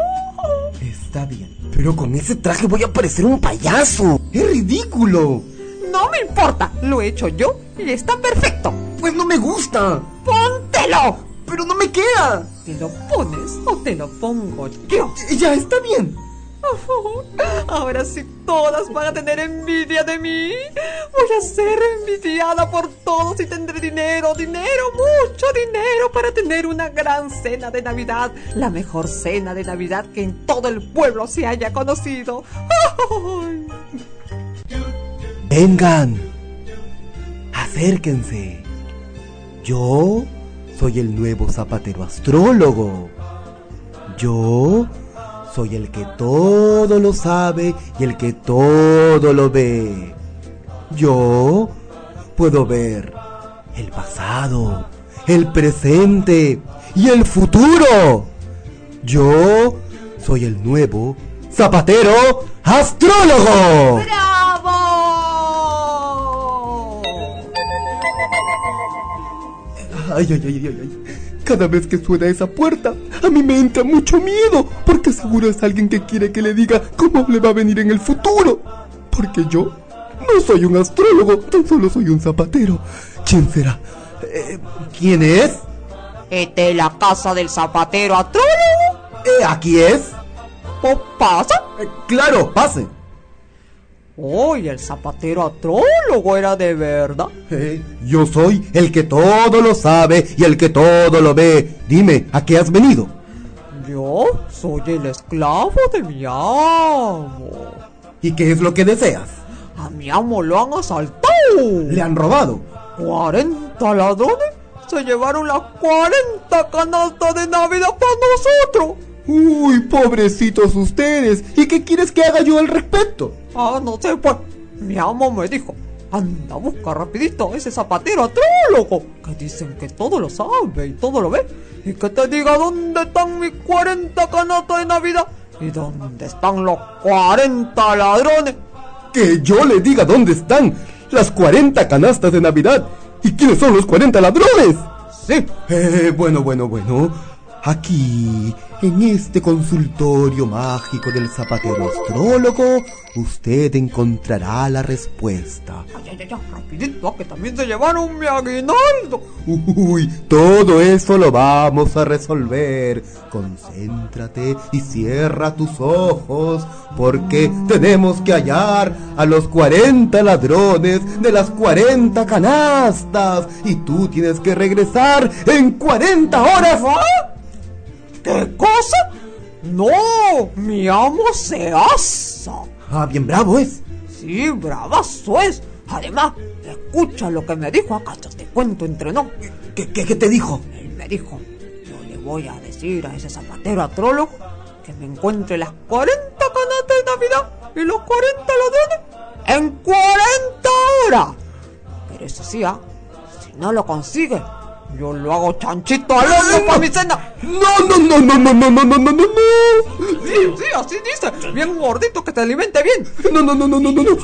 Está bien. Pero con ese traje voy a parecer un payaso. Es ridículo. No me importa, lo he hecho yo y está perfecto. Pues no me gusta. ¡Póntelo! Pero no me queda. ¿Te lo pones o te lo pongo yo? Ya está bien. Ahora sí todas van a tener envidia de mí. Voy a ser envidiada por todos y tendré dinero, dinero, mucho dinero para tener una gran cena de Navidad. La mejor cena de Navidad que en todo el pueblo se haya conocido. Vengan. Acérquense. Yo soy el nuevo zapatero astrólogo. Yo soy el que todo lo sabe y el que todo lo ve. Yo puedo ver el pasado, el presente y el futuro. Yo soy el nuevo zapatero astrólogo. ¡Bravo! Ay, ay, ay, ay, ay. Cada vez que suena esa puerta, a mí me entra mucho miedo, porque seguro es alguien que quiere que le diga cómo le va a venir en el futuro. Porque yo no soy un astrólogo, tan solo soy un zapatero. ¿Quién será? Eh, ¿Quién es? Esta es la casa del zapatero astrólogo. Eh, ¿Aquí es? ¿Qué pasa? Eh, claro, pase. Uy, el zapatero astrólogo era de verdad. Eh, yo soy el que todo lo sabe y el que todo lo ve. Dime, ¿a qué has venido? Yo soy el esclavo de mi amo. ¿Y qué es lo que deseas? A mi amo lo han asaltado. ¿Le han robado? ¿40 ladrones? Se llevaron las 40 canastas de Navidad para nosotros. Uy, pobrecitos ustedes. ¿Y qué quieres que haga yo al respecto? Ah, no sé, pues. Mi amo me dijo, anda, busca rapidito a ese zapatero astrólogo, que dicen que todo lo sabe y todo lo ve, y que te diga dónde están mis 40 canastas de Navidad y dónde están los 40 ladrones. Que yo le diga dónde están las 40 canastas de Navidad. ¿Y quiénes son los 40 ladrones? Sí. Eh, bueno, bueno, bueno. Aquí, en este consultorio mágico del zapatero astrólogo, usted encontrará la respuesta. Ay, ay, ay, rapidito, que también se llevaron mi aguinaldo. Uy, todo eso lo vamos a resolver. Concéntrate y cierra tus ojos, porque tenemos que hallar a los 40 ladrones de las 40 canastas. Y tú tienes que regresar en 40 horas. ¿Qué cosa? No, mi amo se asa. Ah, bien bravo es. Sí, bravazo es. Además, escucha lo que me dijo acá, te cuento entre no. ¿Qué, qué, qué te dijo? Él me dijo, yo le voy a decir a ese zapatero astrólogo que me encuentre las 40 canastas de Navidad y los 40 ladrones en 40 horas. Pero eso sí, ¿ah? si no lo consigue, yo lo hago chanchito al horno para mi cena. No, no, no, no, no, no, no, no, no, no, no. Sí, sí, así dice. Bien gordito, que te alimente bien. No, no, no, no, no, no, no.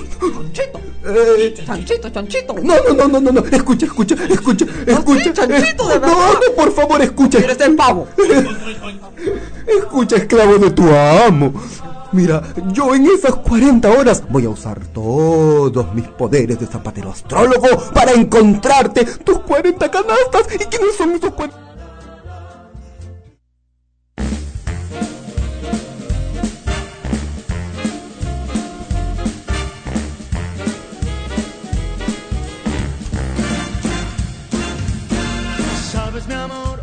Chanchito. Eh, Chanchito, chanchito. no, no, no, no, no, no. Escucha, escucha, escucha, escucha. chanchito, de Eh, verdad. No, no, por favor, escucha. Eres el pavo. Escucha, esclavo de tu amo. Mira, yo en esas 40 horas voy a usar todos mis poderes de zapatero astrólogo para encontrarte tus 40 canastas. ¿Y quiénes son esos 40? amor,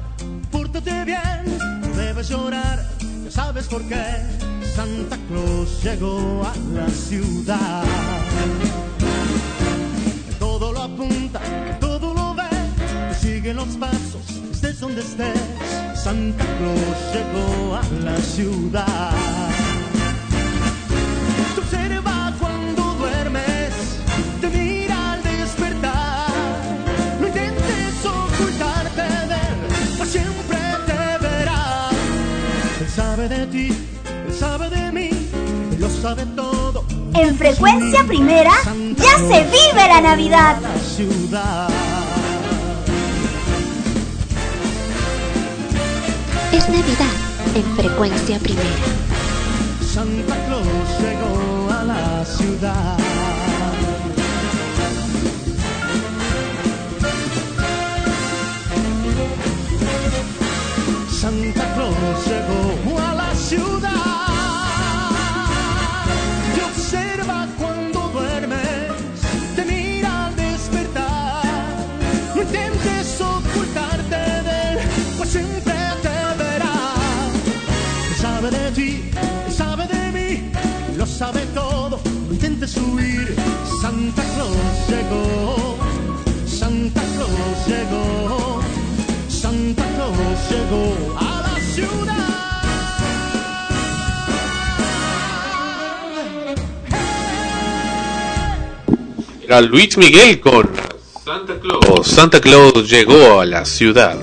pórtate bien, no debes llorar, ya sabes por qué. Santa Claus llegó a la ciudad. Todo lo apunta, todo lo ve, te sigue los pasos, estés donde estés. Santa Claus llegó a la ciudad. Te observa cuando duermes, te mira al despertar. No intentes ocultarte de él, siempre te verá. Él sabe de ti, En frecuencia primera ya se vive la Navidad. La ciudad. Es Navidad en frecuencia primera. Santa Claus llegó a la ciudad. Huir. Santa Claus llegó, Santa Claus llegó, Santa Claus llegó a la ciudad. Era Luis Miguel con Santa Claus. Santa Claus llegó a la ciudad.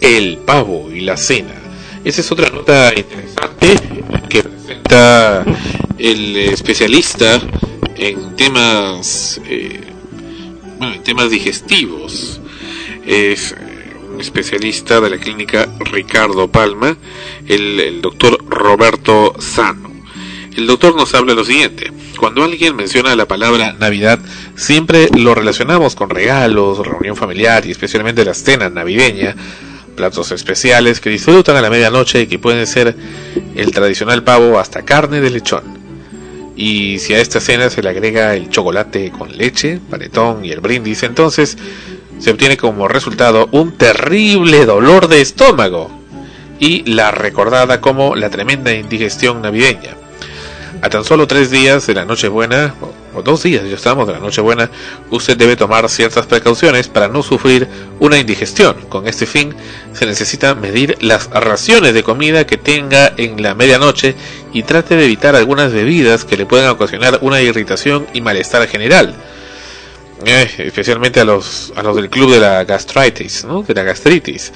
El pavo y la cena. Esa es otra nota interesante el especialista en temas, eh, bueno, en temas digestivos. Es eh, un especialista de la clínica Ricardo Palma, el, el doctor Roberto Sano. El doctor nos habla lo siguiente. Cuando alguien menciona la palabra Navidad, siempre lo relacionamos con regalos, reunión familiar y especialmente la cena navideña, platos especiales que disfrutan a la medianoche y que pueden ser el tradicional pavo hasta carne de lechón. Y si a esta cena se le agrega el chocolate con leche, panetón y el brindis, entonces se obtiene como resultado un terrible dolor de estómago y la recordada como la tremenda indigestión navideña. A tan solo tres días de la Nochebuena, o, dos días ya estamos de la Nochebuena, usted debe tomar ciertas precauciones para no sufrir una indigestión. Con este fin, se necesita medir las raciones de comida que tenga en la medianoche y trate de evitar algunas bebidas que le puedan ocasionar una irritación y malestar general. Eh, especialmente a los, a los del club de la gastritis, ¿no? de la gastritis.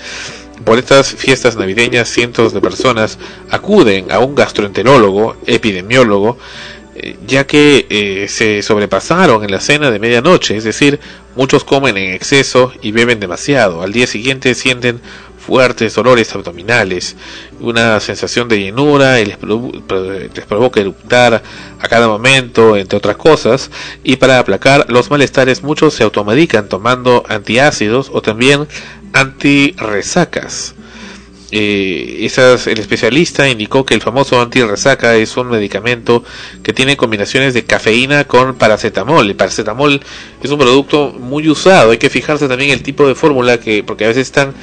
Por estas fiestas navideñas, cientos de personas acuden a un gastroenterólogo, epidemiólogo, ya que eh, se sobrepasaron en la cena de medianoche, es decir, muchos comen en exceso y beben demasiado. Al día siguiente sienten fuertes dolores abdominales, una sensación de llenura y les, provo- pro- les provoca eruptar a cada momento, entre otras cosas, y para aplacar los malestares muchos se automedican tomando antiácidos o también antirresacas. Eh, esas- el especialista indicó que el famoso antirresaca es un medicamento que tiene combinaciones de cafeína con paracetamol. El paracetamol es un producto muy usado, hay que fijarse también el tipo de fórmula que, porque a veces están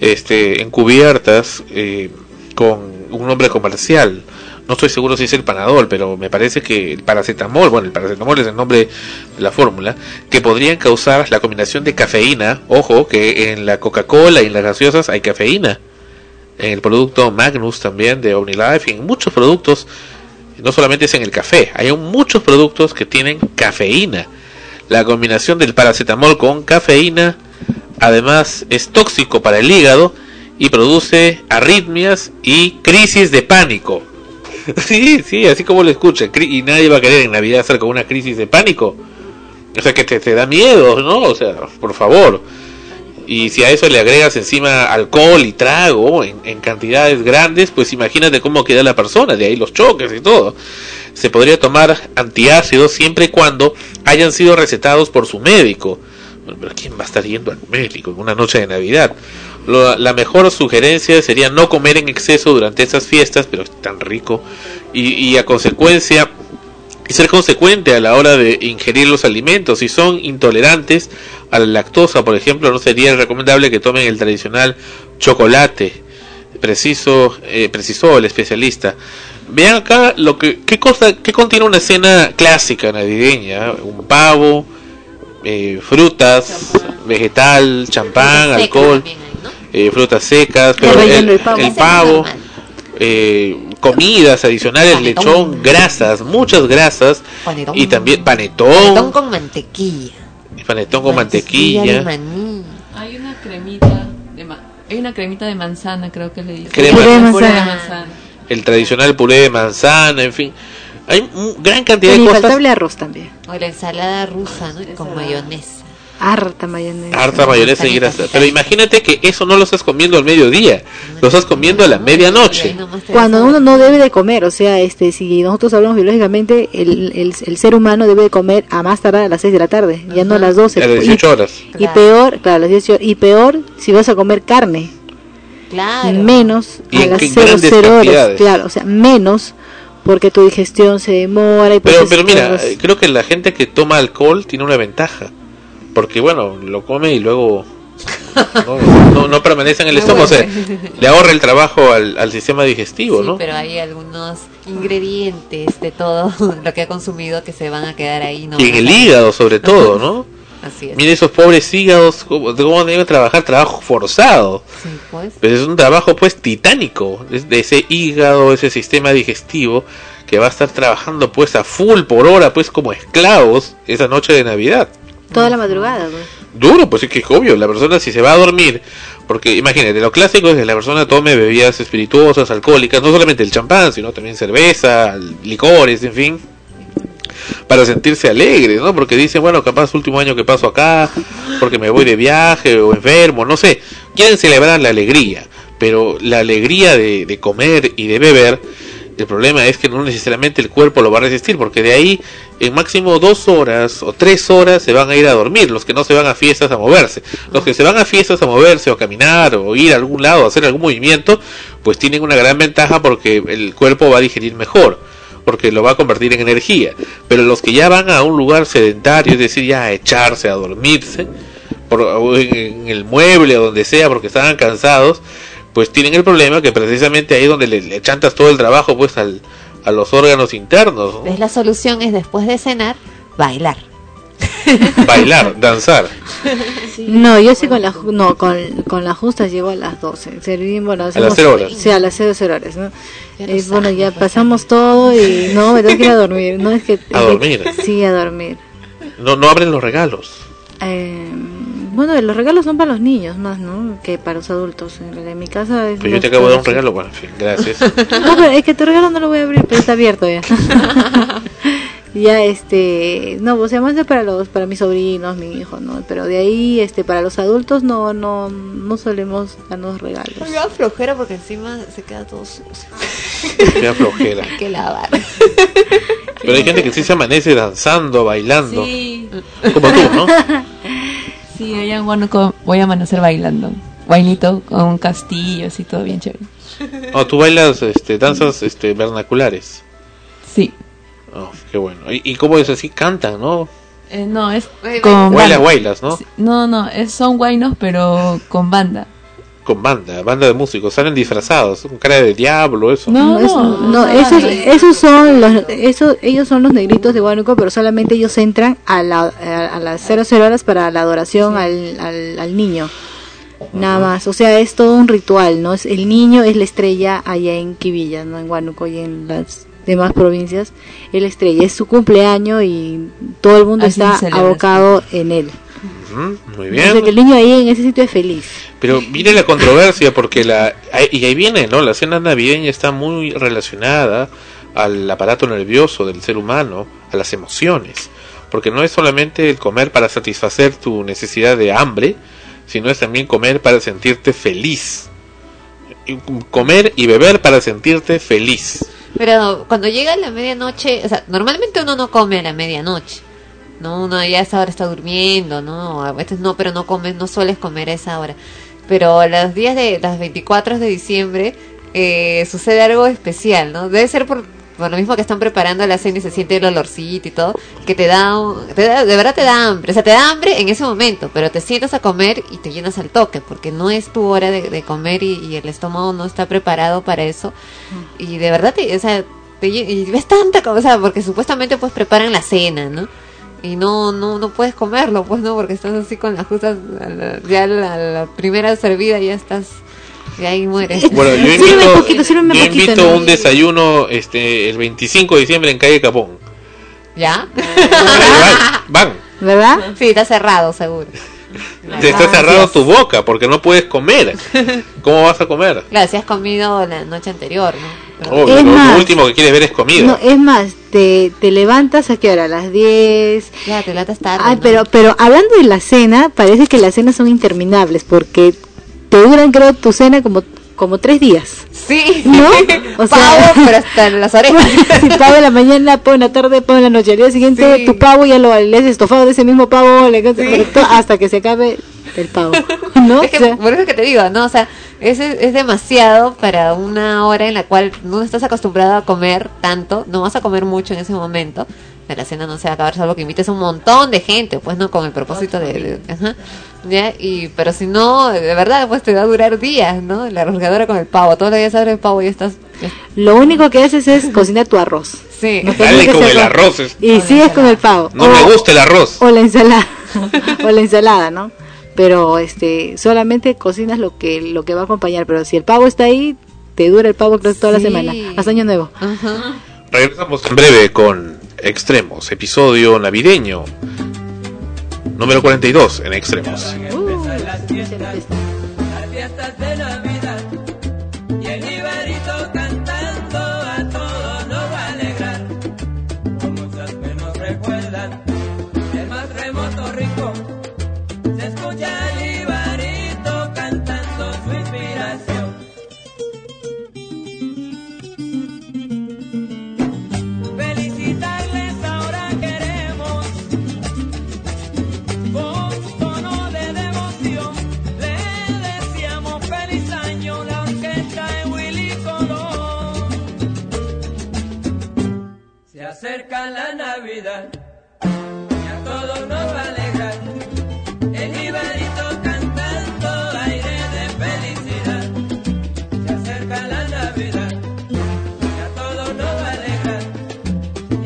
este, encubiertas eh, con un nombre comercial. No estoy seguro si es el panadol, pero me parece que el paracetamol, bueno, el paracetamol es el nombre de la fórmula, que podrían causar la combinación de cafeína. Ojo, que en la Coca-Cola y en las gaseosas hay cafeína. En el producto Magnus también de OmniLife y en muchos productos, no solamente es en el café, hay muchos productos que tienen cafeína. La combinación del paracetamol con cafeína además es tóxico para el hígado y produce arritmias y crisis de pánico. Sí, sí, así como lo escucha. cri- Y nadie va a querer en Navidad hacer con una crisis de pánico. O sea, que te da miedo, ¿no? O sea, por favor. Y si a eso le agregas encima alcohol y trago en, cantidades grandes, pues imagínate cómo queda la persona, de ahí los choques y todo. Se podría tomar antiácidos siempre y cuando hayan sido recetados por su médico. Bueno, pero ¿quién va a estar yendo al médico en una noche de Navidad? La mejor sugerencia sería no comer en exceso durante esas fiestas, pero es tan rico. Y a consecuencia, y ser consecuente a la hora de ingerir los alimentos. Si son intolerantes a la lactosa, por ejemplo, no sería recomendable que tomen el tradicional chocolate. Preciso, eh, precisó el especialista. Vean acá lo que qué cosa qué contiene una cena clásica navideña, un pavo, eh, frutas, vegetal, champán, alcohol, también eh, frutas secas, pero el, el pavo, eh, comidas adicionales, Panetón. lechón, grasas, muchas grasas Panetón. y también Panetón panetón, con mantequilla. panetón con Mantequilla. Hay una cremita de ma- hay una cremita de manzana, creo que le dicen. Crema. Puré de manzana. manzana. el tradicional puré de manzana, en fin. Hay un- gran cantidad El de cosas. arroz también. O la ensalada rusa, ¿no? Con mayonesa. Harta mayonesa. Harta mayonesa y grasa. Pero imagínate que eso no lo estás comiendo al mediodía, lo estás comiendo a la medianoche. Cuando uno no debe de comer, o sea, este, si nosotros hablamos biológicamente, el, el, el ser humano debe de comer a más tardar a las 6 de la tarde, ya no a las 12. A las 18 horas. Y, y peor, claro, a las 18 y peor si vas a comer carne, Claro. menos Y a las qué 0 grandes horas, cantidades. claro, o sea, menos porque tu digestión se demora y Pero, pues, pero mira, creo que la gente que toma alcohol tiene una ventaja. Porque bueno, lo come y luego no, no, no permanece en el estómago. O sea, le ahorra el trabajo al, al sistema digestivo, Sí, ¿no? pero hay algunos ingredientes de todo lo que ha consumido que se van a quedar ahí. No Y en el hígado, sobre todo, ¿no? Así es. Mira esos pobres hígados, cómo, cómo deben trabajar, trabajo forzado. Sí, pues. Pero es un trabajo pues titánico, es de ese hígado, ese sistema digestivo que va a estar trabajando pues a full por hora, pues como esclavos esa noche de Navidad. Toda la madrugada. pues. Duro, pues es que es obvio, la persona si se va a dormir, porque imagínate, lo clásico es que la persona tome bebidas espirituosas, alcohólicas, no solamente el champán, sino también cerveza, licores, en fin, para sentirse alegres, ¿no? Porque dicen, bueno, capaz último año que paso acá, porque me voy de viaje o enfermo, no sé, quieren celebrar la alegría, pero la alegría de, de comer y de beber, el problema es que no necesariamente el cuerpo lo va a resistir, porque de ahí en máximo dos horas o tres horas se van a ir a dormir, los que no se van a fiestas a moverse. Los que se van a fiestas a moverse o a caminar o ir a algún lado a hacer algún movimiento, pues tienen una gran ventaja porque el cuerpo va a digerir mejor, porque lo va a convertir en energía. Pero los que ya van a un lugar sedentario, es decir, ya a echarse, a dormirse, por, en, en el mueble o donde sea, porque estaban cansados, pues tienen el problema que precisamente ahí es donde le, le chantas todo el trabajo pues al, a los órganos internos, ¿no? ¿Ves? La solución es después de cenar, bailar. bailar, danzar. No, yo sí con la no con, con las justas llego a las 12. Servimos, bueno, las hacemos- cero horas. Sí, a las 0, 0 horas, ¿no? Eh, bueno, ya pasamos todo y no, me tengo que ir a dormir. No es que A dormir. Sí, a dormir. No, no abren los regalos. Eh, bueno, los regalos son para los niños más, ¿no? Que para los adultos. En, mi casa es Pero yo te acabo de dar un regalo, bueno, en fin, gracias. No, pero es que tu regalo no lo voy a abrir, pero está abierto ya. ya este, no, o sea, más de para los para mis sobrinos, mi hijo, ¿no? Pero de ahí este para los adultos no no no solemos darnos regalos. Me da flojera porque encima se queda todo sucio. Me da flojera. Hay que lavar. Pero hay gente que sí se amanece danzando, bailando. Sí. Como tú, ¿no? Sí, allá en Huánuco voy a amanecer bailando. Bailito con castillo, así todo bien chévere. Oh, tú bailas este, danzas este, vernaculares. Sí. Oh, qué bueno. ¿Y, y cómo es así? Cantan, ¿no? Eh, no, es Bailas, con banda. bailas, ¿no? Sí, No, no, es, son guainos, pero con banda. Con banda, banda de músicos. Salen disfrazados, con cara de diablo, eso. No, es- no, no, esos, esos son los, esos, ellos son los negritos de Huánuco, pero solamente ellos entran a, la, a, a las 00 horas para la adoración al, al, al niño. Nada más, o sea, es todo un ritual, ¿no? Es, el niño es la estrella allá en Quivilla, ¿no? En Huánuco y en las demás provincias. Es la estrella, es su cumpleaños y todo el mundo Así está abocado en él. Muy bien. que el niño ahí en ese sitio es feliz. Pero viene la controversia porque la y ahí viene, ¿no? La cena navideña está muy relacionada al aparato nervioso del ser humano, a las emociones, porque no es solamente el comer para satisfacer tu necesidad de hambre, sino es también comer para sentirte feliz. Y Comer y beber para sentirte feliz. Pero cuando llega la medianoche, o sea, normalmente uno no come a la medianoche. No, uno ya a esa hora está durmiendo, ¿no? A veces no, pero no comes, no sueles comer a esa hora. Pero los días de las 24 de diciembre eh, sucede algo especial, ¿no? Debe ser por por lo mismo que están preparando la cena y se siente el olorcito y todo, que te da, un- te da- de verdad te da hambre, o sea, te da hambre en ese momento, pero te sientas a comer y te llenas al toque, porque no es tu hora de, de comer y, y el estómago no está preparado para eso, y de verdad, te, o sea, te y ves tanta cosa, porque supuestamente pues preparan la cena, ¿no? Y no, no, no puedes comerlo, pues no, porque estás así con las justas, ya la, la primera servida ya estás, y ahí mueres. Bueno, yo Sírveme invito, poquito, sírveme yo poquito, invito ¿no? un desayuno este el 25 de diciembre en calle Capón. ¿Ya? Van, ¿Verdad? Sí, está cerrado, seguro. Te está cerrado tu boca porque no puedes comer. ¿Cómo vas a comer? Claro, si has comido la noche anterior, ¿no? Pero- Obvio, Es lo, último que quieres ver es comida. No, es más, te, te levantas a qué hora? A las 10. Ya, te latas tarde. Ay, ¿no? pero, pero hablando de la cena, parece que las cenas son interminables porque te duran, creo, tu cena como, como tres días. Sí, ¿No? O sea, Pavo, pero hasta las orejas. si pavo en la mañana, pavo en la tarde, pavo en la noche. Al día siguiente, Sí. tu pavo ya lo le estofado de ese mismo pavo, le to- hasta que se acabe el pavo. ¿No? Es que, O sea, por eso es que te digo, ¿no? O sea, es, es demasiado para una hora en la cual no estás acostumbrado a comer tanto, no vas a comer mucho en ese momento. De la cena no se va a acabar, salvo que invites a un montón de gente, pues, ¿no? Con el propósito de... de- ajá, ¿ya? Y, pero si no, de verdad, pues te va a durar días, ¿no? La rosgadora con el pavo, todos los días abres el pavo y estás... lo único que haces es cocinar tu arroz. Sí. No Dale con el arroz. es- Y sigues con el pavo. No me gusta el arroz. O la ensalada. o la ensalada, ¿no? Pero este solamente cocinas lo que lo que va a acompañar, pero si el pavo está ahí, te dura el pavo creo toda la Sí. semana, hasta año nuevo. Ajá. Regresamos en breve con Extremos, episodio navideño número 42 en Extremos. Acerca la Navidad y a todos nos va a alegrar. El Ibarito cantando aire de felicidad. Se acerca la Navidad y a todos nos va a alegrar.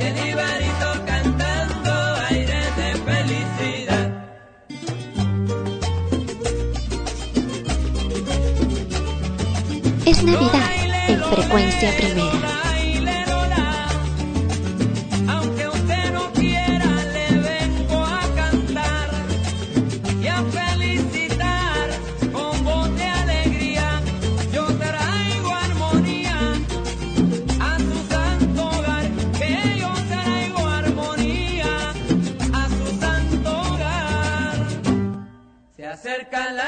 El Ibarito cantando aire de felicidad. Es Navidad en frecuencia primera.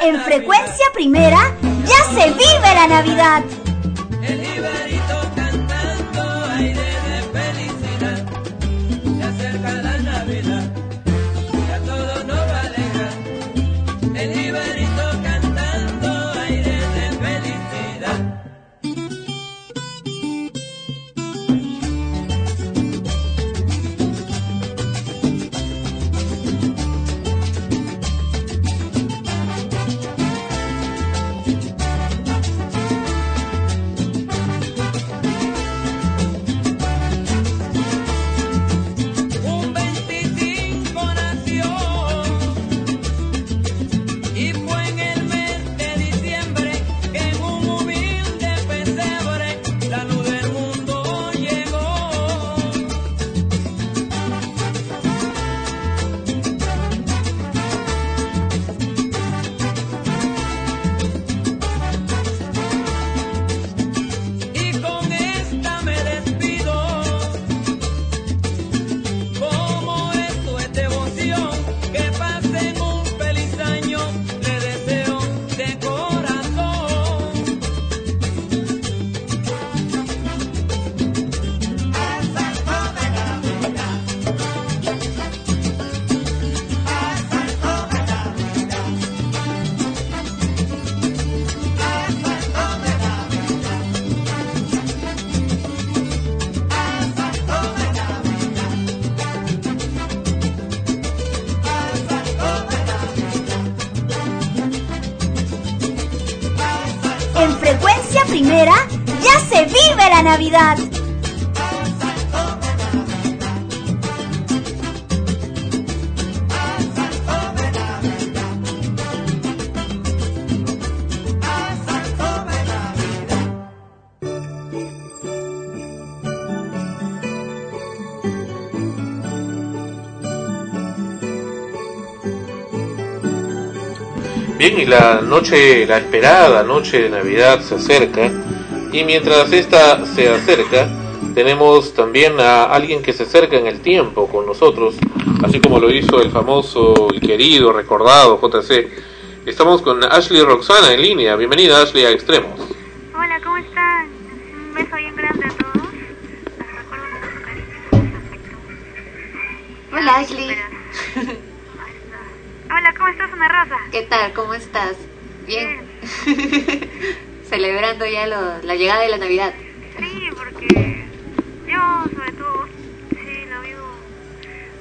En frecuencia primera, ya se vive la Navidad. Bien, y la noche, la esperada noche de Navidad se acerca, y mientras esta se acerca, tenemos también a alguien que se acerca en el tiempo con nosotros, así como lo hizo el famoso y querido, recordado JC. Estamos con Ashley Roxana en línea. Bienvenida Ashley a Extremos. Ya lo- la llegada de la Navidad. Sí, porque yo, sobre todo, sí, lo vivo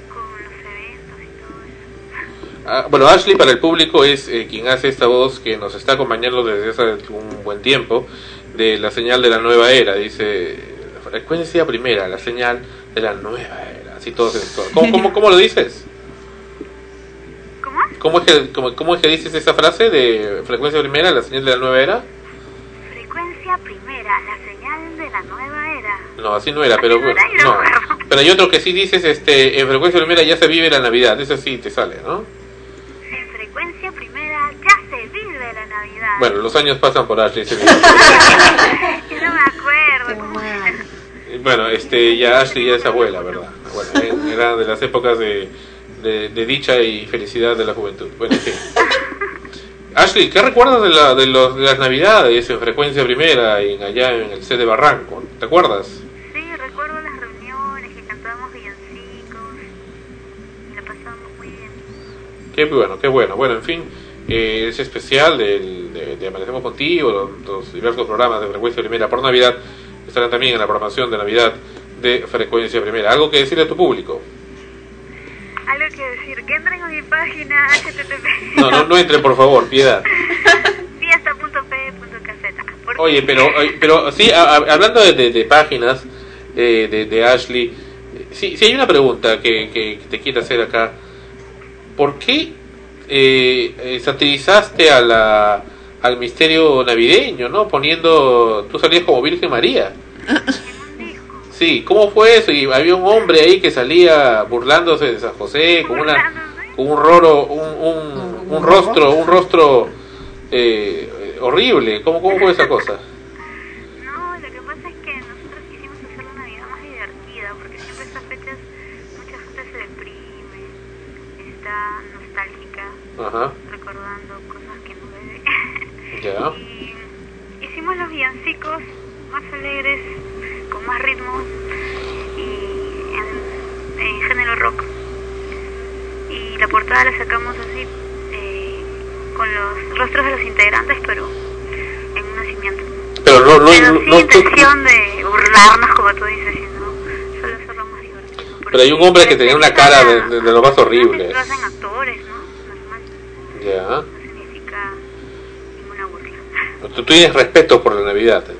con los eventos y todo eso. Ah, bueno, Ashley para el público es eh, quien hace esta voz que nos está acompañando desde hace un buen tiempo de la señal de la nueva era. Dice, frecuencia primera, la señal de la nueva era. Así todo. ¿Cómo, cómo, cómo lo dices? ¿Cómo? ¿Cómo es, que, cómo, cómo es que dices esa frase de frecuencia primera, la señal de la nueva era? La señal de la nueva era. No, así no era, pero no. Pero hay otro que sí dices, este, en frecuencia primera ya se vive la Navidad. Eso sí te sale, ¿no? En frecuencia primera ya se vive la Navidad. Bueno, los años pasan por Ashley. Yo no me acuerdo. ¿cómo era? Bueno, este, ya Ashley ya es abuela, ¿verdad? Bueno, eh, era de las épocas de, de, de dicha y felicidad de la juventud. Bueno, en fin. Ashley, ¿qué recuerdas de, la, de, los, de las navidades en frecuencia primera y allá en el C de Barranco? ¿Te acuerdas? Sí, recuerdo las reuniones que cantábamos villancicos y la pasábamos muy bien. Qué bueno, qué bueno. Bueno, en fin, eh, ese especial del, de, de Amanecemos Contigo, los, los diversos programas de frecuencia primera por Navidad estarán también en la programación de Navidad de frecuencia primera. ¿Algo que decirle a tu público? Algo que decir, que entren a mi página http No, no, no entren, por favor, piedad. fiesta.p.caseta. Oye, pero, oye, pero sí, a- a- hablando de, de- de páginas eh, de, de Ashley, sí, sí hay una pregunta que, que te quiero hacer acá. ¿Por qué eh, eh, satirizaste a la, al misterio navideño, no? Poniendo, tú salías como Virgen María. Sí, ¿cómo fue eso? Y había un hombre ahí que salía burlándose de San José con una con un roro, un, un, un rostro, un rostro eh, horrible. ¿Cómo, ¿Cómo fue esa cosa? No, lo que pasa es que nosotros quisimos hacer la Navidad más divertida, porque siempre estas fechas mucha gente se deprime, está nostálgica, Ajá, recordando cosas que no debe. ya. Hicimos los villancicos más alegres, más ritmo y en, en género rock. Y la portada la sacamos así, eh, con los rostros de los integrantes, pero en un nacimiento. Pero no, no, Pero no, sin no- intención de burlarnos, como tú dices, sino solo hacerlo más divertido. pero hay un hombre que tenía una cara de, de- de lo más horrible. Lo hacen actores, ¿no? Ya. Significa ninguna burla. Tú tienes respeto por la Navidad, entonces.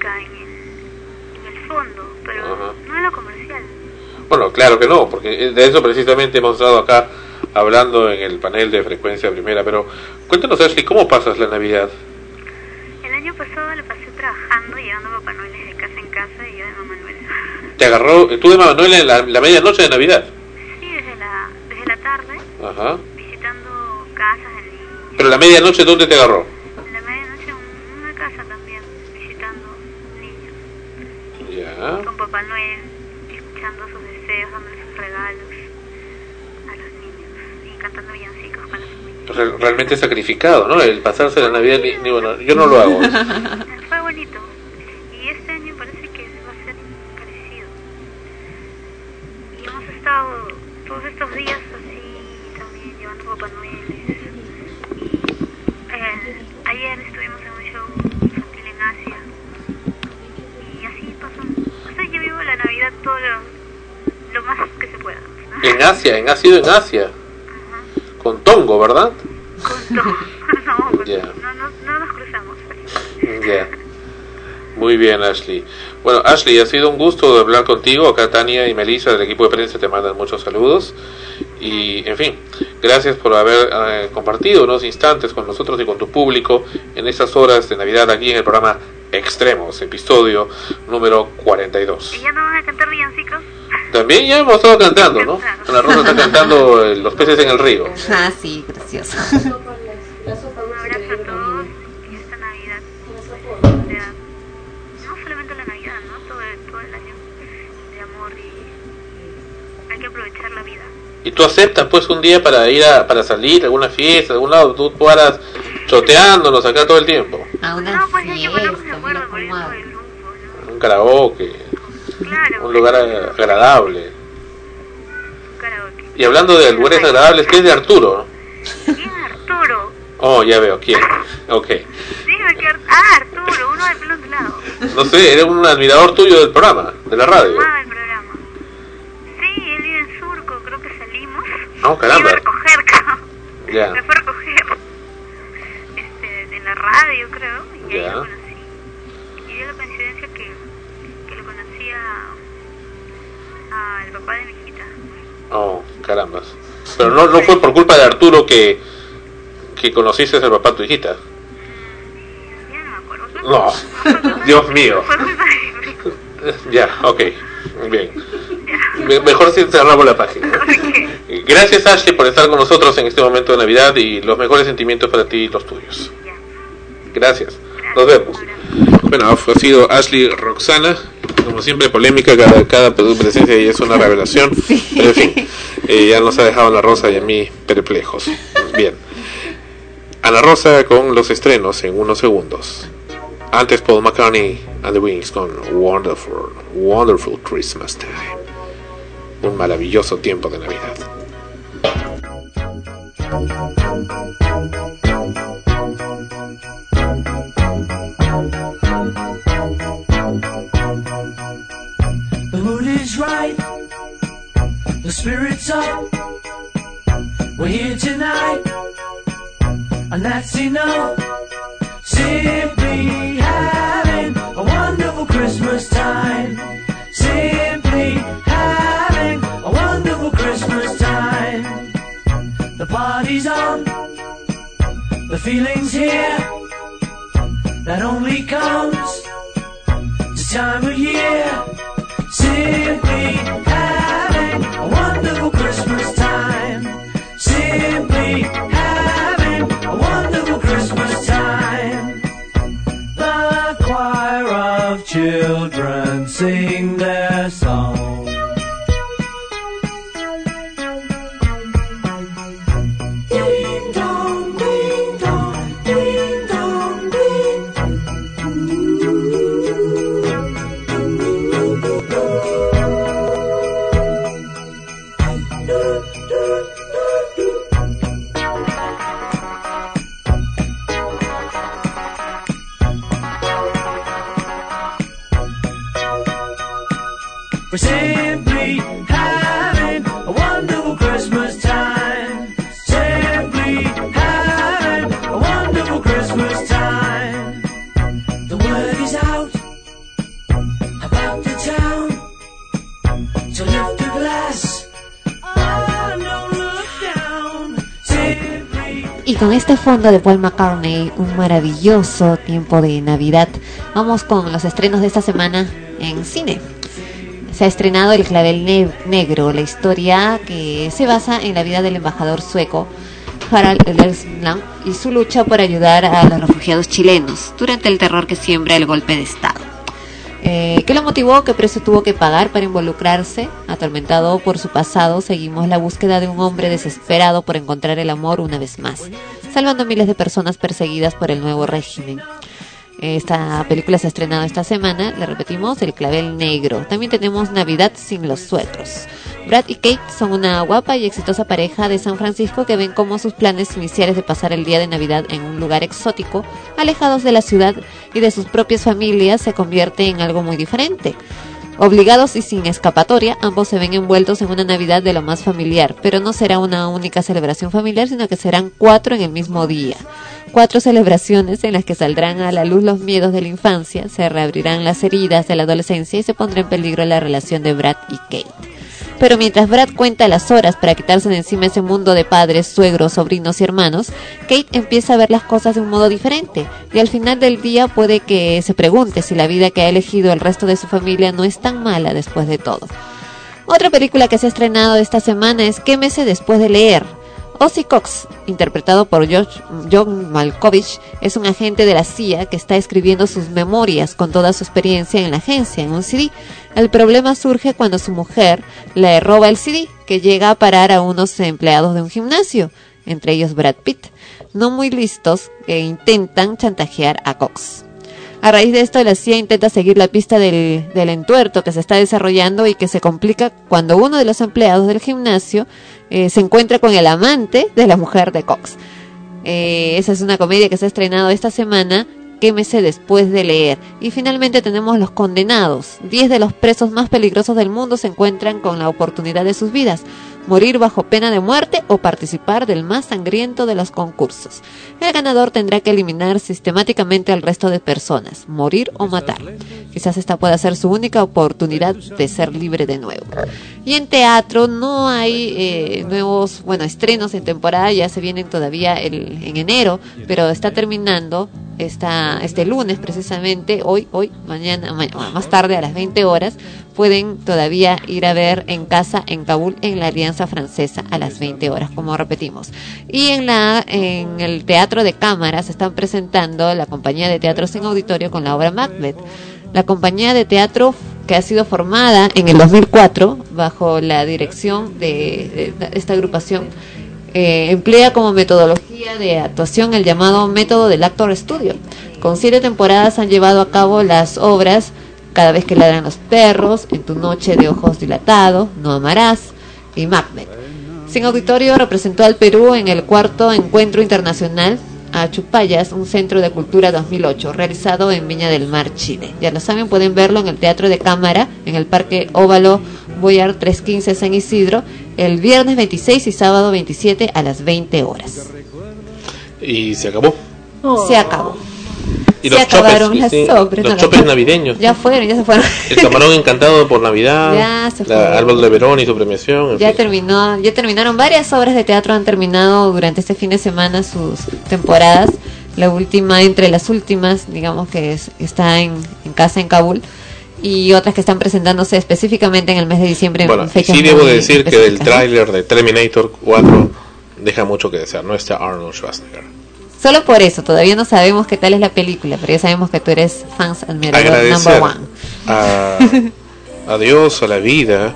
Significa en el, en el fondo, pero Ajá. no en lo comercial. Bueno, claro que no, porque de eso precisamente hemos estado acá hablando en el panel de frecuencia primera. Pero cuéntanos, Ashley, ¿cómo pasas la Navidad? El año pasado lo pasé trabajando, llevando a Papá Noel de casa en casa y yo de Mamá Noel. ¿Te agarró, tú de Manuel en la, la medianoche de Navidad? Sí, desde la, desde la tarde, Ajá. visitando casas niños. Pero la medianoche, ¿dónde te agarró? En la medianoche en una casa también, visitando niños. Ya. Con Papá Noel, escuchando sus deseos, dándole sus regalos a los niños y cantando villancicos con la familia. Re- realmente sacrificado, ¿no? El pasarse la Navidad, ni, ni- bueno, yo no lo hago. Fue bonito. Y este año parece que va a ser parecido. Y hemos estado todos estos días así también llevando Papá Noel. ayer estuvimos en un show infantil en Asia. Y así pasó. O sea, yo vivo la Navidad todo lo, lo más que se pueda. ¿no? En Asia, en, ha sido en Asia. Con Tongo, ¿verdad? Con no, pues, Ya. no, no, no nos cruzamos. Ya. Muy bien, Ashley. Bueno, Ashley, ha sido un gusto hablar contigo. Acá Tania y Melissa del equipo de prensa te mandan muchos saludos. Y, en fin, gracias por haber eh, compartido unos instantes con nosotros y con tu público en estas horas de Navidad aquí en el programa Extremos, episodio número 42. ¿Y ya no van a cantar villancicos? También ya hemos estado cantando, ¿no? Ana Rosa está cantando eh, Los peces en el río. Ah, sí, gracioso. Y tú aceptas pues un día para ir a para salir a alguna fiesta, a algún lado, tú paras choteándonos acá todo el tiempo. A una No, pues que acuerdo por eso Un karaoke, Claro, un lugar agradable. karaoke. Y hablando de lugares agradables, ¿qué es de Arturo? ¿Quién Arturo? Oh, ya veo, ¿quién? Ok. Dime que Ah, Arturo, uno de pelo ondulado. No sé, eres un admirador tuyo del programa, de la radio. Ah, el programa. Oh, caramba. Iba a recoger, cabrón. Me fue a recoger. Este, en la radio, creo. Y ahí lo conocí. Y dio la coincidencia que, que lo conocí a- al papá de mi hijita. Oh, carambas. Pero no, no fue por culpa de Arturo que, que conociste al papá de tu hijita. Ya no me acuerdo. No, Dios mío. Fue Ya, ok. Bien. Me- Mejor si cerramos la página. Gracias Ashley por estar con nosotros en este momento de Navidad y los mejores sentimientos para ti y los tuyos. Gracias. Nos vemos. Bueno, ha sido Ashley Roxana. Como siempre, polémica, cada, cada presencia de ella es una revelación. Pero en fin, eh, ya nos ha dejado Ana Rosa y a mí perplejos. Bien. Ana Rosa con los estrenos en unos segundos. Antes Paul McCartney and the Wings con Wonderful, Wonderful Christmas Time. Un maravilloso tiempo de Navidad. The mood is right. The spirit's up. We're here tonight. And that's enough. Simply having a wonderful Christmas time. The feeling's here. That only comes this time of year. Simply having a wonderful Christmas time. Simply having a wonderful Christmas time. The choir of children sing Simply having a wonderful Christmas time. Y con este fondo de Paul McCartney, un maravilloso tiempo de Navidad, vamos con los estrenos de esta semana en cine. Se ha estrenado El Clavel Ne- Negro, la historia que se basa en la vida del embajador sueco Harald Elfsland y su lucha por ayudar a los refugiados chilenos durante el terror que siembra el golpe de Estado. Eh, ¿Qué lo motivó? ¿Qué precio tuvo que pagar para involucrarse? Atormentado por su pasado, seguimos la búsqueda de un hombre desesperado por encontrar el amor una vez más, salvando a miles de personas perseguidas por el nuevo régimen. Esta película se ha estrenado esta semana, le repetimos, El clavel negro. También tenemos Navidad sin los suegros. Brad y Kate son una guapa y exitosa pareja de San Francisco que ven cómo sus planes iniciales de pasar el día de Navidad en un lugar exótico, alejados de la ciudad y de sus propias familias, se convierte en algo muy diferente. Obligados y sin escapatoria, ambos se ven envueltos en una Navidad de lo más familiar, pero no será una única celebración familiar, sino que serán cuatro en el mismo día. Cuatro celebraciones en las que saldrán a la luz los miedos de la infancia, se reabrirán las heridas de la adolescencia y se pondrá en peligro la relación de Brad y Kate. Pero mientras Brad cuenta las horas para quitarse de encima ese mundo de padres, suegros, sobrinos y hermanos, Kate empieza a ver las cosas de un modo diferente y al final del día puede que se pregunte si la vida que ha elegido el resto de su familia no es tan mala después de todo. Otra película que se ha estrenado esta semana es Quémese después de leer. Ozzy Cox, interpretado por George- John Malkovich, es un agente de la CIA que está escribiendo sus memorias con toda su experiencia en la agencia en un CD. El problema surge cuando su mujer le roba el CD, que llega a parar a unos empleados de un gimnasio, entre ellos Brad Pitt, no muy listos, que intentan chantajear a Cox. A raíz de esto, la CIA intenta seguir la pista del, del entuerto que se está desarrollando y que se complica cuando uno de los empleados del gimnasio eh, se encuentra con el amante de la mujer de Cox. Eh, esa es una comedia que se ha estrenado esta semana. Quémese después de leer. Y finalmente tenemos Los Condenados. Diez de los presos más peligrosos del mundo se encuentran con la oportunidad de sus vidas. Morir bajo pena de muerte o participar del más sangriento de los concursos. El ganador tendrá que eliminar sistemáticamente al resto de personas, morir o matar. Quizás esta pueda ser su única oportunidad de ser libre de nuevo. Y en teatro no hay eh, nuevos, bueno, estrenos en temporada, ya se vienen todavía el, en enero, pero está terminando esta, este lunes precisamente, hoy, hoy, mañana, ma- más tarde a las 20 horas, pueden todavía ir a ver en casa en Kabul en la Alianza Francesa a las 20 horas, como repetimos. Y en la en el Teatro de Cámara se están presentando la compañía de teatro sin auditorio con la obra Macbeth. La compañía de teatro que ha sido formada en el 2004 bajo la dirección de esta agrupación eh, emplea como metodología de actuación el llamado método del actor studio. Con siete temporadas han llevado a cabo las obras Cada vez que ladran los perros, En tu noche de ojos dilatados, No amarás y Macbeth. Sin auditorio representó al Perú en el cuarto encuentro internacional a Chupayas, un centro de cultura 2008, realizado en Viña del Mar, Chile. Ya lo saben, pueden verlo en el Teatro de Cámara, en el Parque Óvalo Boyar 315 San Isidro, el viernes 26 y sábado 27 a las 20 horas. Y se acabó. Se acabó. Y Se los acabaron chopes, las sí, sobres, los no, chopes navideños. Ya fueron, ya se fueron. El camarón encantado por Navidad, Ya se la fue. Árbol de Verón y su premiación. Ya fin. terminó, ya terminaron varias obras de teatro han terminado durante este fin de semana sus temporadas. La última entre las últimas, digamos que es- está en, en casa en Kabul y otras que están presentándose específicamente en el mes de diciembre Bueno, en sí debo decir que ¿no? tráiler de Terminator 4 deja mucho que desear. No está Arnold Schwarzenegger. Solo por eso, todavía no sabemos qué tal es la película, pero ya sabemos que tú eres fans admirador Agradecer number one. a, a Dios, a la vida,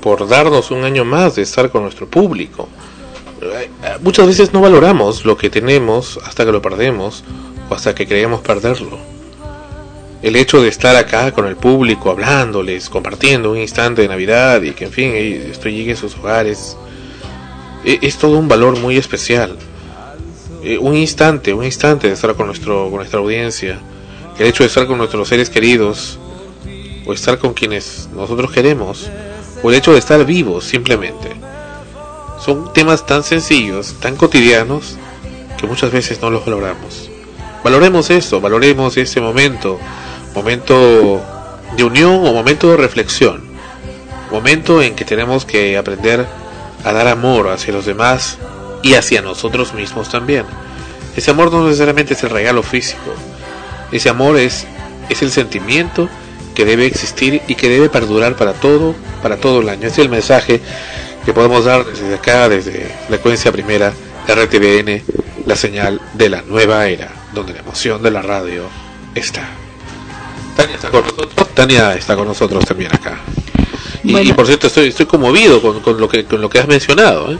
por darnos un año más de estar con nuestro público. Eh, Muchas veces no valoramos lo que tenemos hasta que lo perdemos o hasta que creemos perderlo. El hecho de estar acá con el público, hablándoles, compartiendo un instante de Navidad y que en fin eh, esto llegue a sus hogares, eh, es todo un valor muy especial. Eh, un instante, un instante de estar con, nuestro, con nuestra audiencia, el hecho de estar con nuestros seres queridos, o estar con quienes nosotros queremos, o el hecho de estar vivos simplemente. Son temas tan sencillos, tan cotidianos, que muchas veces no los valoramos. Valoremos esto, valoremos este momento, momento de unión o momento de reflexión, momento en que tenemos que aprender a dar amor hacia los demás y hacia nosotros mismos también. Ese amor no necesariamente es el regalo físico, ese amor es, es el sentimiento que debe existir y que debe perdurar para todo, para todo el año. Ese es el mensaje que podemos dar desde acá, desde Frecuencia Primera, RTBN, la señal de la nueva era, donde la emoción de la radio está. Tania está con nosotros, Tania está con nosotros también acá. Y, Bueno. y por cierto, estoy, estoy conmovido con, con lo que con lo que has mencionado. ¿eh?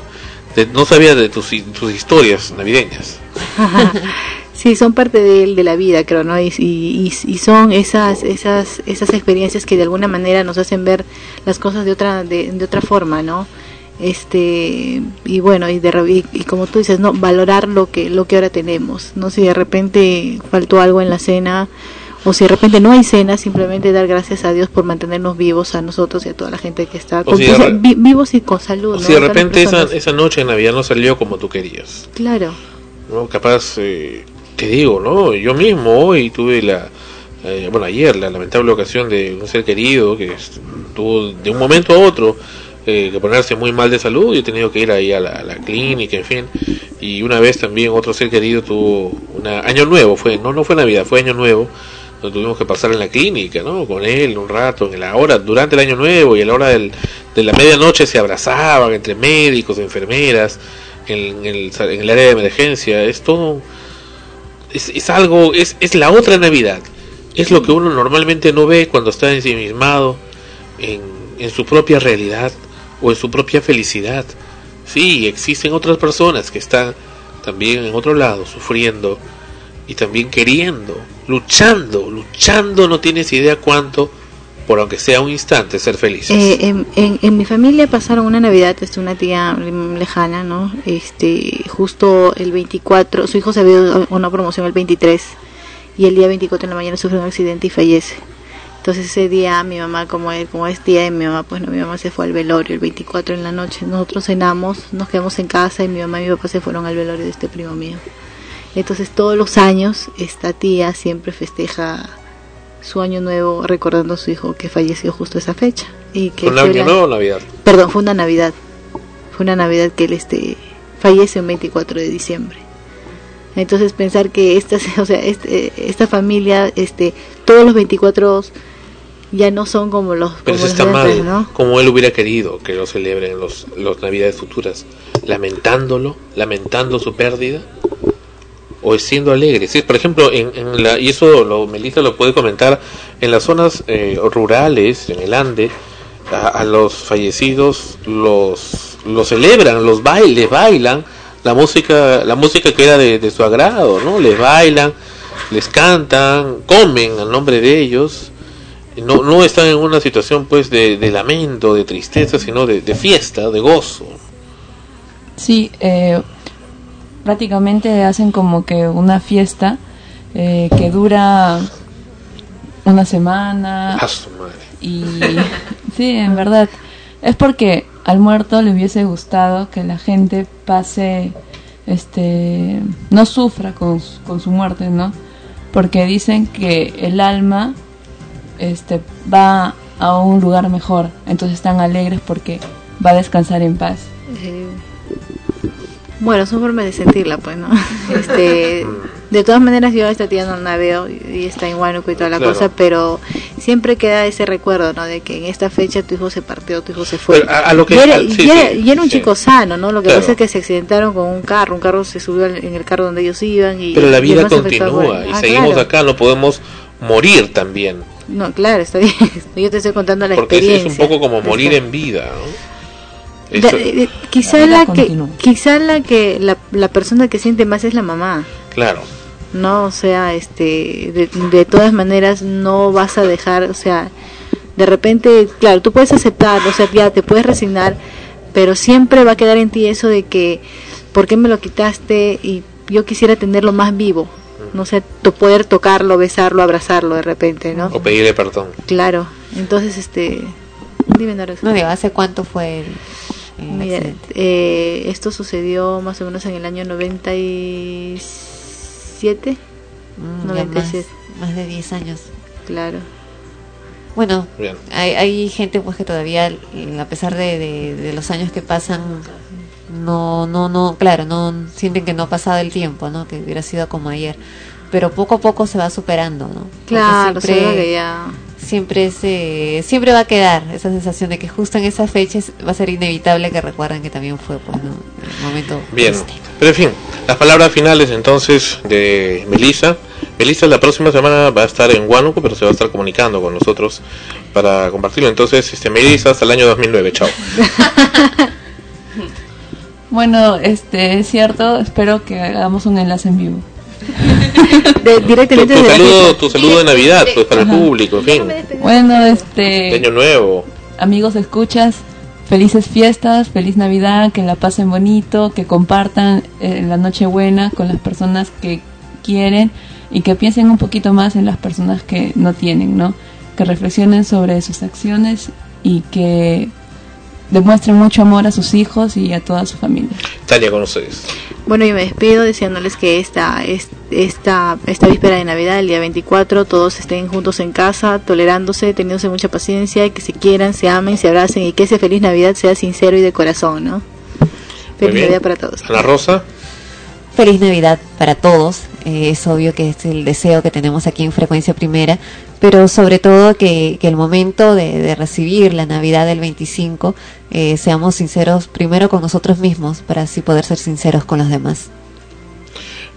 No sabía de tus, tus historias navideñas. Sí, son parte de, de la vida, creo, ¿no? Y, y, son esas, esas, esas experiencias que de alguna manera nos hacen ver las cosas de otra, de, de otra forma, ¿no? Este, y bueno, y, de, y, y como tú dices, ¿no? Valorar lo que, lo que ahora tenemos, ¿no? Si de repente faltó algo en la cena o si de repente no hay cena, simplemente dar gracias a Dios por mantenernos vivos a nosotros y a toda la gente que está con- si re- vi- vivos y con salud. O ¿no? si de repente esa, noche de Navidad no salió como tú querías. Claro. ¿no? Capaz, eh, te digo, ¿no? Yo mismo hoy tuve la, eh, bueno, ayer la lamentable ocasión de un ser querido que tuvo de un momento a otro eh, que ponerse muy mal de salud y he tenido que ir ahí a la, a la clínica, en fin. Y una vez también otro ser querido tuvo una año nuevo, fue no no fue Navidad, fue año nuevo. Donde tuvimos que pasar en la clínica, ¿no? Con él un rato, en la hora, durante el año nuevo y a la hora del, de la medianoche se abrazaban entre médicos, enfermeras, en, el, en el área de emergencia. Es todo, es, es algo, es, es la otra Navidad. Es lo que uno normalmente no ve cuando está ensimismado en, en su propia realidad o en su propia felicidad. Sí, existen otras personas que están también en otro lado sufriendo y también queriendo, luchando, luchando, no tienes idea cuánto, por aunque sea un instante, ser felices. Eh, en, en, en mi familia pasaron una Navidad, este, una tía lejana, ¿no? Este, justo el 24, su hijo se a una promoción el 23 y el día 24 en la mañana sufrió un accidente y fallece. Entonces ese día mi mamá, como es, como es tía de mi mamá, pues no, mi mamá se fue al velorio el 24 en la noche. Nosotros cenamos, nos quedamos en casa y mi mamá y mi papá se fueron al velorio de este primo mío. Entonces todos los años esta tía siempre festeja su año nuevo recordando a su hijo que falleció justo esa fecha. Y que ¿Con fue año la- nuevo o Navidad? Perdón, fue una Navidad. Fue una Navidad que él este fallece el 24 de diciembre. Entonces pensar que esta, o sea, este, esta familia, este, todos los 24 ya no son como los, Pero como eso los está mal, ¿no? como él hubiera querido que lo celebren los, los navidades futuras, lamentándolo, lamentando su pérdida, o siendo alegre. Sí, por ejemplo, en, en la, y eso lo, Melissa lo puede comentar, en las zonas eh, rurales, en el Ande, a, a los fallecidos los, los celebran, los bailes, bailan la música, la música que era de, de su agrado, ¿no? Les bailan, les cantan, comen al nombre de ellos no, no están en una situación pues de, de lamento, de tristeza, sino de, de fiesta, de gozo. Sí, eh, prácticamente hacen como que una fiesta eh, que dura una semana. A su madre. Y sí, en verdad. Es porque al muerto le hubiese gustado que la gente pase, este, no sufra con, su- con su muerte, ¿no? Porque dicen que el alma, este, va a un lugar mejor. Entonces están alegres porque va a descansar en paz. Eh, bueno, son formas de sentirla, pues, ¿no? Este, de todas maneras, yo a esta tía no la veo y está en Huánuco y toda la Claro. cosa, pero siempre queda ese recuerdo, ¿no? De que en esta fecha tu hijo se partió, tu hijo se fue. Pero a- a lo que- y, era, a- sí, y era- sí, y era un sí. chico sano, ¿no? Lo que Claro. pasa es que se accidentaron con un carro, un carro se subió en el carro donde ellos iban y... Pero la vida continúa y Ah, seguimos claro. acá, no podemos morir también. No, claro, está bien. Yo te estoy contando la Porque es, es un experiencia. poco como morir en vida. ¿no? Quizá La que quizá la que la, la persona que siente más es la mamá. Claro. no o sea este de, de todas maneras no vas a dejar o sea de repente claro tú puedes aceptar o sea ya te puedes resignar pero siempre va a quedar en ti eso de que por qué me lo quitaste y yo quisiera tenerlo más vivo. No sé tu poder tocarlo besarlo abrazarlo de repente no O pedirle perdón. claro. Entonces este dime Nora. No digo, ¿hace cuánto fue el Mira, eh, esto sucedió más o menos en el año 97. Mm, ya 97. más, más de 10 años. Claro. Bueno, hay, hay gente pues que todavía, a pesar de, de- de los años que pasan, no, no, no, claro, no sienten que no ha pasado el tiempo, ¿no? Que hubiera sido como ayer. Pero poco a poco se va superando, ¿no? Claro, siempre- que ya. Siempre se siempre va a quedar esa sensación de que justo en esas fechas va a ser inevitable que recuerden que también fue pues ¿no? el momento Bien. triste. Pero en fin, las palabras finales entonces de Melissa. Melissa la próxima semana va a estar en Huánuco, pero se va a estar comunicando con nosotros para compartirlo. Entonces, este Melissa hasta el año 2009. Chao. Bueno, este es cierto, espero que hagamos un enlace en vivo. De- directamente tu saludo, tu saludo de Navidad, pues para el público, en fin. Bueno, este año nuevo. amigos escuchas, felices fiestas, feliz Navidad, que la pasen bonito, que compartan eh, la Nochebuena con las personas que quieren y que piensen un poquito más en las personas que no tienen, ¿no? Que reflexionen sobre sus acciones y que demuestren mucho amor a sus hijos y a toda su familia. Tania, con ustedes. Bueno, yo me despido deseándoles que esta, es- esta, esta víspera de Navidad, el día 24, todos estén juntos en casa, tolerándose, teniéndose mucha paciencia, y que se quieran, se amen, se abracen y que ese feliz Navidad sea sincero y de corazón, ¿no? Feliz. Navidad para todos. Ana Rosa. Feliz Navidad para todos. Eh, es obvio que es el deseo que tenemos aquí en Frecuencia Primera, pero sobre todo que, que el momento de, de recibir la Navidad del 25 eh, seamos sinceros primero con nosotros mismos para así poder ser sinceros con los demás.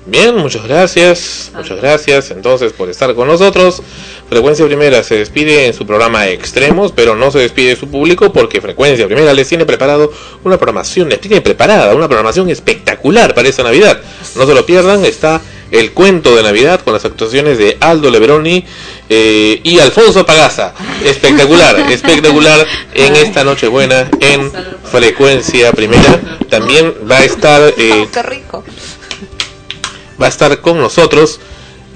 Bien, muchas gracias, muchas gracias entonces por estar con nosotros. Frecuencia Primera se despide en su programa Extremos, pero no se despide de su público porque Frecuencia Primera les tiene preparado una programación, les tiene preparada una programación espectacular para esta Navidad. No se lo pierdan, está el cuento de Navidad con las actuaciones de Aldo Leveroni eh, y Alfonso Pagaza. Espectacular, espectacular en esta Nochebuena en Frecuencia Primera. También va a estar... eh, ¡Qué rico! Va a estar con nosotros,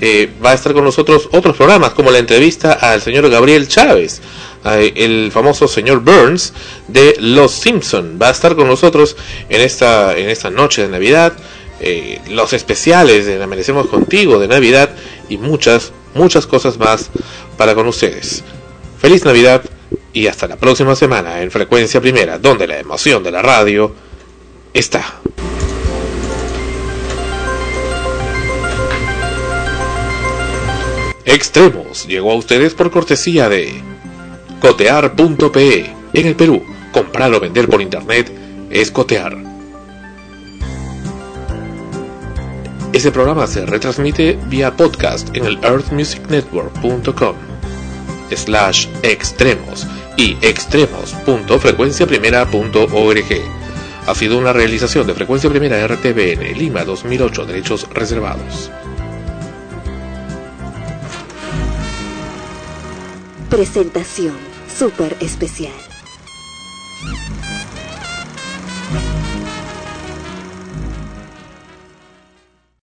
eh, va a estar con nosotros otros programas como la entrevista al señor Gabriel Chávez, el famoso señor Burns de Los Simpson, va a estar con nosotros en esta en esta noche de Navidad, eh, los especiales de Amanecemos contigo de Navidad y muchas muchas cosas más para con ustedes. Feliz Navidad y hasta la próxima semana en Frecuencia Primera, donde la emoción de la radio está. Extremos llegó a ustedes por cortesía de cotear.pe. En el Perú, comprar o vender por internet es cotear. Este programa se retransmite vía podcast en el earthmusicnetwork.com slash extremos y extremos.frecuenciaprimera.org. Ha sido una realización de Frecuencia Primera RTBN Lima 2008, derechos reservados. Presentación súper especial.